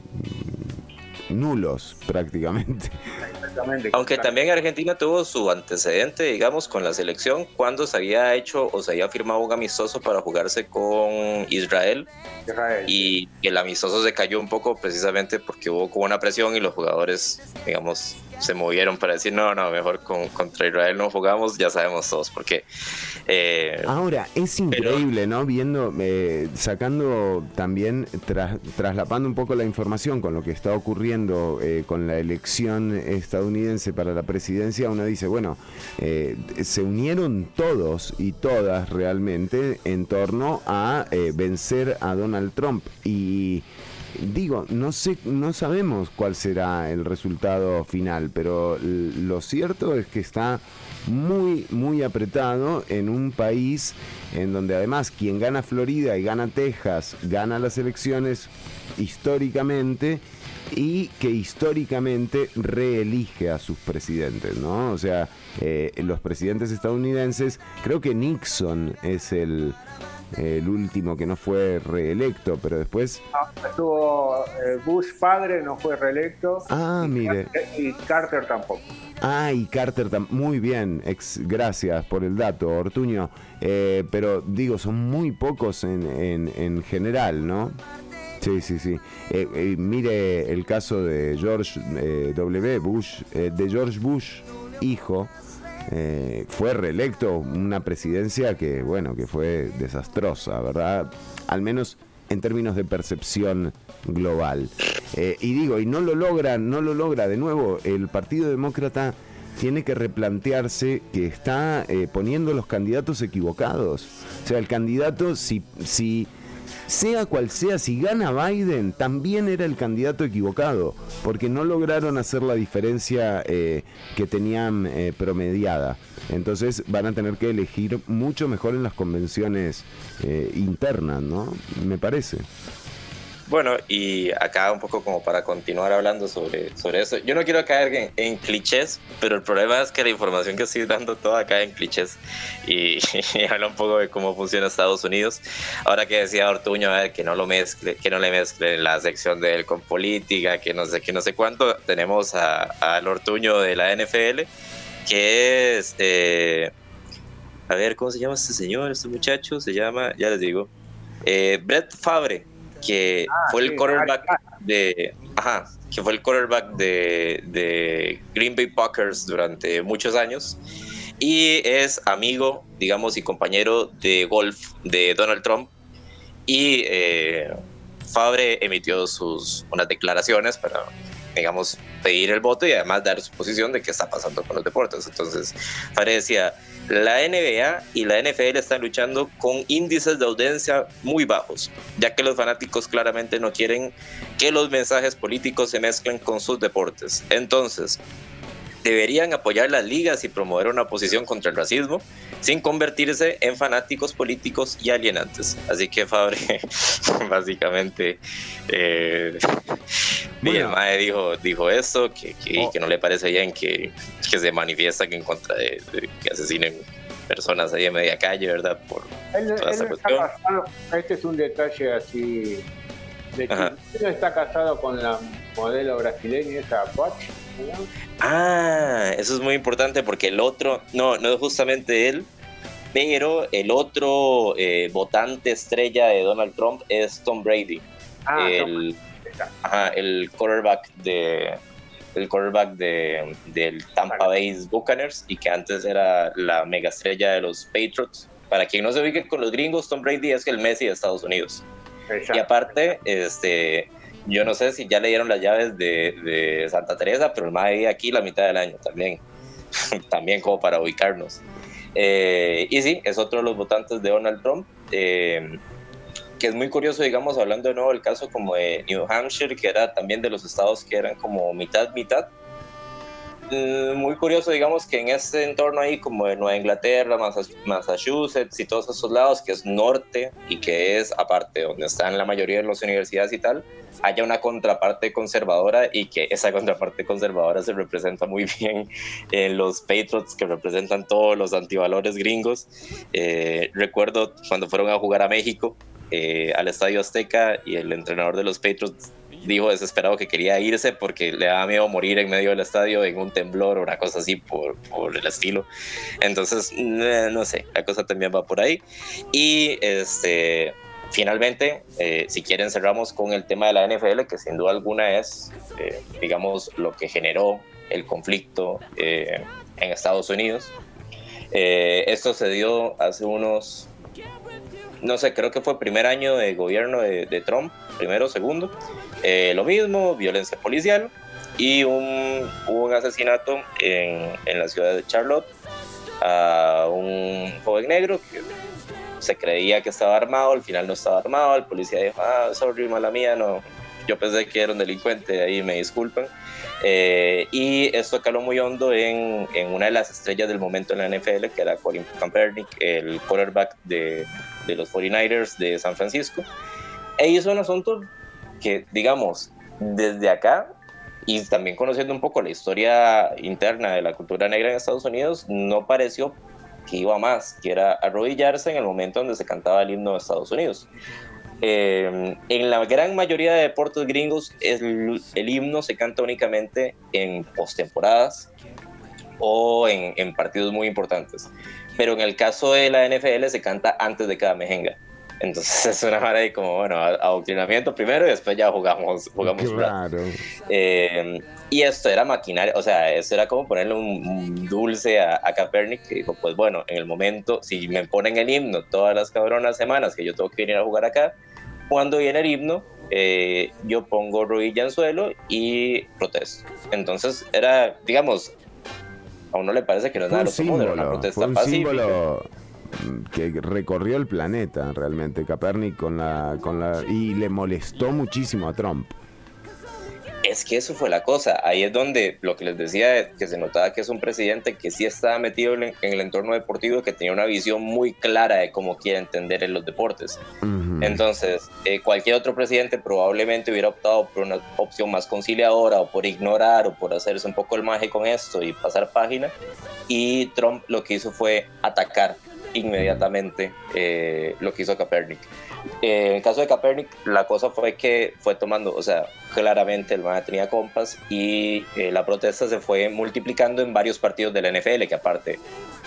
[SPEAKER 1] Nulos, prácticamente. [LAUGHS]
[SPEAKER 3] Exactamente.
[SPEAKER 2] Aunque también Argentina tuvo su antecedente, digamos, con la selección cuando se había hecho o se había firmado un amistoso para jugarse con Israel
[SPEAKER 3] Israel.
[SPEAKER 2] y el amistoso se cayó un poco precisamente porque hubo como una presión y los jugadores, digamos, se movieron para decir, no, no, mejor con, contra Israel no jugamos, ya sabemos todos por qué. Eh,
[SPEAKER 1] Ahora, es increíble, ¿no? Viendo, eh, sacando también, tras- traslapando un poco la información con lo que está ocurriendo eh, con la elección estadounidense para la presidencia, uno dice, bueno, eh, se unieron todos y todas realmente en torno a eh, vencer a Donald Trump. Y digo, no sé, no sabemos cuál será el resultado final, pero lo cierto es que está muy, muy apretado en un país en donde además quien gana Florida y gana Texas gana las elecciones históricamente y que históricamente reelige a sus presidentes, ¿no? O sea, eh, los presidentes estadounidenses, creo que Nixon es el, el último que no fue reelecto, pero después
[SPEAKER 3] Estuvo eh, Bush padre, no fue reelecto.
[SPEAKER 1] Ah, mire.
[SPEAKER 3] Y Carter tampoco.
[SPEAKER 1] Ah, y Carter, tam- muy bien, ex- gracias por el dato, Ortuño. Eh, pero digo, son muy pocos en, en- en general, ¿no? Sí, sí, sí. Eh, eh, mire el caso de George eh, W. Bush, de George Bush, hijo, fue reelecto una presidencia que, bueno, que fue desastrosa, ¿verdad? Al menos en términos de percepción global. Y digo, y no lo logra, no lo logra de nuevo, el Partido Demócrata tiene que replantearse que está poniendo los candidatos equivocados. O sea, el candidato, si, si sea cual sea, si gana Biden, también era el candidato equivocado, porque no lograron hacer la diferencia eh, que tenían eh, promediada. Entonces van a tener que elegir mucho mejor en las convenciones eh, internas, ¿no? Me parece.
[SPEAKER 2] Bueno, y acá un poco como para continuar hablando sobre, sobre eso. Yo no quiero caer en, en clichés, pero el problema es que la información que estoy dando toda cae en clichés y, [LAUGHS] y habla un poco de cómo funciona Estados Unidos. Ahora que decía Ortuño, a ver, que no lo mezcle, que no le mezcle la sección de él con política, que no sé, que no sé cuánto. Tenemos a- al Ortuño de la NFL, que es, eh, a ver, ¿cómo se llama este señor, este muchacho? Se llama, ya les digo, eh, Brett Favre, que fue el
[SPEAKER 3] sí,
[SPEAKER 2] quarterback de, ajá, que fue el quarterback de, de Green Bay Packers durante muchos años. Y es amigo, digamos, y compañero de golf de Donald Trump. Y eh, Fabre emitió sus unas declaraciones para digamos pedir el voto y además dar su posición de qué está pasando con los deportes. Entonces, Fabre decía, la NBA y la NFL están luchando con índices de audiencia muy bajos, ya que los fanáticos claramente no quieren que los mensajes políticos se mezclen con sus deportes. Entonces, deberían apoyar las ligas y promover una posición contra el racismo sin convertirse en fanáticos políticos y alienantes. Así que Fabre [LAUGHS] básicamente eh, mae dijo, dijo esto, que, que, que no le parece bien que, que se manifiestan en contra de, de que asesinen personas ahí en media calle, ¿verdad? Por
[SPEAKER 3] Él,
[SPEAKER 2] toda
[SPEAKER 3] él
[SPEAKER 2] esa cuestión.
[SPEAKER 3] casado, este es un detalle así de él no está casado con la modelo brasileña esa Poch, ¿no?
[SPEAKER 2] Ah, eso es muy importante porque el otro, no, no es justamente él, pero el otro eh, votante estrella de Donald Trump es Tom Brady,
[SPEAKER 3] Ah,
[SPEAKER 2] el, ajá, el quarterback de el quarterback de, del Tampa Bay Buccaneers y que antes era la mega estrella de los Patriots. Para quien no se ubique con los gringos, Tom Brady es el Messi de Estados Unidos. Y aparte, este, yo no sé si ya le dieron las llaves de, Santa Teresa, pero el mae vive aquí la mitad del año también. [LAUGHS] también como para ubicarnos. Eh, y sí, es otro de los votantes de Donald Trump. eh, que es muy curioso, digamos, hablando de nuevo del caso como de New Hampshire, que era también de los estados que eran como mitad, mitad. Mm, muy curioso, digamos, que en este entorno ahí, como de Nueva Inglaterra, Massa- Massachusetts y todos esos lados, que es norte y que es aparte donde están la mayoría de las universidades y tal, haya una contraparte conservadora y que esa contraparte conservadora se representa muy [LAUGHS] bien en los Patriots que representan todos los antivalores gringos. Eh, recuerdo cuando fueron a jugar a México eh, al Estadio Azteca y el entrenador de los Patriots dijo desesperado que quería irse porque le daba miedo morir en medio del estadio en un temblor o una cosa así por, por el estilo. Entonces, eh, no sé, la cosa también va por ahí. Y este, finalmente, eh, si quieren, cerramos con el tema de la NFL, que sin duda alguna es, eh, digamos, lo que generó el conflicto eh, en Estados Unidos. Eh, esto se dio hace unos, no sé, creo que fue primer año de gobierno de, Trump, primero, segundo. Eh, lo mismo, violencia policial y un, hubo un asesinato en, en la ciudad de Charlotte a un joven negro que se creía que estaba armado, al final no estaba armado, el policía dijo, ah, sorry, mala mía, no, yo pensé que era un delincuente, ahí me disculpan. Eh, y esto caló muy hondo en, en, una de las estrellas del momento en la NFL, que era Colin Kaepernick, el quarterback de, de los 49ers de San Francisco. E hizo un asunto que, digamos, desde acá, y también conociendo un poco la historia interna de la cultura negra en Estados Unidos, no pareció que iba más, que era arrodillarse en el momento donde se cantaba el himno de Estados Unidos. Eh, en la gran mayoría de deportes gringos el, el himno se canta únicamente en postemporadas o en, en, partidos muy importantes. Pero en el caso de la NFL se canta antes de cada mejenga. Entonces [LAUGHS] es una manera de como, bueno, adoctrinamiento primero y después ya jugamos. jugamos
[SPEAKER 1] claro.
[SPEAKER 2] eh, y esto era maquinaria, o sea, esto era como ponerle un, dulce a, a, Kaepernick que dijo, pues bueno, en el momento, si me ponen el himno todas las cabronas semanas que yo tengo que venir a jugar acá, cuando viene el himno, eh, yo pongo rodilla en suelo y protesto. Entonces era, digamos, a uno le parece que no es nada
[SPEAKER 1] lo
[SPEAKER 2] común, era una protesta
[SPEAKER 1] fue un
[SPEAKER 2] pacífica.
[SPEAKER 1] símbolo que recorrió el planeta realmente Kaepernick con la con la y le molestó muchísimo a Trump.
[SPEAKER 2] Es que eso fue la cosa. Ahí es donde lo que les decía, que se notaba que es un presidente que sí estaba metido en, el entorno deportivo, que tenía una visión muy clara de cómo quiere entender en los deportes. Uh -huh. Entonces, eh, cualquier otro presidente probablemente hubiera optado por una opción más conciliadora o por ignorar o por hacerse un poco el maje con esto y pasar página. Y Trump lo que hizo fue atacar inmediatamente eh, lo que hizo Kaepernick. Eh, en el caso de Kaepernick, la cosa fue que fue tomando, o sea, claramente el man tenía compas y eh, la protesta se fue multiplicando en varios partidos de la NFL, que aparte,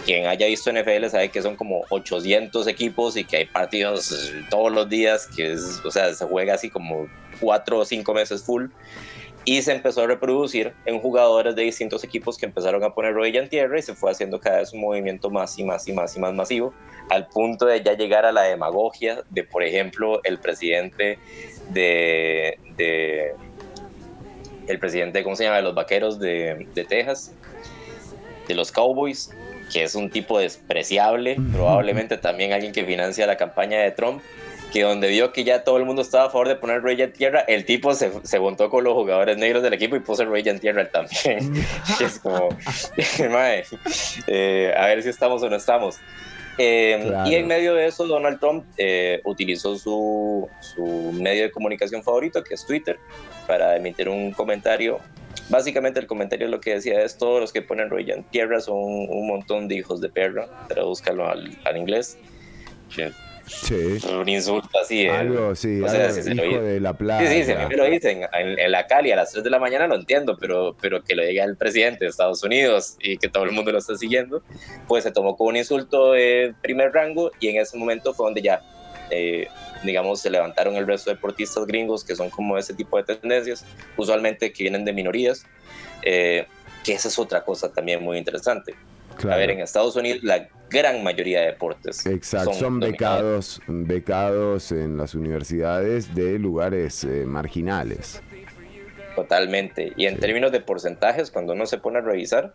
[SPEAKER 2] quien haya visto NFL sabe que son como 800 equipos y que hay partidos todos los días, que es, o sea, se juega así como cuatro o cinco meses full y se empezó a reproducir en jugadores de distintos equipos que empezaron a poner rodilla en tierra y se fue haciendo cada vez un movimiento más y más y más y más masivo, al punto de ya llegar a la demagogia de, por ejemplo, el presidente de, de el presidente, ¿cómo se llama?, de los vaqueros de, de Texas, de los Cowboys, que es un tipo despreciable, probablemente también alguien que financia la campaña de Trump, que donde vio que ya todo el mundo estaba a favor de poner Rey en tierra, el tipo se, se montó con los jugadores negros del equipo y puso Rey en tierra también. [LAUGHS] es como, [LAUGHS] mae, eh, a ver si estamos o no estamos. Eh, claro. Y en medio de eso, Donald Trump eh, utilizó su, su, medio de comunicación favorito, que es Twitter, para emitir un comentario. Básicamente el comentario lo que decía es, todos los que ponen Rey en tierra son un montón de hijos de perra, tradúzcalo al, al inglés.
[SPEAKER 1] Sí.
[SPEAKER 2] Un insulto así. ¿eh?
[SPEAKER 1] Algo, sí, o sea, algo, si hijo de la playa.
[SPEAKER 2] Sí, sí, si me lo dicen en, en, la Cali a las 3 de la mañana lo entiendo, pero, pero que lo diga el presidente de Estados Unidos y que todo el mundo lo está siguiendo, pues se tomó como un insulto de primer rango y en ese momento fue donde ya, eh, digamos, se levantaron el resto de deportistas gringos que son como ese tipo de tendencias, usualmente que vienen de minorías, eh, que esa es otra cosa también muy interesante. Claro. A ver, en Estados Unidos la gran mayoría de deportes
[SPEAKER 1] Exacto, son, son becados, becados en las universidades de lugares eh, marginales.
[SPEAKER 2] Totalmente. Y en sí. términos de porcentajes, cuando uno se pone a revisar,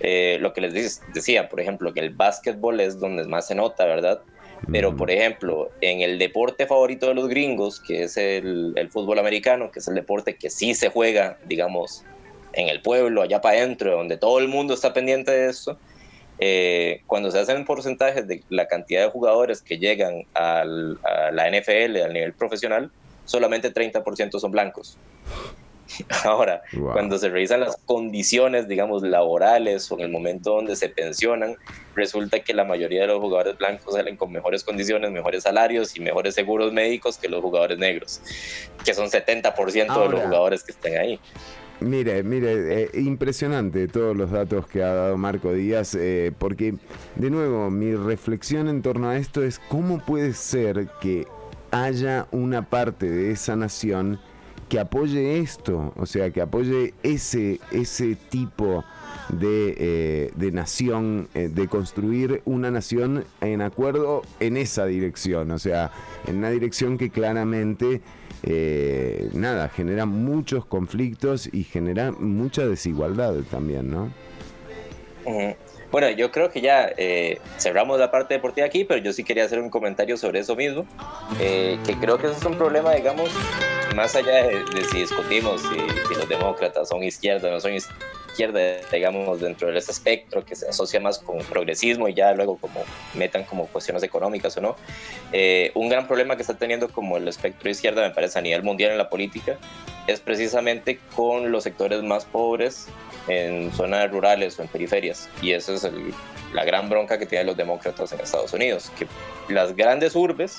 [SPEAKER 2] eh, lo que les decía, por ejemplo, que el básquetbol es donde más se nota, ¿verdad? Pero, por ejemplo, en el deporte favorito de los gringos, que es el, el, fútbol americano, que es el deporte que sí se juega, digamos, en el pueblo, allá para adentro, donde todo el mundo está pendiente de esto, eh, cuando se hacen porcentajes de la cantidad de jugadores que llegan al- a la NFL, al nivel profesional, solamente 30% son blancos. [LAUGHS] Ahora,
[SPEAKER 1] Wow.
[SPEAKER 2] cuando se revisan las condiciones, digamos, laborales o en el momento donde se pensionan, resulta que la mayoría de los jugadores blancos salen con mejores condiciones, mejores salarios y mejores seguros médicos que los jugadores negros, que son 70% de los
[SPEAKER 1] Ahora.
[SPEAKER 2] jugadores que están ahí.
[SPEAKER 1] Mire, mire, eh, impresionante todos los datos que ha dado Marco Díaz, eh, porque de nuevo mi reflexión en torno a esto es cómo puede ser que haya una parte de esa nación que apoye esto, o sea, que apoye ese, ese tipo de, eh, de nación, eh, de construir una nación en acuerdo en esa dirección, o sea, en una dirección que claramente, eh, nada, genera muchos conflictos y genera mucha desigualdad también, ¿no?
[SPEAKER 2] Bueno, yo creo que ya eh, cerramos la parte deportiva aquí, pero yo sí quería hacer un comentario sobre eso mismo, eh, que creo que eso es un problema, digamos, más allá de, de si discutimos si, si los demócratas son izquierda o no son izquierda, digamos, dentro de ese espectro que se asocia más con progresismo y ya luego como metan como cuestiones económicas o no. Eh, un gran problema que está teniendo como el espectro izquierda, me parece, a nivel mundial en la política, es precisamente con los sectores más pobres en zonas rurales o en periferias. Y esa es el- la gran bronca que tienen los demócratas en Estados Unidos, que las grandes urbes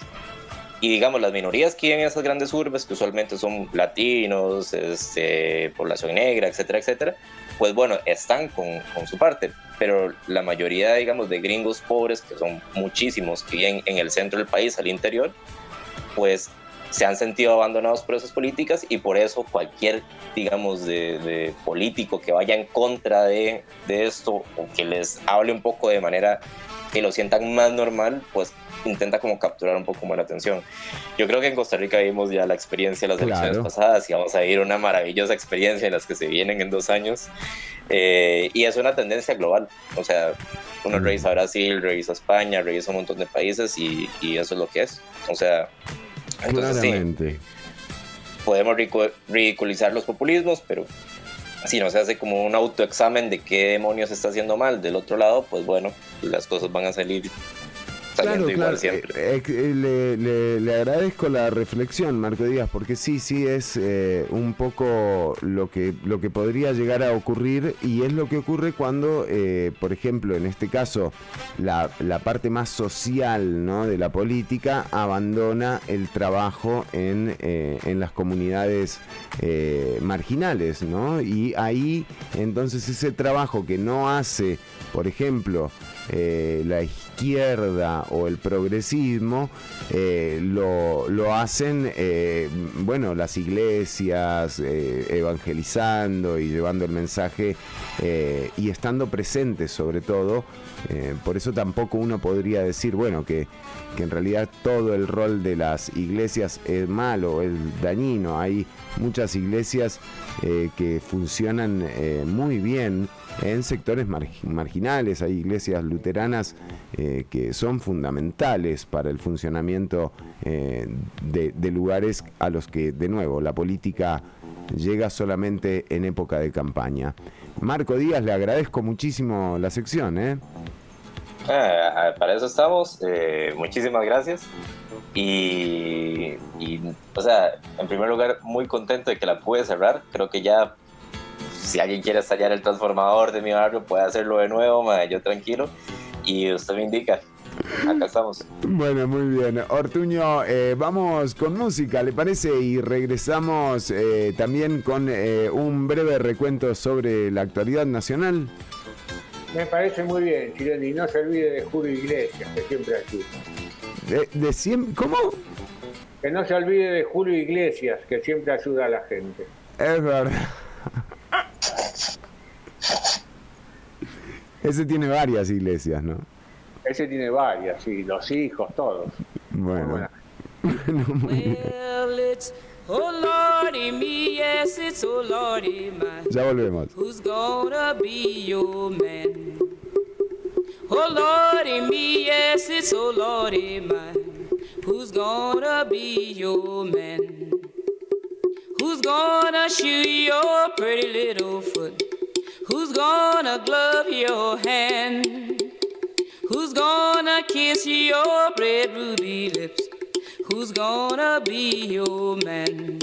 [SPEAKER 2] y digamos las minorías que viven en esas grandes urbes, que usualmente son latinos, este, población negra, etcétera, etcétera, pues bueno, están con, con su parte, pero la mayoría, digamos, de gringos pobres, que son muchísimos, que viven en el centro del país, al interior, pues se han sentido abandonados por esas políticas y por eso cualquier, digamos, de, de político que vaya en contra de, de esto o que les hable un poco de manera que lo sientan más normal, pues intenta como capturar un poco más la atención. Yo creo que en Costa Rica vimos ya la experiencia de las
[SPEAKER 1] Claro.
[SPEAKER 2] elecciones pasadas y vamos a vivir una maravillosa experiencia en las que se vienen en dos años. Eh, y es una tendencia global. O sea, uno revisa Brasil, revisa España, revisa un montón de países y, y eso es lo que es. O sea, entonces sí,
[SPEAKER 1] Claramente.
[SPEAKER 2] podemos ridicu- ridiculizar los populismos, pero si no se hace como un autoexamen de qué demonios está haciendo mal. Del otro lado, pues bueno, las cosas van a salir
[SPEAKER 1] Claro, claro.
[SPEAKER 2] siempre.
[SPEAKER 1] Eh, eh, le, le- le agradezco la reflexión, Marco Díaz, porque sí, sí es eh, un poco lo que, lo que podría llegar a ocurrir y es lo que ocurre cuando, por ejemplo, en este caso, la, la parte más social ¿no? de la política abandona el trabajo en, en las comunidades marginales, ¿no? Y ahí, entonces, ese trabajo que no hace, por ejemplo, eh, la izquierda o el progresismo eh, lo, lo hacen, eh, bueno, las iglesias eh, evangelizando y llevando el mensaje eh, y estando presentes sobre todo. Por eso tampoco uno podría decir, bueno, que, que en realidad todo el rol de las iglesias es malo, es dañino. Hay muchas iglesias que funcionan muy bien en sectores mar- marginales. Hay iglesias luteranas eh, que son fundamentales para el funcionamiento eh, de, lugares a los que, de nuevo, la política llega solamente en época de campaña. Marco Díaz, le agradezco muchísimo la sección, ¿eh?
[SPEAKER 2] Ah, para eso estamos. muchísimas gracias. Y, y, o sea, en primer lugar, muy contento de que la pude cerrar. Creo que ya, si alguien quiere estallar el transformador de mi barrio, puede hacerlo de nuevo, ma, yo tranquilo. Y usted me indica. Acá estamos.
[SPEAKER 1] Bueno, muy bien. Ortuño, eh, vamos con música, ¿le parece? Y regresamos eh, también con eh, un breve recuento sobre la actualidad nacional.
[SPEAKER 3] Me parece muy bien, Chileni. Y no se olvide de Julio Iglesias, que siempre ayuda.
[SPEAKER 1] De, de siem- ¿Cómo?
[SPEAKER 3] Que no se olvide de Julio Iglesias, que siempre ayuda a la gente.
[SPEAKER 1] Es verdad. Ese tiene varias iglesias, ¿no?
[SPEAKER 3] Ese tiene varias, sí, los hijos, todos.
[SPEAKER 1] Bueno. Bueno.
[SPEAKER 5] Well, it's oh lordy me, yes, it's oh lordy my.
[SPEAKER 1] Ya volvemos.
[SPEAKER 5] Who's gonna be your man? Oh lordy me, yes, it's oh lordy my. Who's gonna be your man?
[SPEAKER 13] Who's gonna shoe your pretty little foot? Who's gonna glove your hand? Who's gonna kiss your red ruby lips? Who's gonna be your man?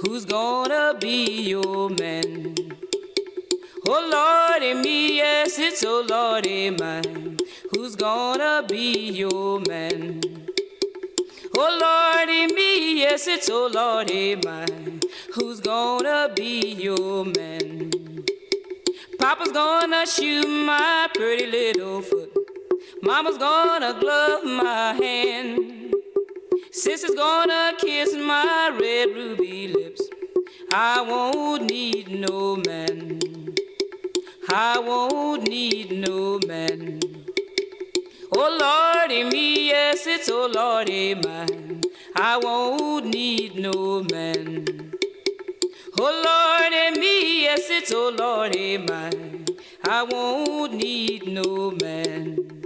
[SPEAKER 13] Who's gonna be your man? Oh Lordy me, yes, it's oh Lordy mine. Who's gonna be your man? Oh Lordy me, yes, it's oh Lordy mine. Who's gonna be your man? Papa's gonna shoe my pretty little foot. Mama's gonna glove my hand. Sister's gonna kiss my red ruby lips. I won't need no man. I won't need no man. Oh Lordy me, yes, it's oh Lordy mine. I won't need no man. Oh Lordy me, yes, it's oh Lordy mine. I won't need no man.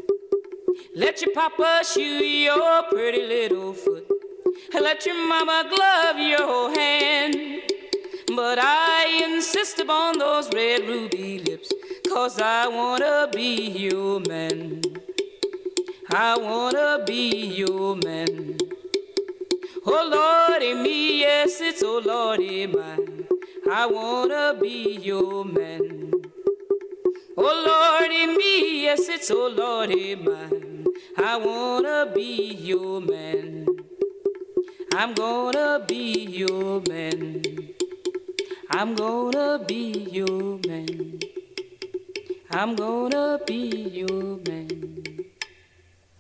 [SPEAKER 13] Let your papa shoe your pretty little foot. Let your mama glove your hand. But I insist upon those red ruby lips. Cause I wanna be your man. I wanna be your man. Oh Lordy me, yes, it's oh Lordy mine. I wanna be your man. Oh Lordy me, yes, it's oh Lordy mine. I wanna be your man. I'm gonna be your man. I'm gonna be your man. I'm gonna be your man.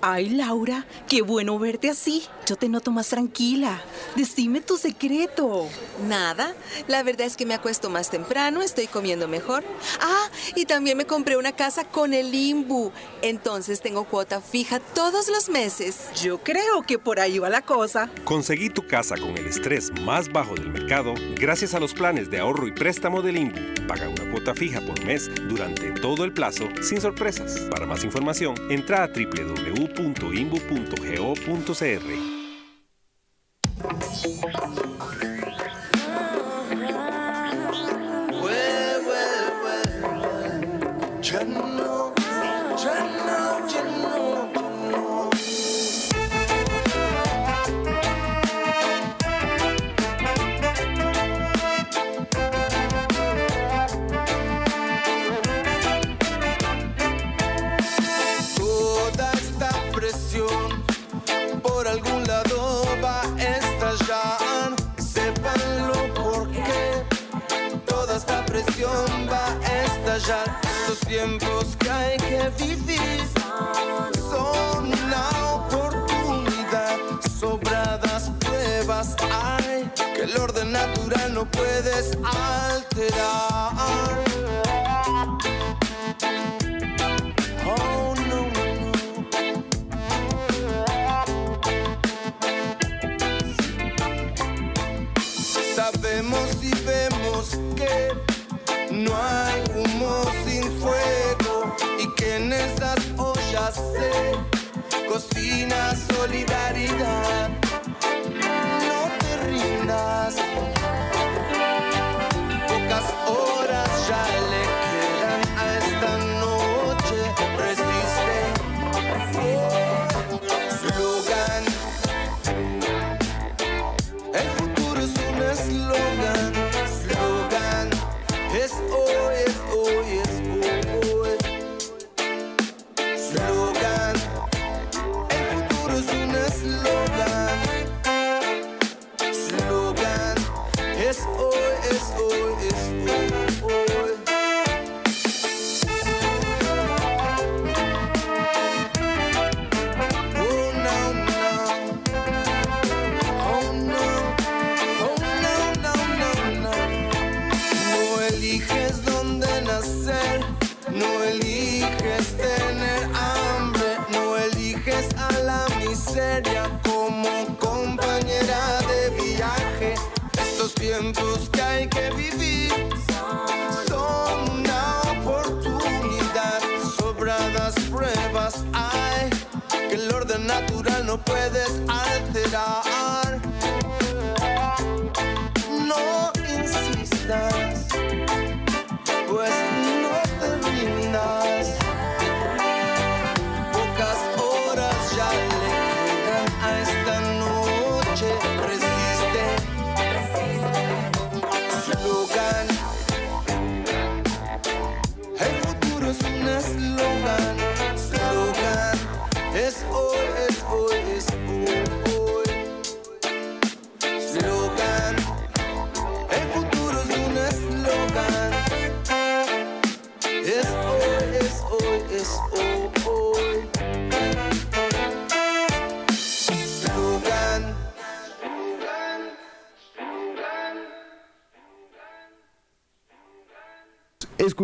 [SPEAKER 8] Ay, Laura, qué bueno verte así. Yo te noto más tranquila. Decime tu secreto.
[SPEAKER 14] Nada, la verdad es que me acuesto más temprano, estoy comiendo mejor. Ah, y también me compré una casa con el Imbu. Entonces tengo cuota fija todos los meses.
[SPEAKER 8] Yo creo que por ahí va la cosa.
[SPEAKER 15] Conseguí tu casa con el estrés más bajo del mercado gracias a los planes de ahorro y préstamo del INBU. Paga una cuota fija por mes durante todo el plazo sin sorpresas. Para más información, entra a www.imbu.go.cr.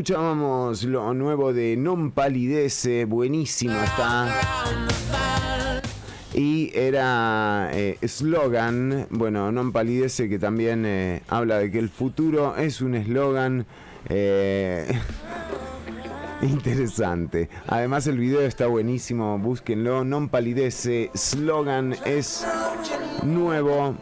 [SPEAKER 1] Escuchábamos lo nuevo de Non Palidece, buenísimo está. Y era eh, eslogan, bueno, Non Palidece, que también eh, habla de que el futuro es un eslogan eh, [LAUGHS] interesante. Además, el video está buenísimo, búsquenlo. Non Palidece, slogan es nuevo.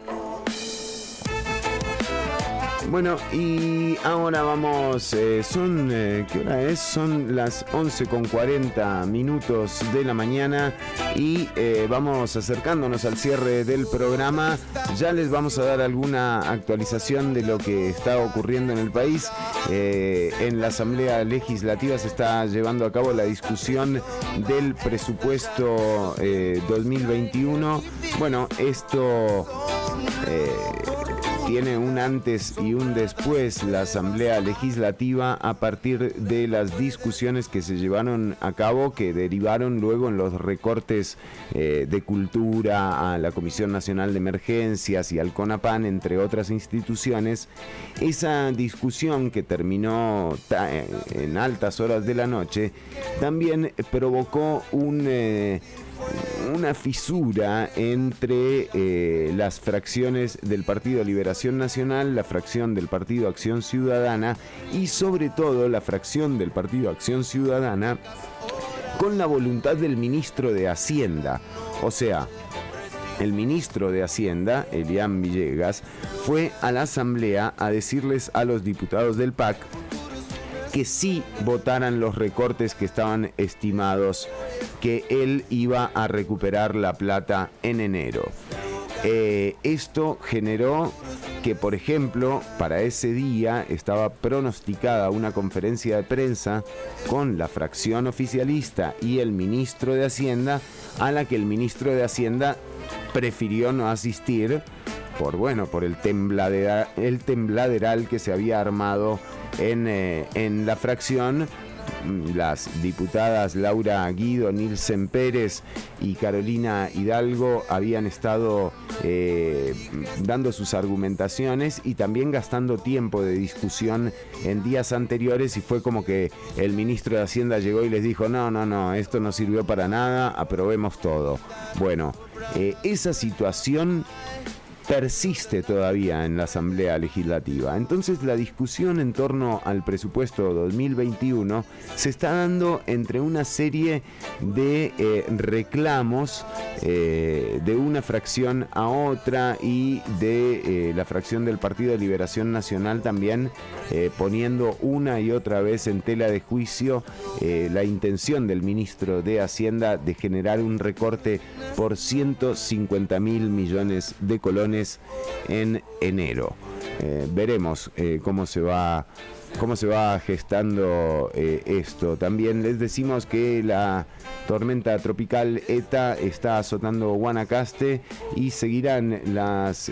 [SPEAKER 1] Bueno, y ahora vamos, eh, son, eh, ¿qué hora es? Son las 11 con 40 minutos de la mañana y eh, vamos acercándonos al cierre del programa. Ya les vamos a dar alguna actualización de lo que está ocurriendo en el país. En la Asamblea Legislativa se está llevando a cabo la discusión del presupuesto eh, 2021. Bueno, esto... tiene un antes y un después la Asamblea Legislativa a partir de las discusiones que se llevaron a cabo, que derivaron luego en los recortes eh, de cultura a la Comisión Nacional de Emergencias y al CONAPAN, entre otras instituciones. Esa discusión que terminó eh, en altas horas de la noche también provocó un... eh, una fisura entre eh, las fracciones del Partido Liberación Nacional, la fracción del Partido Acción Ciudadana y sobre todo la fracción del Partido Acción Ciudadana con la voluntad del ministro de Hacienda. O sea, el ministro de Hacienda, Elian Villegas, fue a la asamblea a decirles a los diputados del PAC que sí votaran los recortes que estaban estimados, que él iba a recuperar la plata en enero. Eh, esto generó que, por ejemplo, para ese día estaba pronosticada una conferencia de prensa con la fracción oficialista y el ministro de Hacienda, a la que el ministro de Hacienda prefirió no asistir por bueno, por el, tembladera- el tembladeral que se había armado en, eh, en la fracción. Mm, Las diputadas Laura Guido, Nilsen Pérez y Carolina Hidalgo habían estado eh, dando sus argumentaciones y también gastando tiempo de discusión en días anteriores y fue como que el ministro de Hacienda llegó y les dijo, no, no, no, esto no sirvió para nada, aprobemos todo. Bueno, eh, esa situación persiste todavía en la Asamblea Legislativa. Entonces la discusión en torno al presupuesto 2021 se está dando entre una serie de eh, reclamos eh, de una fracción a otra y de eh, la fracción del Partido de Liberación Nacional también poniendo una y otra vez en tela de juicio la intención del ministro de Hacienda de generar un recorte por 150 mil millones de colones en enero. Eh, veremos eh, cómo se va cómo se va gestando eh, esto. También les decimos que la tormenta tropical ETA está azotando Guanacaste y seguirán las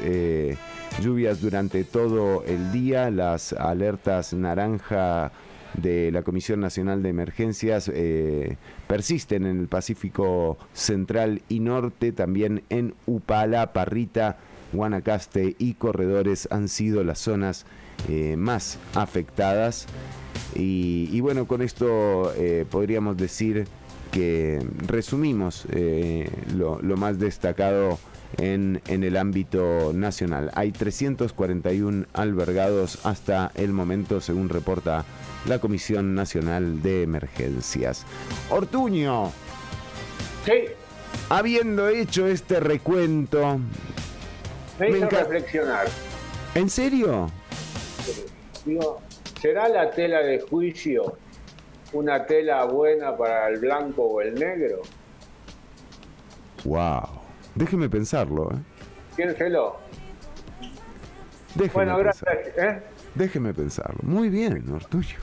[SPEAKER 1] lluvias durante todo el día. Las alertas naranja de la Comisión Nacional de Emergencias persisten en el Pacífico Central y Norte, también en Upala, Parrita, Guanacaste y Corredores han sido las zonas eh, más afectadas. Y, y bueno, con esto eh, podríamos decir que resumimos eh, lo, lo más destacado en, en el ámbito nacional. Hay 341 albergados hasta el momento, según reporta la Comisión Nacional de Emergencias. Ortuño.
[SPEAKER 3] Sí.
[SPEAKER 1] habiendo hecho este recuento,
[SPEAKER 3] Me hizo
[SPEAKER 1] enca-
[SPEAKER 3] reflexionar.
[SPEAKER 1] ¿en serio?
[SPEAKER 3] Digo, ¿será la tela de juicio una tela buena para el blanco o el negro?
[SPEAKER 1] Wow. Déjeme pensarlo, ¿eh?
[SPEAKER 3] Piénselo.
[SPEAKER 1] Déjeme
[SPEAKER 3] Bueno, gracias. ¿eh?
[SPEAKER 1] Déjeme pensarlo. Muy bien, Ortuño.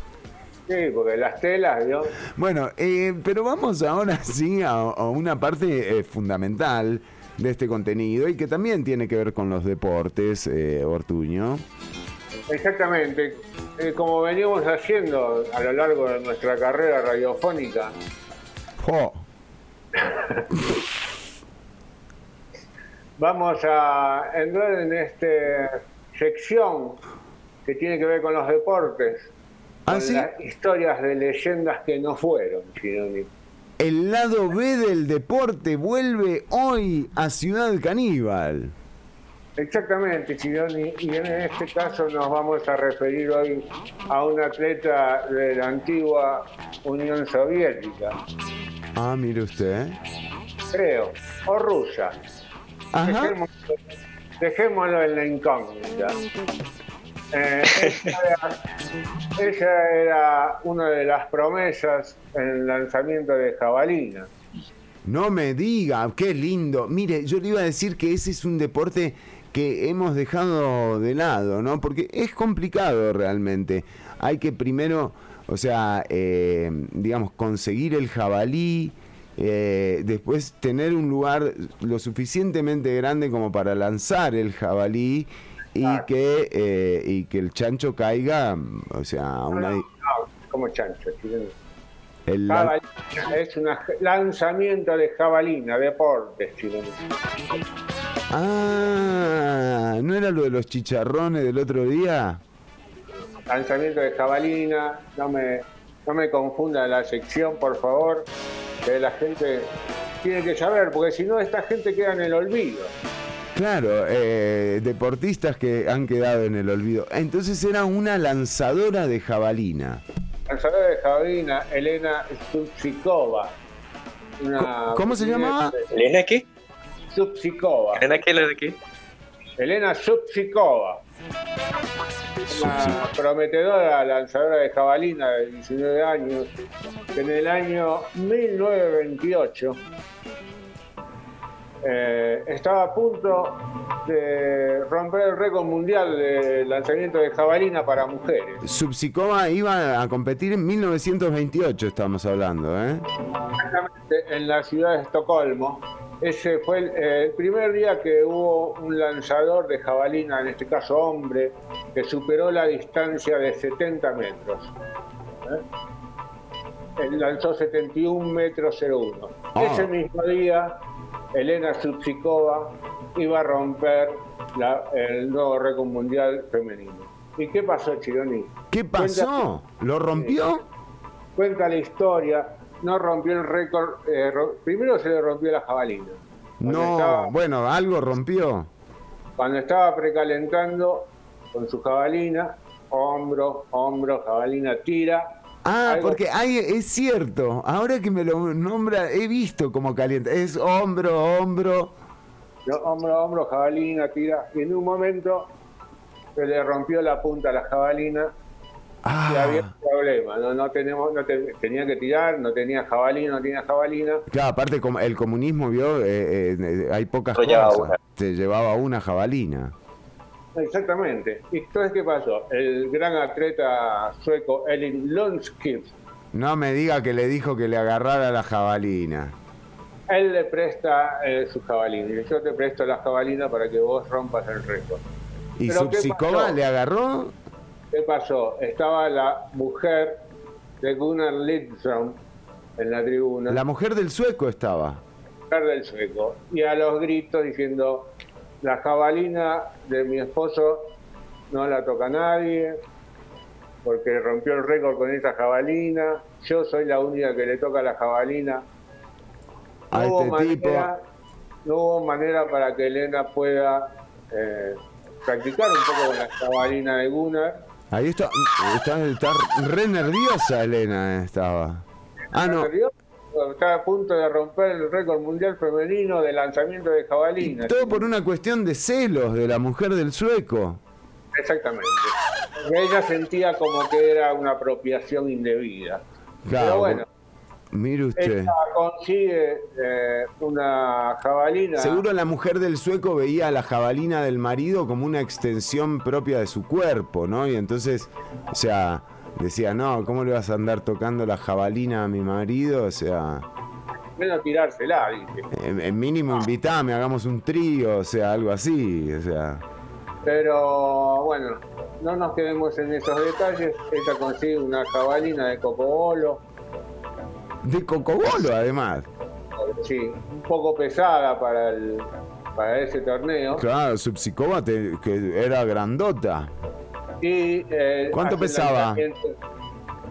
[SPEAKER 3] Sí, porque las telas, ¿no?
[SPEAKER 1] Bueno, eh, pero vamos ahora [LAUGHS] sí a, a una parte eh, fundamental de este contenido y que también tiene que ver con los deportes, eh, Ortuño.
[SPEAKER 3] Exactamente. Eh, como venimos haciendo a lo largo de nuestra carrera radiofónica,
[SPEAKER 1] Jo. [LAUGHS]
[SPEAKER 3] vamos a entrar en esta sección que tiene que ver con los deportes,
[SPEAKER 1] ¿Ah,
[SPEAKER 3] con
[SPEAKER 1] sí?
[SPEAKER 3] las historias de leyendas que no fueron, Chironi.
[SPEAKER 1] El lado B del deporte vuelve hoy a Ciudad Caníbal.
[SPEAKER 3] Exactamente, Chironi, y en este caso nos vamos a referir hoy a un atleta de la antigua Unión Soviética,
[SPEAKER 1] Ah, mire usted.
[SPEAKER 3] creo, o rusa.
[SPEAKER 1] Ajá.
[SPEAKER 3] Dejémoslo, dejémoslo en la incógnita. Eh, esa, era, esa era una de las promesas en el lanzamiento de jabalina.
[SPEAKER 1] No me diga, qué lindo. Mire, yo le iba a decir que ese es un deporte que hemos dejado de lado, ¿no? Porque es complicado realmente. Hay que primero, o sea, eh, digamos, conseguir el jabalí, eh, después tener un lugar lo suficientemente grande como para lanzar el jabalí y que eh, y que el chancho caiga, o sea, una,
[SPEAKER 3] No, no, como chancho,
[SPEAKER 1] el
[SPEAKER 3] Jabalina es un lanzamiento de jabalina, deportes, Chironi.
[SPEAKER 1] Ah, ¿no era lo de los chicharrones del otro día?
[SPEAKER 3] lanzamiento de jabalina, no me, no me confunda la sección, por favor, que la gente tiene que saber, porque si no, esta gente queda en el olvido.
[SPEAKER 1] Claro, eh, deportistas que han quedado en el olvido. Entonces era una lanzadora de jabalina.
[SPEAKER 3] Lanzadora de jabalina, Elena Subsikova. Una-
[SPEAKER 1] ¿Cómo se llamaba?
[SPEAKER 2] ¿Elena qué?
[SPEAKER 3] Subsikova.
[SPEAKER 2] ¿Elena qué? ¿Elena qué?
[SPEAKER 3] Elena Subsikova. Una prometedora lanzadora de jabalina de 19 años, que en el año 1928 eh, estaba a punto de romper el récord mundial de lanzamiento de jabalina para mujeres.
[SPEAKER 1] Subsicoma iba a competir en 1928, estamos hablando, ¿eh?
[SPEAKER 3] Exactamente, en la ciudad de Estocolmo. Ese fue el, eh, el primer día que hubo un lanzador de jabalina, en este caso hombre, que superó la distancia de 70 metros. ¿Eh? Él lanzó 71 metros 01.
[SPEAKER 1] Ah.
[SPEAKER 3] Ese mismo día, Elena Subsikova iba a romper la- el nuevo récord mundial femenino. ¿Y qué pasó, Chironi?
[SPEAKER 1] ¿Qué pasó? ¿Lo rompió?
[SPEAKER 3] Cuenta la historia, no rompió el récord. eh, ro- primero se le rompió la jabalina.
[SPEAKER 1] No,
[SPEAKER 3] estaba-
[SPEAKER 1] bueno, algo rompió.
[SPEAKER 3] Cuando estaba precalentando con su jabalina, hombro, hombro, jabalina, tira.
[SPEAKER 1] Ah,
[SPEAKER 3] Algo-
[SPEAKER 1] porque hay, es cierto, ahora que me lo nombra, he visto cómo calienta. Es hombro, hombro.
[SPEAKER 3] No, hombro, hombro, jabalina, tira. Y en un momento se le rompió la punta a la jabalina
[SPEAKER 1] Ah.
[SPEAKER 3] y había un problema. No, no tenemos, no te- tenía que tirar, no tenía jabalina, no tenía jabalina.
[SPEAKER 1] Claro, aparte como el comunismo vio, eh, eh, hay pocas cosas.
[SPEAKER 2] una.
[SPEAKER 1] Se llevaba una jabalina.
[SPEAKER 3] Exactamente. ¿Y entonces qué pasó? El gran atleta sueco Elin Lundskip,
[SPEAKER 1] No me diga que le dijo que le agarrara la jabalina.
[SPEAKER 3] él le presta eh, su jabalina. Yo te presto la jabalina para que vos rompas el récord.
[SPEAKER 1] ¿Y
[SPEAKER 3] ¿qué
[SPEAKER 1] Subsicoma le agarró?
[SPEAKER 3] ¿Qué pasó? Estaba la mujer de Gunnar Lidström en la tribuna,
[SPEAKER 1] La mujer del sueco estaba.
[SPEAKER 3] mujer del sueco, y a los gritos diciendo, la jabalina de mi esposo no la toca nadie, porque rompió el récord con esa jabalina, yo soy la única que le toca la jabalina.
[SPEAKER 1] A
[SPEAKER 3] no, hubo
[SPEAKER 1] este tipo.
[SPEAKER 3] manera, no hubo manera para que Elena pueda eh, practicar un poco con la jabalina de Gunnar.
[SPEAKER 1] Ahí está, está, está re nerviosa Elena, eh, estaba. Ah, no.
[SPEAKER 3] ¿Nerviosa? Está a punto de romper el récord mundial femenino de lanzamiento de jabalina.
[SPEAKER 1] Todo por una cuestión de celos de la mujer del sueco.
[SPEAKER 3] Exactamente. Ella sentía como que era una apropiación indebida.
[SPEAKER 1] Claro,
[SPEAKER 3] Pero bueno,
[SPEAKER 1] Mire usted.
[SPEAKER 3] ella consigue eh, una jabalina.
[SPEAKER 1] Seguro la mujer del sueco veía a la jabalina del marido como una extensión propia de su cuerpo, ¿no? Y entonces, o sea, decía, no, ¿cómo le vas a andar tocando la jabalina a mi marido? O sea,
[SPEAKER 3] Menos tirársela, dice.
[SPEAKER 1] en, en mínimo invitame, hagamos un trío, o sea, algo así, o sea.
[SPEAKER 3] Pero bueno, no nos quedemos en esos detalles. Ella consigue una jabalina de cocobolo.
[SPEAKER 1] De cocobolo, además.
[SPEAKER 3] Sí, un poco pesada para el para ese torneo.
[SPEAKER 1] Claro, Subsicova te- que era grandota.
[SPEAKER 3] Y, eh,
[SPEAKER 1] ¿Cuánto pesaba?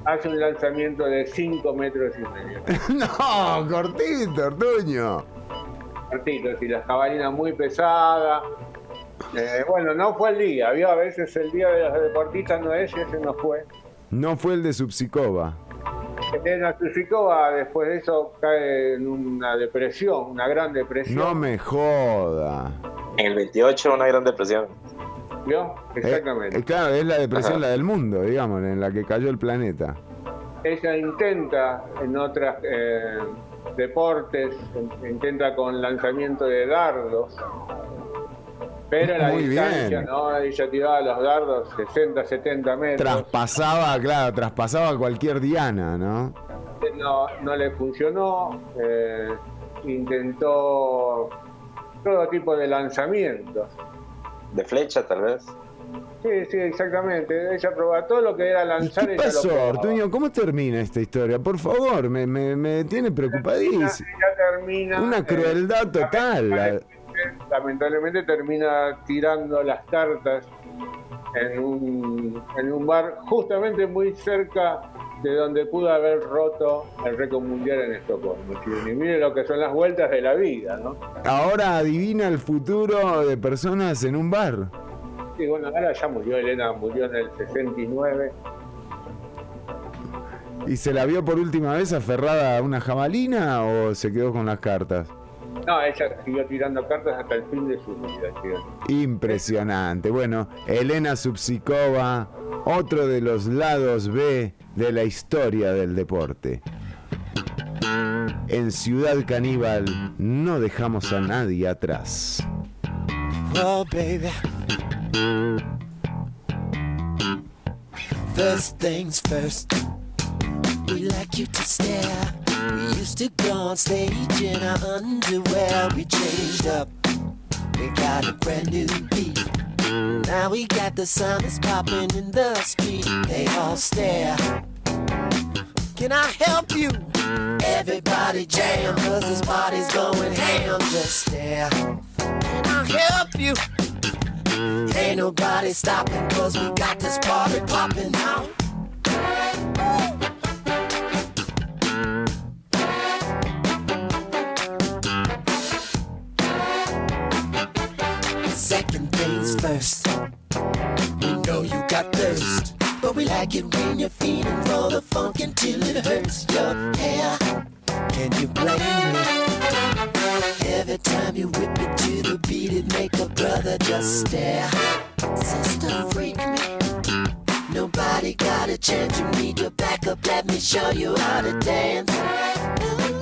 [SPEAKER 3] Hace un lanzamiento de 5 metros y medio. [LAUGHS]
[SPEAKER 1] no, cortito, Ortuño.
[SPEAKER 3] Cortito, y la jabalina muy pesada. Eh, bueno, no fue el día. Había a veces el día de los deportistas no es y ese no fue.
[SPEAKER 1] No fue el de Subsicova.
[SPEAKER 3] Elena Susikova después de eso cae en una depresión, una gran depresión.
[SPEAKER 1] No me joda.
[SPEAKER 2] En el 28 una gran depresión.
[SPEAKER 3] ¿Vio? Exactamente.
[SPEAKER 1] Eh, claro, es la depresión
[SPEAKER 2] Ajá.
[SPEAKER 1] la del mundo, digamos, en la que cayó el planeta.
[SPEAKER 3] Ella intenta en otros deportes, in- intenta con lanzamiento de dardos, pero la
[SPEAKER 1] Muy
[SPEAKER 3] distancia,
[SPEAKER 1] bien.
[SPEAKER 3] ¿no? Ella tiraba los dardos 60, 70 metros.
[SPEAKER 1] Traspasaba, claro, traspasaba cualquier diana, ¿no?
[SPEAKER 3] No, no le funcionó, eh, intentó todo tipo de lanzamientos.
[SPEAKER 2] De flecha, tal vez.
[SPEAKER 3] Sí, sí, exactamente. Ella probaba todo lo que era
[SPEAKER 1] ¿Y
[SPEAKER 3] lanzar.
[SPEAKER 1] qué
[SPEAKER 3] lo
[SPEAKER 1] pasó. Ortuño? ¿Cómo termina esta historia? Por favor, me, me, me tiene preocupadísimo.
[SPEAKER 3] Termina.
[SPEAKER 1] Una
[SPEAKER 3] eh,
[SPEAKER 1] crueldad total. la-
[SPEAKER 3] lamentablemente termina tirando las cartas en un, en un bar justamente muy cerca de donde pudo haber roto el récord mundial en Estocolmo. Y mire lo que son las vueltas de la vida, ¿no?
[SPEAKER 1] Ahora adivina el futuro de personas en un bar.
[SPEAKER 3] Y bueno, ahora ya murió Elena, murió en el 69.
[SPEAKER 1] ¿Y se la vio por última vez aferrada a una jabalina o se quedó con las cartas?
[SPEAKER 3] No, ella siguió tirando cartas hasta el fin de su vida. ¿sí?
[SPEAKER 1] Impresionante. Bueno, Elena Subsikova, otro de los lados B de la historia del deporte. En Ciudad Caníbal no dejamos a nadie atrás.
[SPEAKER 12] Oh, baby. First things first, we like you to stare. We used to go on stage in our underwear. We changed up, we got a brand new beat. Now we got the sound that's popping in the street. They all stare. Can I help you? Everybody jam, cause this party's going ham. Just stare. Can I help you? Ain't nobody stopping, cause we got this party popping now. Second things first, we know you got thirst. But we like it when you're feeling for the funk until it hurts your hair. Can you blame me? Every time you whip it to the beat, it make a brother just stare. Sister, freak me. Nobody got a chance. You need your backup. Let me show you how to dance.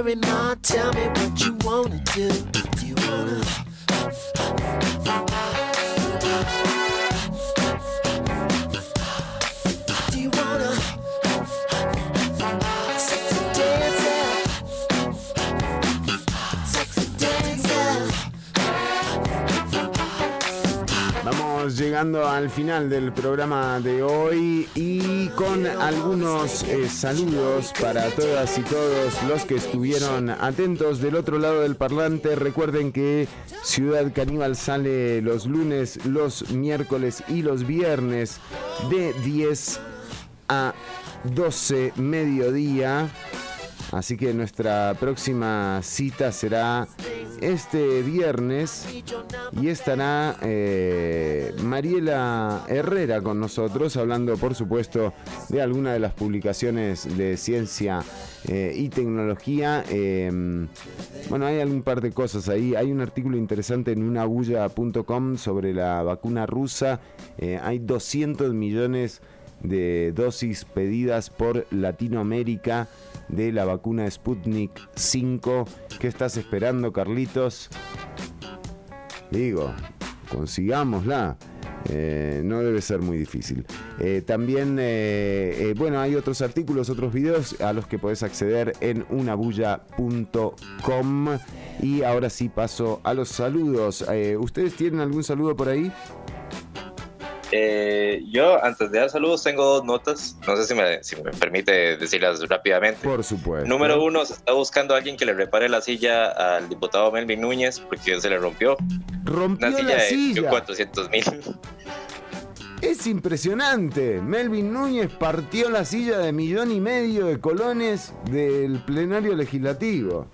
[SPEAKER 12] Two. Hurry, ma, tell me what you wanna do. Do you wanna?
[SPEAKER 1] Llegando al final del programa de hoy y con algunos eh, saludos para todas y todos los que estuvieron atentos del otro lado del parlante. Recuerden que Ciudad Caníbal sale los lunes, los miércoles y los viernes de 10 a 12 mediodía Así que nuestra próxima cita será este viernes y estará eh, Mariela Herrera con nosotros, hablando por supuesto de alguna de las publicaciones de ciencia eh, y tecnología. Eh, bueno, hay algún par de cosas ahí. Hay un artículo interesante en unabulla.com sobre la vacuna rusa. Eh, hay 200 millones de dosis pedidas por Latinoamérica de la vacuna Sputnik 5. ¿Qué estás esperando, Carlitos? Digo, consigámosla. Eh, no debe ser muy difícil. Eh, también, eh, bueno, hay otros artículos, otros videos a los que podés acceder en unabulla.com. Y ahora sí paso a los saludos. ¿Ustedes tienen algún saludo por ahí?
[SPEAKER 2] Eh, yo, antes de dar saludos, tengo dos notas. No sé si me, si me permite decirlas rápidamente.
[SPEAKER 1] Por supuesto.
[SPEAKER 2] Número uno, se está buscando a alguien que le repare la silla al diputado Melvin Núñez porque se le rompió.
[SPEAKER 1] Rompió
[SPEAKER 2] Una silla
[SPEAKER 1] la
[SPEAKER 2] de
[SPEAKER 1] silla.
[SPEAKER 2] 400 mil.
[SPEAKER 1] Es impresionante. Melvin Núñez partió la silla de millón y medio de colones del plenario legislativo.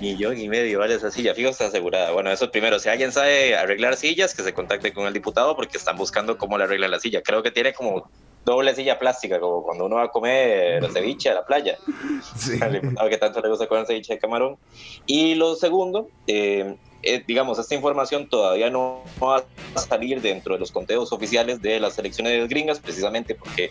[SPEAKER 2] Millón y medio vale esa silla, fijo, está asegurada. Bueno, eso primero, si alguien sabe arreglar sillas, que se contacte con el diputado porque están buscando cómo le arreglan la silla. Creo que tiene como doble silla plástica, como cuando uno va a comer ceviche a la playa. [LAUGHS] Al diputado que tanto le gusta comer ceviche de camarón. Y lo segundo, eh, eh, digamos, esta información todavía no va a salir dentro de los conteos oficiales de las elecciones gringas, precisamente porque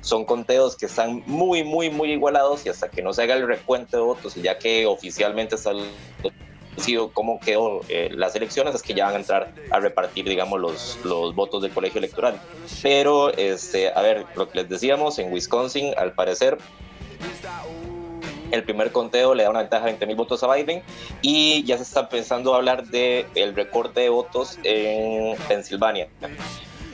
[SPEAKER 2] son conteos que están muy, muy, muy igualados y hasta que no se haga el recuento de votos, y ya que oficialmente está establecido cómo quedó eh, las elecciones, es que ya van a entrar a repartir, digamos, los, los votos del colegio electoral. Pero, este, a ver, lo que les decíamos, en Wisconsin, al parecer, el primer conteo le da una ventaja de 20 mil votos a Biden y ya se está pensando hablar de el recorte de votos en Pensilvania.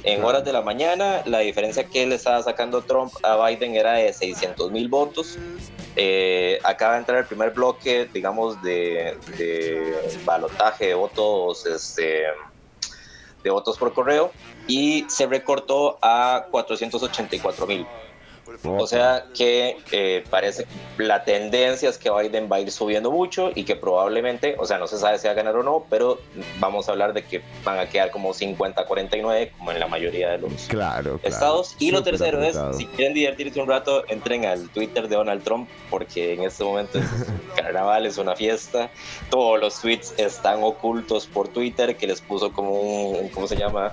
[SPEAKER 2] En horas de la mañana, la diferencia que le estaba sacando Trump a Biden era de 600 mil votos. Eh, acaba de entrar el primer bloque, digamos, de, de balotaje de votos, este, de votos por correo y se recortó a 484 mil. O sea que eh, parece que la tendencia es que Biden va a ir subiendo mucho y que probablemente, o sea, no se sabe si va a ganar o no, pero vamos a hablar de que van a quedar como 50-49, como en la mayoría de los
[SPEAKER 1] Claro, claro.
[SPEAKER 2] estados. Y lo tercero
[SPEAKER 1] apretado.
[SPEAKER 2] es, si quieren divertirse un rato, entren al Twitter de Donald Trump, porque en este momento es un [LAUGHS] carnaval, es una fiesta. Todos los tweets están ocultos por Twitter, que les puso como un, ¿cómo se llama?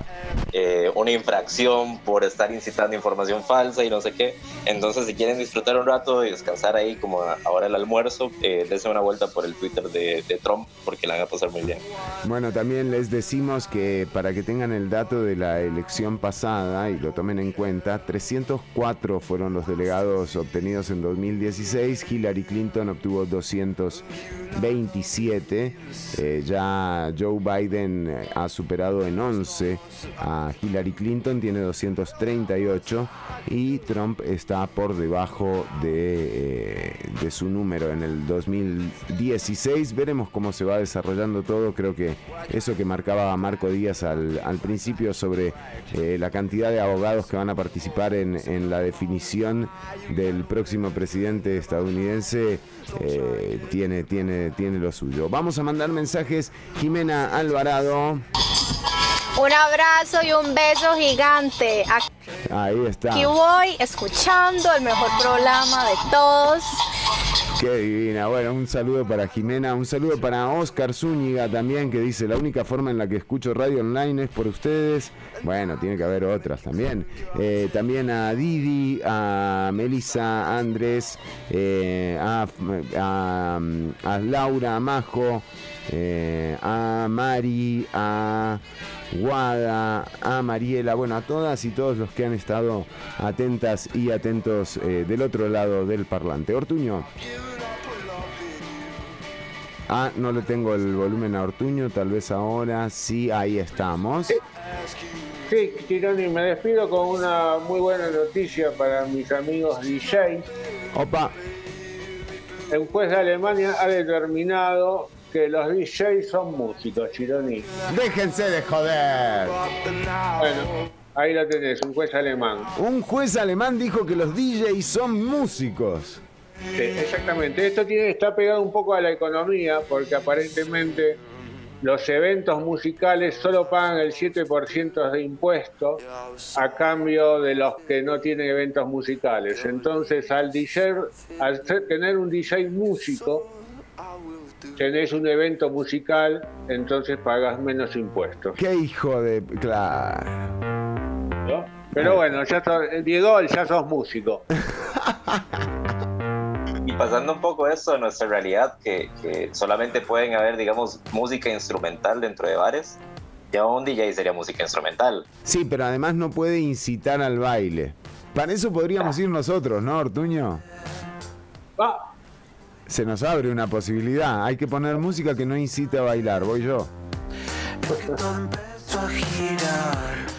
[SPEAKER 2] Eh, una infracción por estar incitando información falsa y no sé qué. Entonces, si quieren disfrutar un rato y descansar ahí, como ahora el almuerzo, eh, dense una vuelta por el Twitter de, Trump, porque la van a pasar muy bien.
[SPEAKER 1] Bueno, también les decimos que para que tengan el dato de la elección pasada y lo tomen en cuenta, 304 fueron los delegados obtenidos en 2016, Hillary Clinton obtuvo 227, eh, ya Joe Biden eh, ha superado en 11 a Hillary Clinton, tiene 238 y Trump está por debajo de, eh, de su número en el 2016. Veremos cómo se va desarrollando todo. Creo que eso que marcaba Marco Díaz al, al principio sobre eh, la cantidad de abogados que van a participar en, en la definición del próximo presidente estadounidense eh, tiene, tiene, tiene lo suyo. Vamos a mandar mensajes. Jimena Alvarado.
[SPEAKER 16] Un abrazo y un beso gigante.
[SPEAKER 1] Ahí está.
[SPEAKER 16] Aquí voy escuchando el mejor programa de todos.
[SPEAKER 1] Qué divina. Bueno, un saludo para Jimena, un saludo para Oscar Zúñiga también, que dice, la única forma en la que escucho radio online es por ustedes. Bueno, tiene que haber otras también. Eh, también a Didi, a Melissa, Andrés, eh, a, a- a Laura, Majo, eh, a Mari, a Guada, a Mariela, bueno, a todas y todos los que han estado atentas y atentos eh, del otro lado del parlante. Ortuño. Ah, no le tengo el volumen a Ortuño, tal vez ahora sí, ahí estamos.
[SPEAKER 3] Sí, Chironi, me despido con una muy buena noticia para mis amigos DJ.
[SPEAKER 1] Opa.
[SPEAKER 3] Un juez de Alemania ha determinado que los DJs son músicos, Chironi.
[SPEAKER 1] Déjense de joder.
[SPEAKER 3] Bueno, ahí lo tenés, un juez alemán.
[SPEAKER 1] Un juez alemán dijo que los DJs son músicos.
[SPEAKER 3] Sí, exactamente. Esto tiene, está pegado un poco a la economía porque aparentemente los eventos musicales solo pagan el 7% de impuestos a cambio de los que no tienen eventos musicales. Entonces, al, DJ, al tener un DJ músico, tenés un evento musical, entonces pagas menos impuestos.
[SPEAKER 1] Qué hijo de. Claro.
[SPEAKER 3] ¿no? Pero bueno, ya sos- Diego, ya sos músico. [LAUGHS]
[SPEAKER 2] Y pasando un poco eso a nuestra realidad, que, que solamente pueden haber, digamos, música instrumental dentro de bares, ya un DJ sería música instrumental.
[SPEAKER 1] Sí, pero además no puede incitar al baile. Para eso podríamos ir nosotros, ¿no, Ortuño?
[SPEAKER 3] Va,
[SPEAKER 1] Se nos abre una posibilidad. Hay que poner música que no incite a bailar. Voy yo.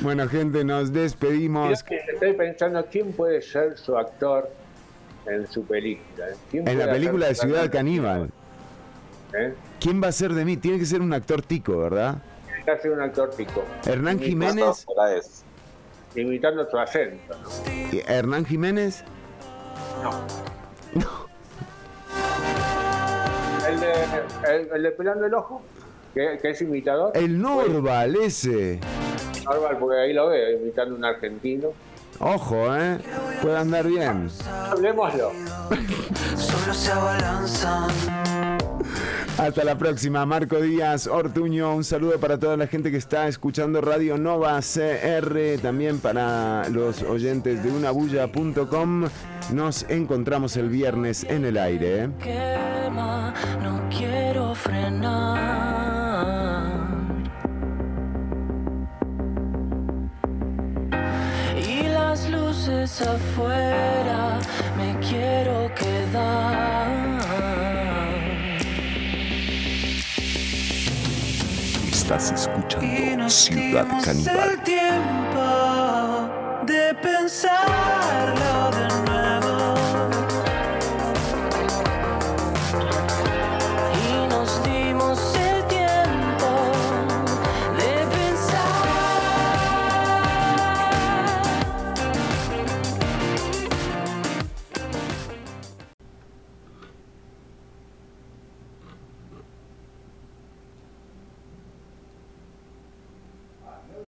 [SPEAKER 1] Bueno, gente, nos despedimos.
[SPEAKER 3] Mirá que estoy pensando quién puede ser su actor en su película. ¿eh? ¿Quién
[SPEAKER 1] En la película de Ciudad Caníbal.
[SPEAKER 3] ¿Eh?
[SPEAKER 1] ¿Quién va a ser de mí? Tiene que ser un actor tico, ¿verdad?
[SPEAKER 3] Tiene que ser un actor tico.
[SPEAKER 1] Hernán Jiménez.
[SPEAKER 3] Imitando su acento. ¿no?
[SPEAKER 1] ¿Y ¿Hernán Jiménez?
[SPEAKER 3] El de, el, el de Pelando el Ojo, que, que es imitador.
[SPEAKER 1] El Norval, ese.
[SPEAKER 3] Normal, porque ahí lo veo, imitando un argentino.
[SPEAKER 1] Ojo, ¿eh? Puede andar bien.
[SPEAKER 3] Hablemoslo.
[SPEAKER 10] Solo se abalanzan.
[SPEAKER 1] Hasta la próxima, Marco Díaz, Ortuño, un saludo para toda la gente que está escuchando Radio Nova CR, también para los oyentes de unabulla.com. Nos encontramos el viernes en el aire. ¿eh?
[SPEAKER 10] quema, no quiero frenar. Las luces afuera, me quiero quedar.
[SPEAKER 17] Estás
[SPEAKER 10] Y
[SPEAKER 17] escuchando
[SPEAKER 10] nos
[SPEAKER 17] Ciudad Caníbal.
[SPEAKER 10] el tiempo de pensarlo de nuevo.